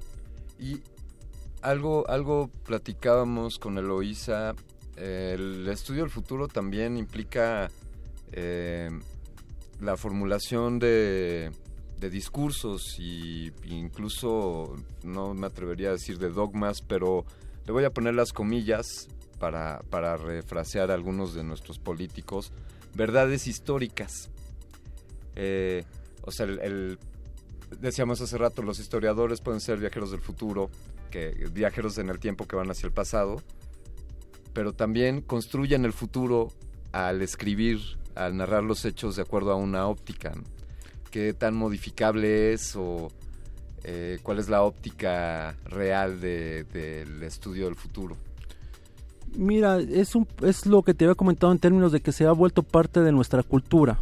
Y algo, algo platicábamos con Eloísa, el estudio del futuro también implica eh, la formulación de de discursos y incluso no me atrevería a decir de dogmas, pero le voy a poner las comillas para, para refrasear a algunos de nuestros políticos, verdades históricas. Eh, o sea, el, decíamos hace rato, los historiadores pueden ser viajeros del futuro, que viajeros en el tiempo que van hacia el pasado, pero también construyen el futuro al escribir, al narrar los hechos de acuerdo a una óptica. ¿Qué tan modificable es o eh, cuál es la óptica real del estudio del futuro? Mira, es, un, es lo que te había comentado en términos de que se ha vuelto parte de nuestra cultura.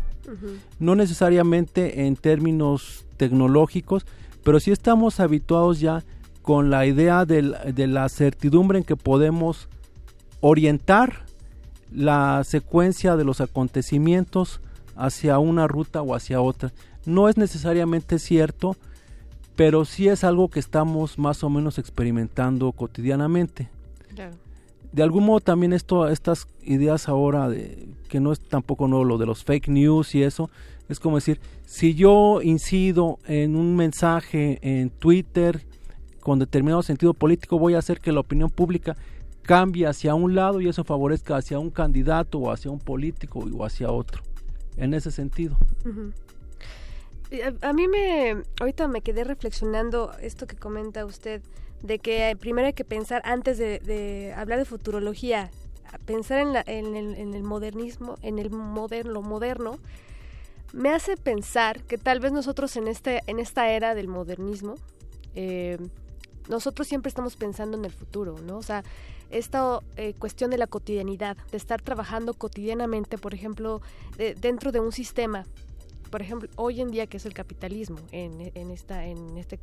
No necesariamente en términos tecnológicos, pero sí estamos habituados ya con la idea de la certidumbre en que podemos orientar la secuencia de los acontecimientos hacia una ruta o hacia otra. No es necesariamente cierto, pero sí es algo que estamos más o menos experimentando cotidianamente. De algún modo también esto, estas ideas ahora de que no es tampoco nuevo lo de los fake news y eso, es como decir, si yo incido en un mensaje en Twitter con determinado sentido político, voy a hacer que la opinión pública cambie hacia un lado y eso favorezca hacia un candidato o hacia un político o hacia otro. En ese sentido. A, mí me, ahorita me quedé reflexionando esto que comenta usted, de que primero hay que pensar, antes de, hablar de futurología, pensar en, la, en, el, en, el, modernismo, en el moderno, moderno, me hace pensar que tal vez nosotros en, este, en esta era del modernismo, eh, nosotros siempre estamos pensando en el futuro, ¿no? O sea, esta eh, cuestión de la cotidianidad, de estar trabajando cotidianamente, por ejemplo, dentro de un sistema, por ejemplo, hoy en día que es el capitalismo en, esta, este,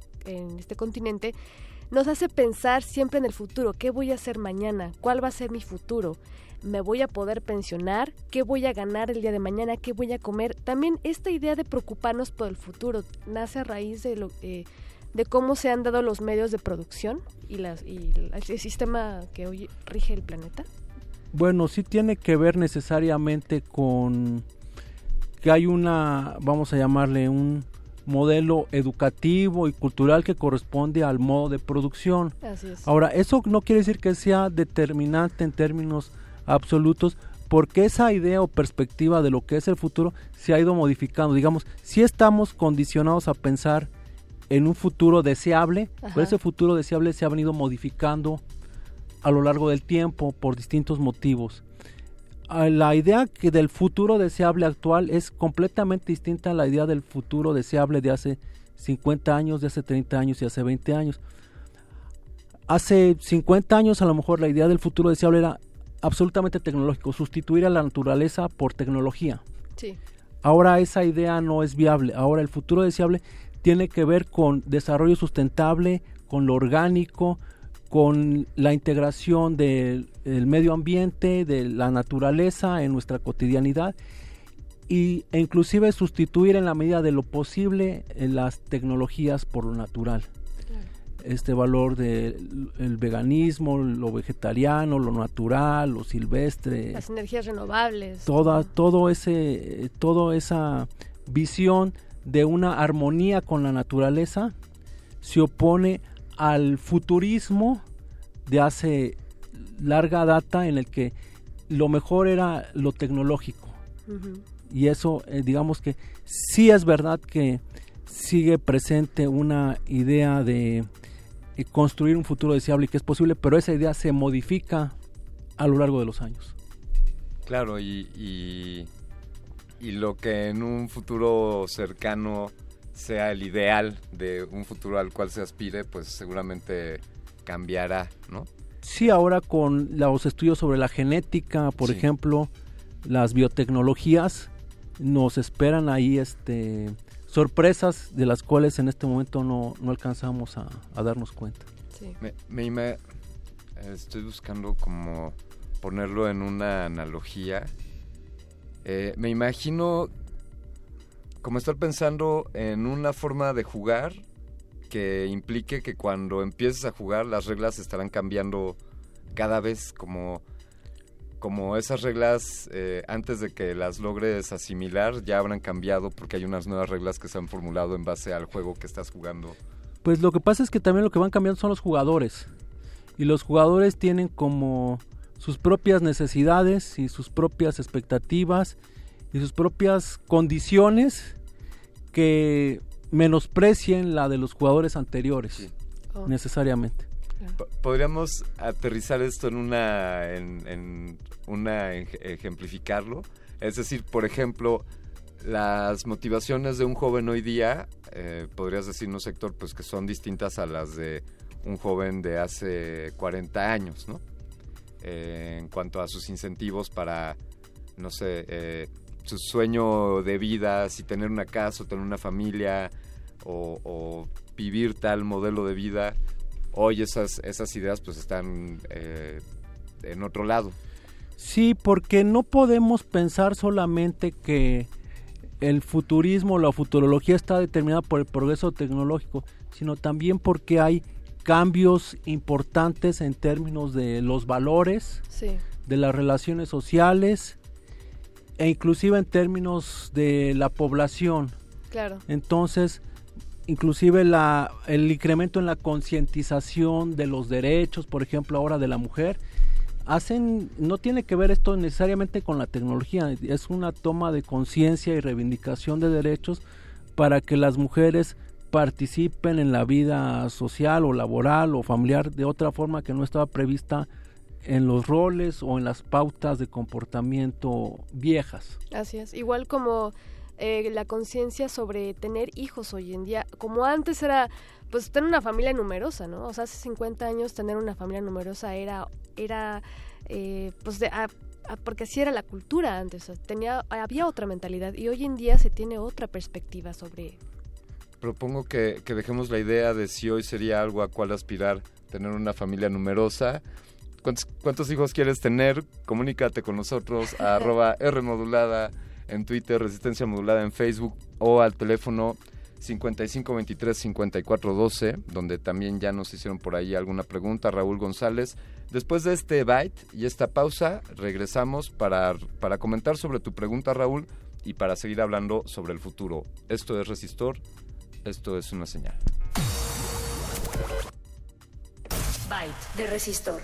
este continente, nos hace pensar siempre en el futuro, ¿qué voy a hacer mañana? ¿Cuál va a ser mi futuro? ¿Me voy a poder pensionar? ¿Qué voy a ganar el día de mañana? ¿Qué voy a comer? También esta idea de preocuparnos por el futuro nace a raíz de lo... Eh, de cómo se han dado los medios de producción y, las, y el sistema que hoy rige el planeta? Bueno, sí tiene que ver necesariamente con que hay una, vamos a llamarle un modelo educativo y cultural que corresponde al modo de producción. Ahora, eso no quiere decir que sea determinante en términos absolutos, porque esa idea o perspectiva de lo que es el futuro se ha ido modificando. Digamos, si estamos condicionados a pensar en un futuro deseable, pero ese futuro deseable se ha venido modificando a lo largo del tiempo por distintos motivos. La idea que del futuro deseable actual es completamente distinta a la idea del futuro deseable de hace 50 años, de hace 30 años y hace 20 años. Hace 50 años a lo mejor la idea del futuro deseable era absolutamente tecnológico, sustituir a la naturaleza por tecnología. Ahora esa idea no es viable. Ahora el futuro deseable tiene que ver con desarrollo sustentable, con lo orgánico, con la integración del, medio ambiente, de la naturaleza en nuestra cotidianidad y, e inclusive sustituir en la medida de lo posible eh, las tecnologías por lo natural. Este valor del veganismo, lo vegetariano, lo natural, lo silvestre. Las energías renovables. Toda, todo ese, toda esa visión de una armonía con la naturaleza se opone al futurismo de hace larga data en el que lo mejor era lo tecnológico. Y eso, eh, digamos que sí es verdad que sigue presente una idea de eh, construir un futuro deseable y que es posible, pero esa idea se modifica a lo largo de los años. Claro, y y lo que en un futuro cercano sea el ideal de un futuro al cual se aspire, pues seguramente cambiará, ¿no? Sí, ahora con los estudios sobre la genética, por ejemplo, las biotecnologías, nos esperan ahí este sorpresas de las cuales en este momento no, alcanzamos a, darnos cuenta. Sí. Me, me, estoy buscando como ponerlo en una analogía eh, me imagino como estar pensando en una forma de jugar que implique que cuando empieces a jugar las reglas estarán cambiando cada vez como como esas reglas, eh, antes de que las logres asimilar, ya habrán cambiado porque hay unas nuevas reglas que se han formulado en base al juego que estás jugando. Pues lo que pasa es que también lo que van cambiando son los jugadores. Y los jugadores tienen como sus propias necesidades y sus propias expectativas y sus propias condiciones que menosprecien la de los jugadores anteriores, oh. necesariamente. Podríamos aterrizar esto en una, en, una ejemplificarlo. Es decir, por ejemplo, las motivaciones de un joven hoy día, eh, podrías decirnos, Héctor, pues que son distintas a las de un joven de hace 40 años, ¿no? Eh, en cuanto a sus incentivos para, no sé, eh, su sueño de vida, si tener una casa o tener una familia o, vivir tal modelo de vida, hoy esas, esas ideas pues están eh, en otro lado. Sí, porque no podemos pensar solamente que el futurismo, la futurología está determinada por el progreso tecnológico, sino también porque hay cambios importantes en términos de los valores, de las relaciones sociales, e inclusive en términos de la población. Claro. Entonces, inclusive la, el incremento en la concientización de los derechos, por ejemplo, ahora de la mujer, hacen, no tiene que ver esto necesariamente con la tecnología, es una toma de conciencia y reivindicación de derechos para que las mujeres participen en la vida social o laboral o familiar de otra forma que no estaba prevista en los roles o en las pautas de comportamiento viejas. Así es, igual como eh, la conciencia sobre tener hijos hoy en día, como antes era pues tener una familia numerosa, ¿no? O sea, hace 50 años tener una familia numerosa era, era eh, pues de, porque así era la cultura antes, tenía, había otra mentalidad y hoy en día se tiene otra perspectiva sobre... Propongo que, que dejemos la idea de si hoy sería algo a cual aspirar tener una familia numerosa ¿Cuántos, hijos quieres tener? Comunícate con nosotros a [laughs] arroba Rmodulada en Twitter, Resistencia Modulada en Facebook o al teléfono 5523-5412, donde también ya nos hicieron por ahí alguna pregunta, Raúl González. Después de este byte y esta pausa, regresamos para, para comentar sobre tu pregunta, Raúl, y para seguir hablando sobre el futuro. Esto es Resistor, esto es una señal. Byte de Resistor.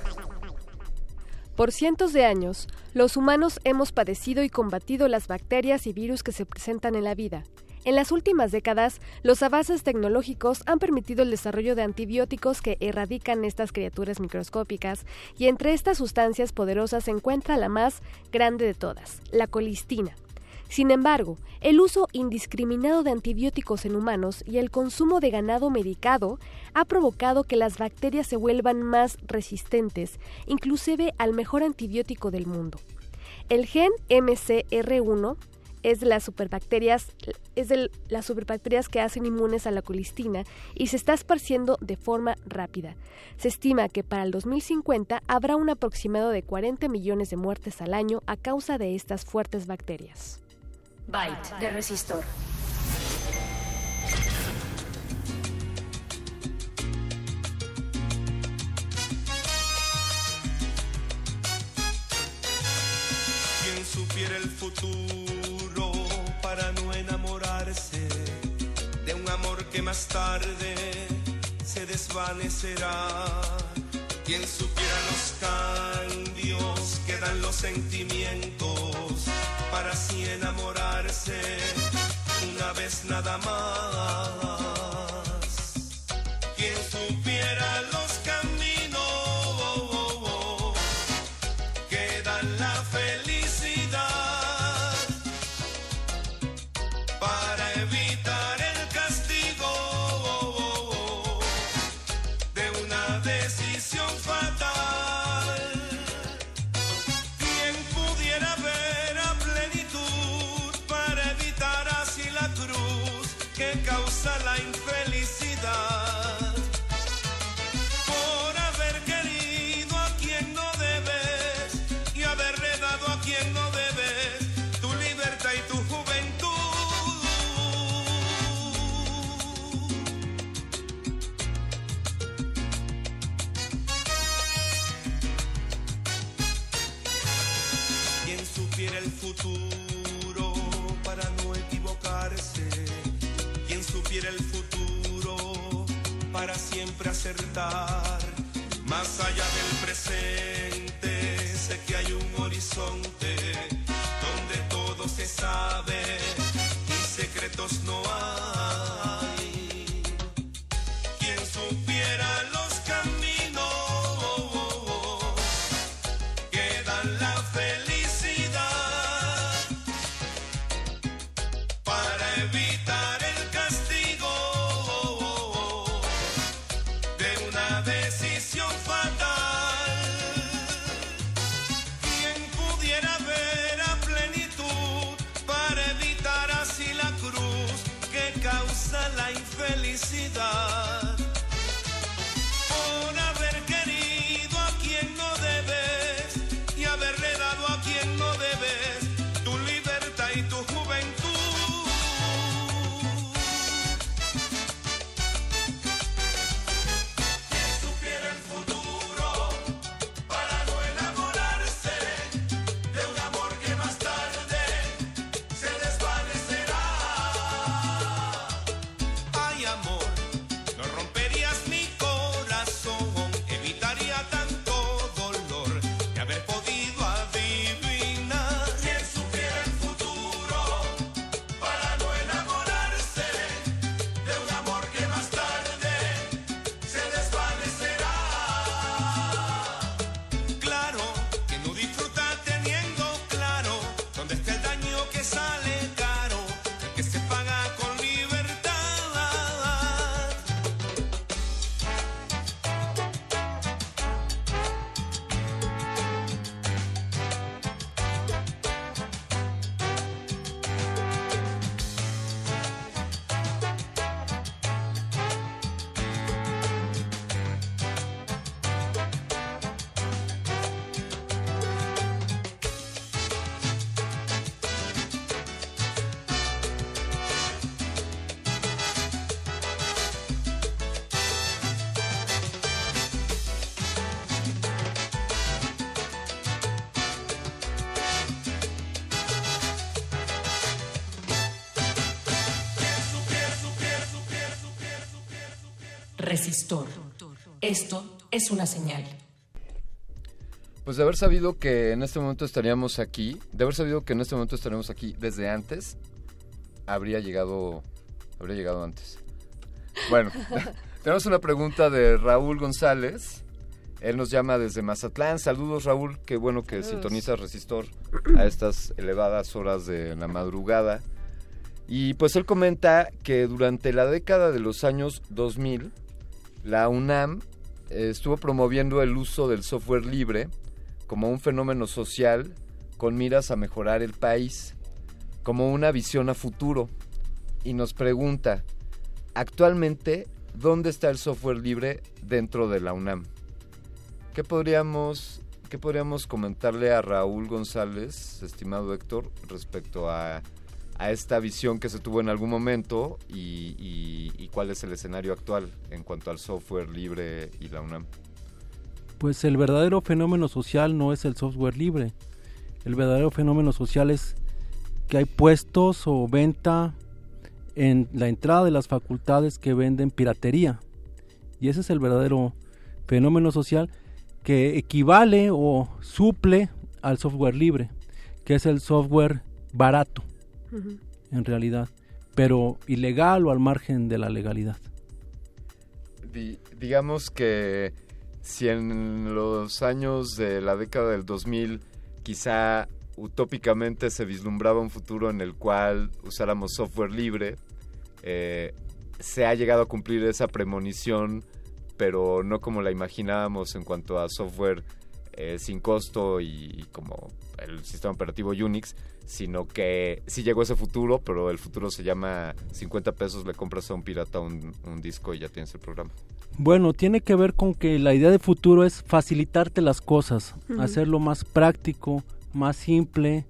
Por cientos de años, los humanos hemos padecido y combatido las bacterias y virus que se presentan en la vida. En las últimas décadas, los avances tecnológicos han permitido el desarrollo de antibióticos que erradican estas criaturas microscópicas, y entre estas sustancias poderosas se encuentra la más grande de todas, la colistina. Sin embargo, el uso indiscriminado de antibióticos en humanos y el consumo de ganado medicado ha provocado que las bacterias se vuelvan más resistentes, inclusive al mejor antibiótico del mundo. El gen MCR1 es de las superbacterias es de las superbacterias que hacen inmunes a la colistina y se está esparciendo de forma rápida. Se estima que para el 2050 habrá un aproximado de 40 millones de muertes al año a causa de estas fuertes bacterias. Byte de resistor. Quien supiera el futuro para no enamorarse de un amor que más tarde se desvanecerá. Quien supiera los cambios que dan los sentimientos para así enamorarse una vez nada más. Siempre acertar. Más allá del presente, sé que hay un horizonte donde todo se sabe y secretos no hay. Es una señal. Pues de haber sabido que en este momento estaríamos aquí, de haber sabido que en este momento estaríamos aquí desde antes, habría llegado, habría llegado antes. Bueno, [laughs] tenemos una pregunta de Raúl González. Él nos llama desde Mazatlán. Saludos Raúl, qué bueno que Saludos. sintonizas Resistor a estas elevadas horas de la madrugada. Y pues él comenta que durante la década de los años 2000, la UNAM estuvo promoviendo el uso del software libre como un fenómeno social con miras a mejorar el país, como una visión a futuro. Y nos pregunta, actualmente, ¿dónde está el software libre dentro de la UNAM? ¿Qué podríamos, qué podríamos comentarle a Raúl González, estimado Héctor, respecto a, a esta visión que se tuvo en algún momento y, cuál es el escenario actual en cuanto al software libre y la UNAM? Pues el verdadero fenómeno social no es el software libre. El verdadero fenómeno social es que hay puestos o venta en la entrada de las facultades que venden piratería. Y ese es el verdadero fenómeno social que equivale o suple al software libre, que es el software barato en realidad, pero ilegal o al margen de la legalidad. Di- digamos que si en los años de la década del 2000 quizá utópicamente se vislumbraba un futuro en el cual usáramos software libre, eh, se ha llegado a cumplir esa premonición, pero no como la imaginábamos en cuanto a software eh, sin costo y como el sistema operativo Unix, sino que sí llegó ese futuro, pero el futuro se llama 50 pesos, le compras a un pirata un, un disco y ya tienes el programa. Bueno, tiene que ver con que la idea de futuro es facilitarte las cosas, hacerlo más práctico, más simple,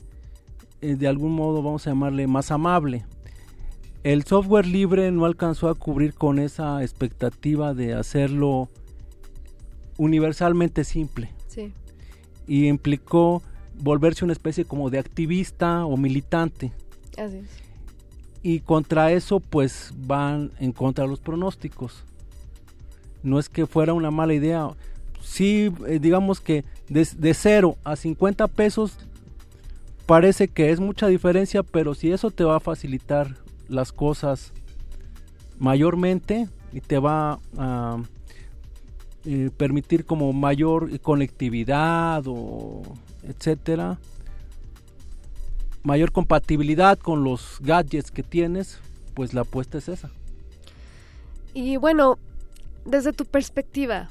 eh, de algún modo vamos a llamarle más amable. El software libre no alcanzó a cubrir con esa expectativa de hacerlo universalmente simple Sí. y implicó volverse una especie como de activista o militante. Así es. Y contra eso pues van en contra de los pronósticos. No es que fuera una mala idea. Sí, eh, digamos que de, de 0 a 50 pesos parece que es mucha diferencia, pero si eso te va a facilitar las cosas mayormente y te va a eh, permitir como mayor conectividad o etcétera, mayor compatibilidad con los gadgets que tienes, pues la apuesta es esa. Y bueno, desde tu perspectiva,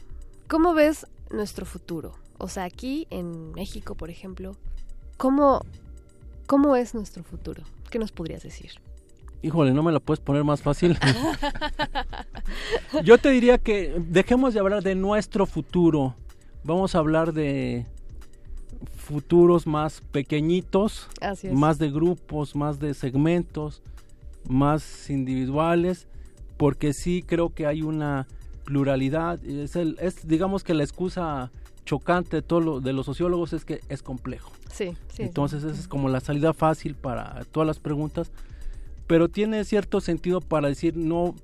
¿cómo ves nuestro futuro? O sea, aquí en México, por ejemplo, ¿cómo, cómo es nuestro futuro? ¿Qué nos podrías decir? Híjole, no me la puedes poner más fácil. [laughs] Yo te diría que dejemos de hablar de nuestro futuro. Vamos a hablar de futuros más pequeñitos, más de grupos, más de segmentos, más individuales, porque sí creo que hay una pluralidad. Es, el, es digamos que la excusa chocante de, todo de los sociólogos es que es complejo. Sí, sí. Entonces esa es como la salida fácil para todas las preguntas pero tiene cierto sentido para decir, no,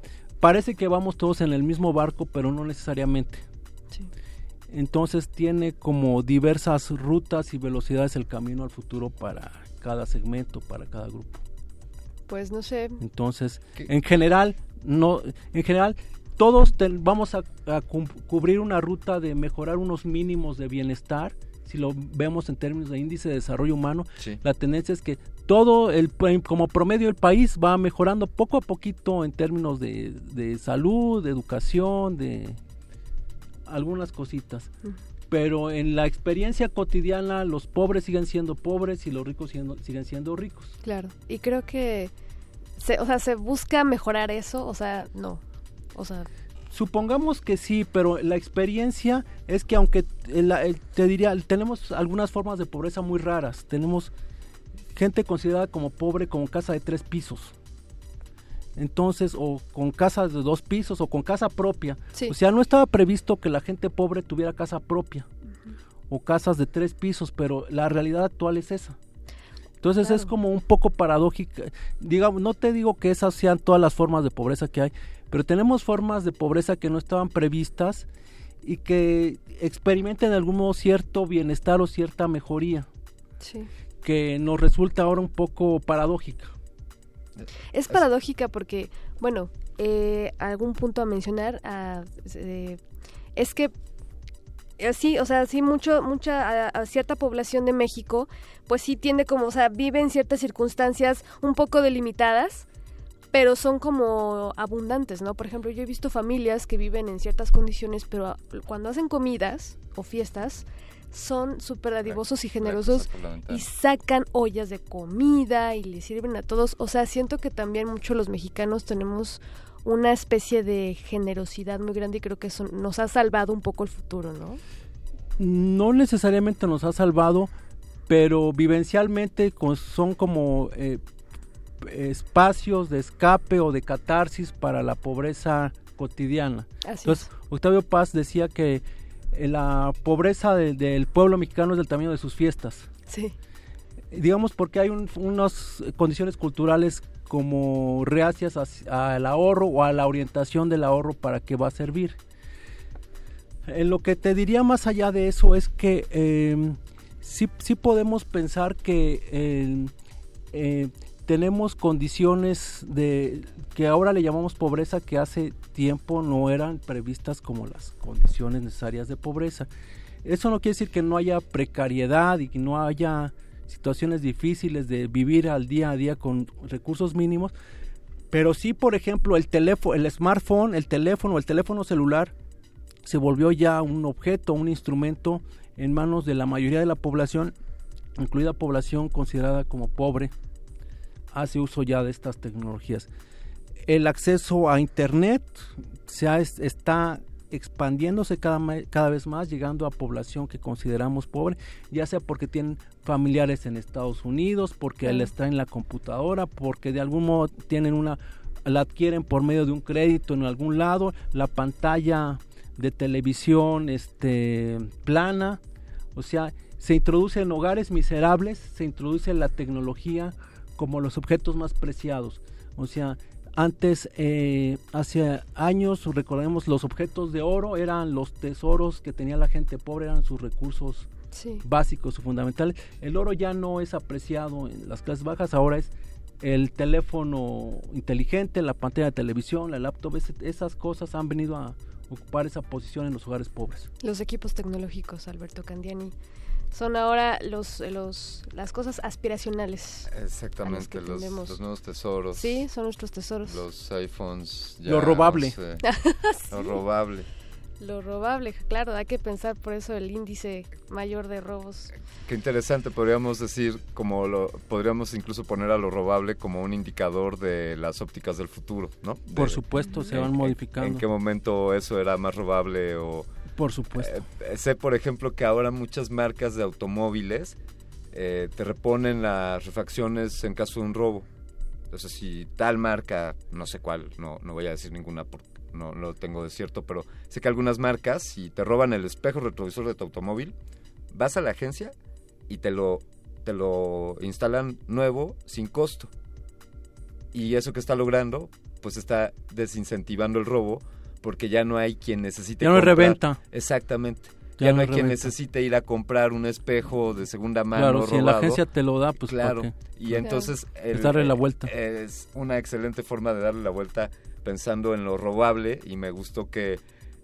parece que vamos todos en el mismo barco, pero no necesariamente. Entonces tiene como diversas rutas y velocidades el camino al futuro para cada segmento, para cada grupo. Pues no sé. Entonces, en general, no, en general, todos vamos a, cubrir una ruta de mejorar unos mínimos de bienestar. Si lo vemos en términos de índice de desarrollo humano, la tendencia es que todo el como promedio el país va mejorando poco a poquito en términos de, salud, de educación, de algunas cositas. Pero en la experiencia cotidiana los pobres siguen siendo pobres y los ricos siguen siendo ricos. Claro, y creo que se, o sea, se busca mejorar eso, o sea, no. O sea, Supongamos que sí, pero la experiencia es que aunque te diría, tenemos algunas formas de pobreza muy raras. Tenemos gente considerada como pobre con casa de tres pisos. Entonces, o con casas de dos pisos o con casa propia. O sea, no estaba previsto que la gente pobre tuviera casa propia o casas de tres pisos, pero la realidad actual es esa. Entonces es como un poco paradójica. Digamos, no te digo que esas sean todas las formas de pobreza que hay, pero tenemos formas de pobreza que no estaban previstas y que experimenten de algún modo cierto bienestar o cierta mejoría. Sí que nos resulta ahora un poco paradójica. Es paradójica porque, bueno, eh, algún punto a mencionar ah, eh, es que eh, sí, o sea, sí mucho, mucha, cierta población de México, pues sí tiende como, o sea, vive en ciertas circunstancias un poco delimitadas, pero son como abundantes, ¿no? Por ejemplo, yo he visto familias que viven en ciertas condiciones, pero cuando hacen comidas o fiestas, son súper adivosos y generosos y sacan ollas de comida y le sirven a todos. O sea, siento que también muchos los mexicanos tenemos una especie de generosidad muy grande y creo que eso nos ha salvado un poco el futuro, ¿no? No necesariamente nos ha salvado, pero vivencialmente son como eh, espacios de escape o de catarsis para la pobreza cotidiana. Entonces, Octavio Paz decía que la pobreza del pueblo mexicano es del tamaño de sus fiestas. Sí. Digamos porque hay unas condiciones culturales como reacias al ahorro o a la orientación del ahorro para qué va a servir. Eh, lo que te diría más allá de eso es que eh, sí, sí, podemos pensar que eh, tenemos condiciones de que ahora le llamamos pobreza que hace tiempo no eran previstas como las condiciones necesarias de pobreza. Eso no quiere decir que no haya precariedad y que no haya situaciones difíciles de vivir al día a día con recursos mínimos, pero sí, por ejemplo, el teléfono, el smartphone, el teléfono, el teléfono celular se volvió ya un objeto, un instrumento en manos de la mayoría de la población, incluida población considerada como pobre hace uso ya de estas tecnologías. El acceso a Internet se está expandiéndose cada, cada vez más, llegando a población que consideramos pobre, ya sea porque tienen familiares en Estados Unidos, porque les traen la computadora, porque de algún modo tienen una, la adquieren por medio de un crédito en algún lado, la pantalla de televisión este plana, o sea, se introduce en hogares miserables, se introduce la tecnología como los objetos más preciados. O sea, antes, eh, hace años, recordemos, los objetos de oro eran los tesoros que tenía la gente pobre, eran sus recursos básicos o fundamentales. El oro ya no es apreciado en las clases bajas, ahora es el teléfono inteligente, la pantalla de televisión, la laptop, esas cosas han venido a ocupar esa posición en los hogares pobres. Los equipos tecnológicos, Alberto Candiani, son ahora los, los las cosas aspiracionales. Exactamente, los, los, nuevos tesoros. Sí, son nuestros tesoros. Los iPhones. lo robable. [laughs] Lo robable. Lo robable, claro, hay que pensar por eso el índice mayor de robos. Qué interesante, podríamos decir, como lo podríamos incluso poner a lo robable como un indicador de las ópticas del futuro, ¿no? por supuesto, se van modificando. En, qué momento eso era más robable o por supuesto. Eh, sé, por ejemplo, que ahora muchas marcas de automóviles eh, te reponen las refacciones en caso de un robo. Entonces, si tal marca, no sé cuál, no, no voy a decir ninguna porque no lo tengo de cierto, pero sé que algunas marcas, si te roban el espejo retrovisor de tu automóvil, vas a la agencia y te lo, te lo instalan nuevo sin costo. Y eso que está logrando, pues está desincentivando el robo porque ya no hay quien necesite. Ya no reventa. Exactamente. Ya, no hay quien necesite ir a comprar un espejo de segunda mano. Claro, si la agencia te lo da, pues claro. Y entonces. es darle la vuelta. Es una excelente forma de darle la vuelta pensando en lo robable y me gustó que,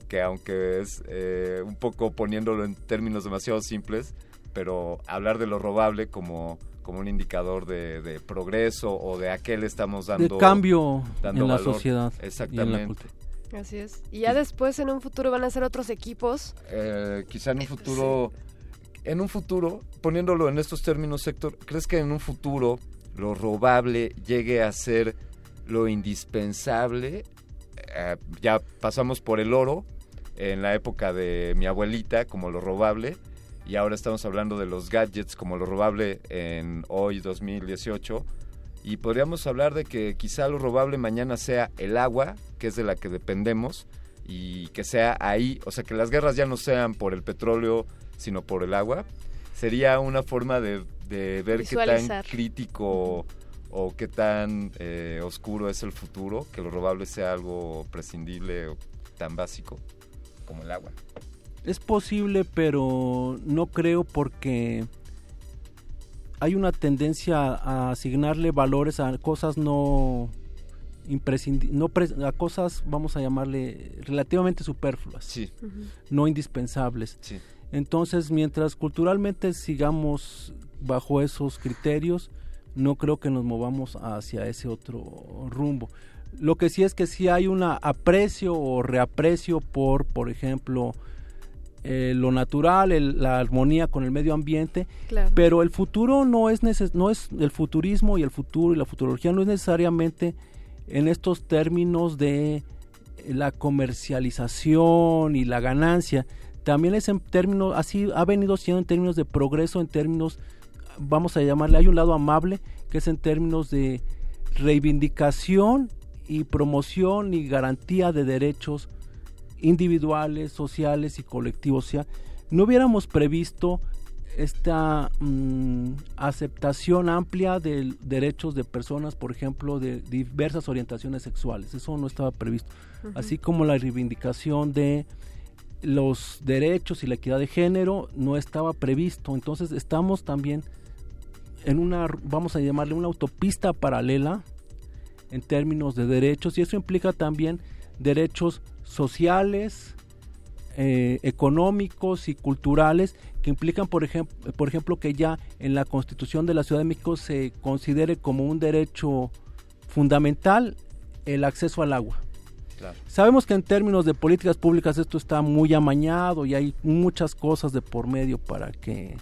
que aunque es eh, un poco poniéndolo en términos demasiado simples, pero hablar de lo robable como como un indicador de, progreso o de a qué le estamos dando de cambio en la sociedad exactamente Así es. Y ya después en un futuro van a ser otros equipos. Eh, quizá en un futuro, en un futuro, poniéndolo en estos términos, Héctor, ¿crees que en un futuro lo robable llegue a ser lo indispensable? Eh, ya pasamos por el oro en la época de mi abuelita como lo robable y ahora estamos hablando de los gadgets como lo robable en hoy 2018 y podríamos hablar de que quizá lo robable mañana sea el agua, que es de la que dependemos, y que sea ahí, o sea, que las guerras ya no sean por el petróleo, sino por el agua. Sería una forma de, ver qué tan crítico o qué tan eh, oscuro es el futuro, que lo robable sea algo prescindible o tan básico como el agua. Es posible, pero no creo porque hay una tendencia a asignarle valores a cosas no imprescindibles, no a cosas, vamos a llamarle, relativamente superfluas, no indispensables. Entonces, mientras culturalmente sigamos bajo esos criterios, no creo que nos movamos hacia ese otro rumbo. Lo que sí es que sí hay un aprecio o reaprecio por, por ejemplo, eh, lo natural, la armonía con el medio ambiente, pero el futuro no es, no es el futurismo y el futuro y la futurología no es necesariamente en estos términos de la comercialización y la ganancia, también es en términos, así ha venido siendo en términos de progreso, en términos, vamos a llamarle, hay un lado amable, que es en términos de reivindicación y promoción y garantía de derechos individuales, sociales y colectivos. O sea, no hubiéramos previsto esta mm, aceptación amplia de derechos de personas, por ejemplo, de diversas orientaciones sexuales. Eso no estaba previsto. Así como la reivindicación de los derechos y la equidad de género no estaba previsto. Entonces estamos también en una, vamos a llamarle una autopista paralela en términos de derechos y eso implica también derechos sociales, eh, económicos y culturales que implican, por ejemplo, por ejemplo, que ya en la Constitución de la Ciudad de México se considere como un derecho fundamental el acceso al agua. Sabemos que en términos de políticas públicas esto está muy amañado y hay muchas cosas de por medio para que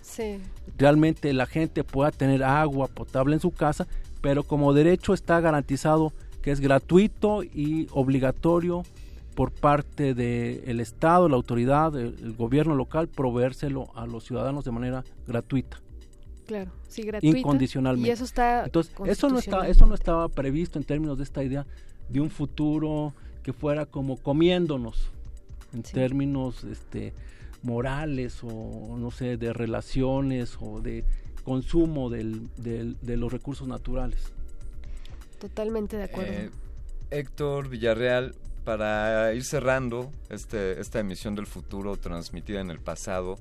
realmente la gente pueda tener agua potable en su casa, pero como derecho está garantizado que es gratuito y obligatorio por parte del Estado, la autoridad, el, gobierno local, proveérselo a los ciudadanos de manera gratuita. Claro, sí, gratuita. Incondicionalmente. Y eso está. Entonces, eso no, está, eso no estaba previsto en términos de esta idea de un futuro que fuera como comiéndonos, en términos este, morales o no sé, de relaciones o de consumo del, de los recursos naturales. Totalmente de acuerdo. Eh, Héctor Villarreal, para ir cerrando este, esta emisión del futuro transmitida en el pasado,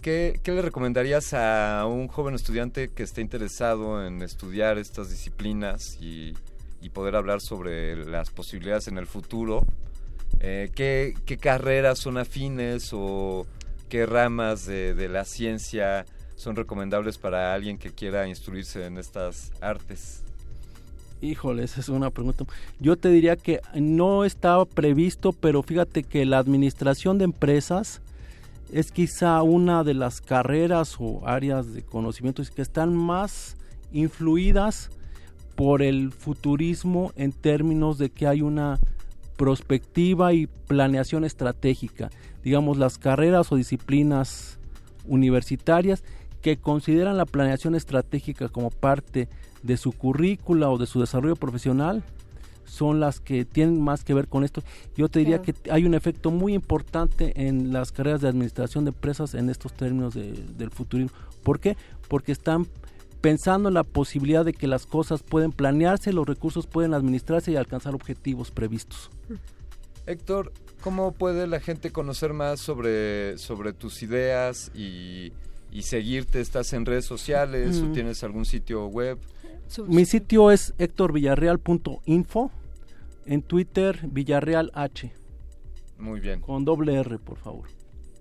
¿qué, ¿qué, le recomendarías a un joven estudiante que esté interesado en estudiar estas disciplinas y, poder hablar sobre las posibilidades en el futuro? Eh, ¿qué, ¿qué, carreras son afines o qué ramas de la ciencia son recomendables para alguien que quiera instruirse en estas artes? Híjole, esa es una pregunta. Yo te diría que no estaba previsto, pero fíjate que la administración de empresas es quizá una de las carreras o áreas de conocimiento que están más influidas por el futurismo en términos de que hay una prospectiva y planeación estratégica. Digamos, las carreras o disciplinas universitarias que consideran la planeación estratégica como parte de su currícula o de su desarrollo profesional son las que tienen más que ver con esto. Yo te diría que hay un efecto muy importante en las carreras de administración de empresas en estos términos del futurismo. ¿Por qué? Porque están pensando en la posibilidad de que las cosas pueden planearse, los recursos pueden administrarse y alcanzar objetivos previstos. Héctor, ¿cómo puede la gente conocer más sobre, sobre tus ideas y, seguirte? ¿Estás en redes sociales o tienes algún sitio web? Mi sitio es hectorvillarreal.info. En Twitter, Villarreal H. Muy bien. Con doble R, por favor.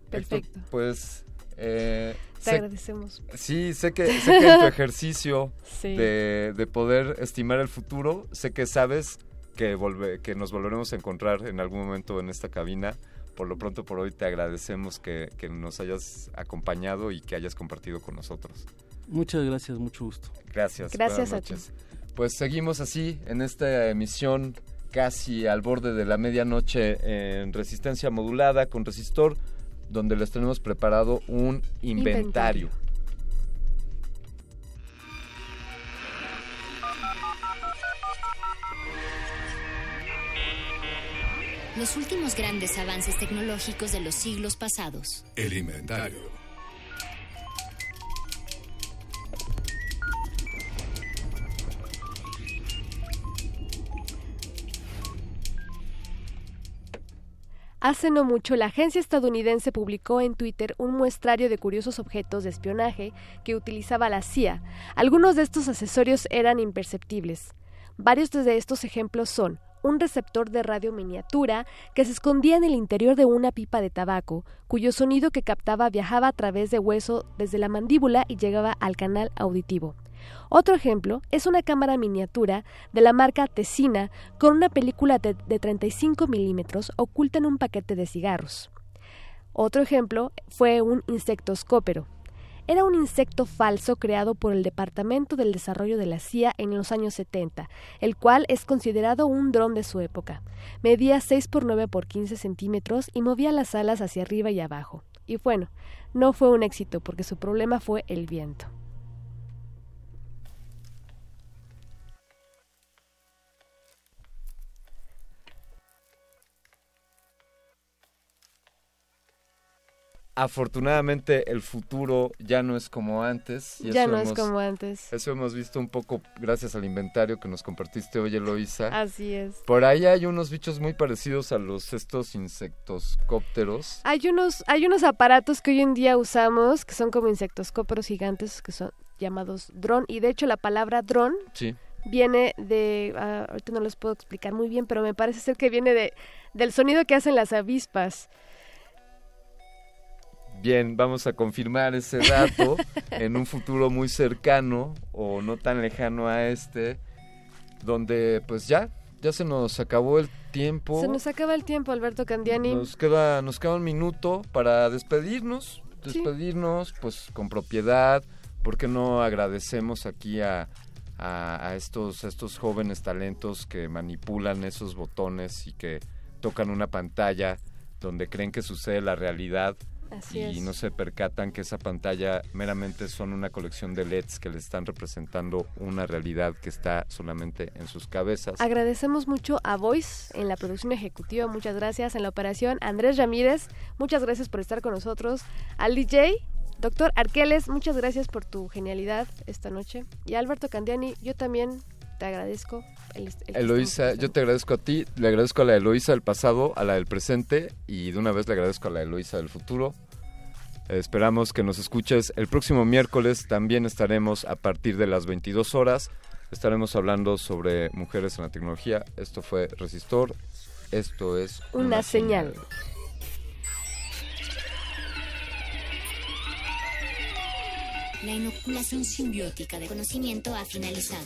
Perfecto. pues. Eh, Te agradecemos. Sí, sé que, sé que en tu [laughs] ejercicio de, de, poder estimar el futuro, sé que sabes que, volve, que nos volveremos a encontrar en algún momento en esta cabina. Por lo pronto, por hoy, te agradecemos que, que nos hayas acompañado y que hayas compartido con nosotros. Muchas gracias, mucho gusto. Gracias. Gracias a ti. Pues seguimos así en esta emisión casi al borde de la medianoche en resistencia modulada con resistor, donde les tenemos preparado un inventario. Los últimos grandes avances tecnológicos de los siglos pasados. El inventario. Hace no mucho, la agencia estadounidense publicó en Twitter un muestrario de curiosos objetos de espionaje que utilizaba la CIA. Algunos de estos accesorios eran imperceptibles. Varios de estos ejemplos son un receptor de radio miniatura que se escondía en el interior de una pipa de tabaco, cuyo sonido que captaba viajaba a través de hueso desde la mandíbula y llegaba al canal auditivo. Otro ejemplo es una cámara miniatura de la marca Tesina con una película de, 35 milímetros oculta en un paquete de cigarros. Otro ejemplo fue un insectoscópero. Era un insecto falso creado por el Departamento del Desarrollo de la CIA en los años 70, el cual es considerado un dron de su época. Medía 6 por 9 por 15 centímetros y movía las alas hacia arriba y abajo. Y bueno, no fue un éxito porque su problema fue el viento. Afortunadamente el futuro ya no es como antes. ya no es como antes. Eso hemos visto un poco gracias al inventario que nos compartiste hoy, Eloisa. Así es. Por ahí hay unos bichos muy parecidos a los estos insectoscópteros. Hay unos, hay unos aparatos que hoy en día usamos que son como insectoscópteros gigantes que son llamados dron y de hecho la palabra dron sí. viene de ah, ahorita no les puedo explicar muy bien pero me parece ser que viene de del sonido que hacen las avispas Bien, vamos a confirmar ese dato [laughs] en un futuro muy cercano o no tan lejano a este, donde pues ya, ya se nos acabó el tiempo. Se nos acaba el tiempo, Alberto Candiani. Nos queda, nos queda un minuto para despedirnos, despedirnos pues con propiedad. ¿Por qué no agradecemos aquí a, a, estos, a estos jóvenes talentos que manipulan esos botones y que tocan una pantalla donde creen que sucede la realidad? Y no se percatan que esa pantalla meramente son una colección de LEDs que les están representando una realidad que está solamente en sus cabezas. Agradecemos mucho a Voice en la producción ejecutiva, muchas gracias en la operación, Andrés Ramírez, muchas gracias por estar con nosotros, al DJ Doctor Arqueles, muchas gracias por tu genialidad esta noche. Y Alberto Candiani, yo también te agradezco. Eloisa, yo te agradezco a ti, le agradezco a la Eloisa del pasado, a la del presente y de una vez le agradezco a la Eloisa del futuro. esperamos que nos escuches. El próximo miércoles también estaremos a partir de las 22 horas. Estaremos hablando sobre mujeres en la tecnología. Esto fue Resistor. Esto es una, señal. La inoculación simbiótica de conocimiento ha finalizado.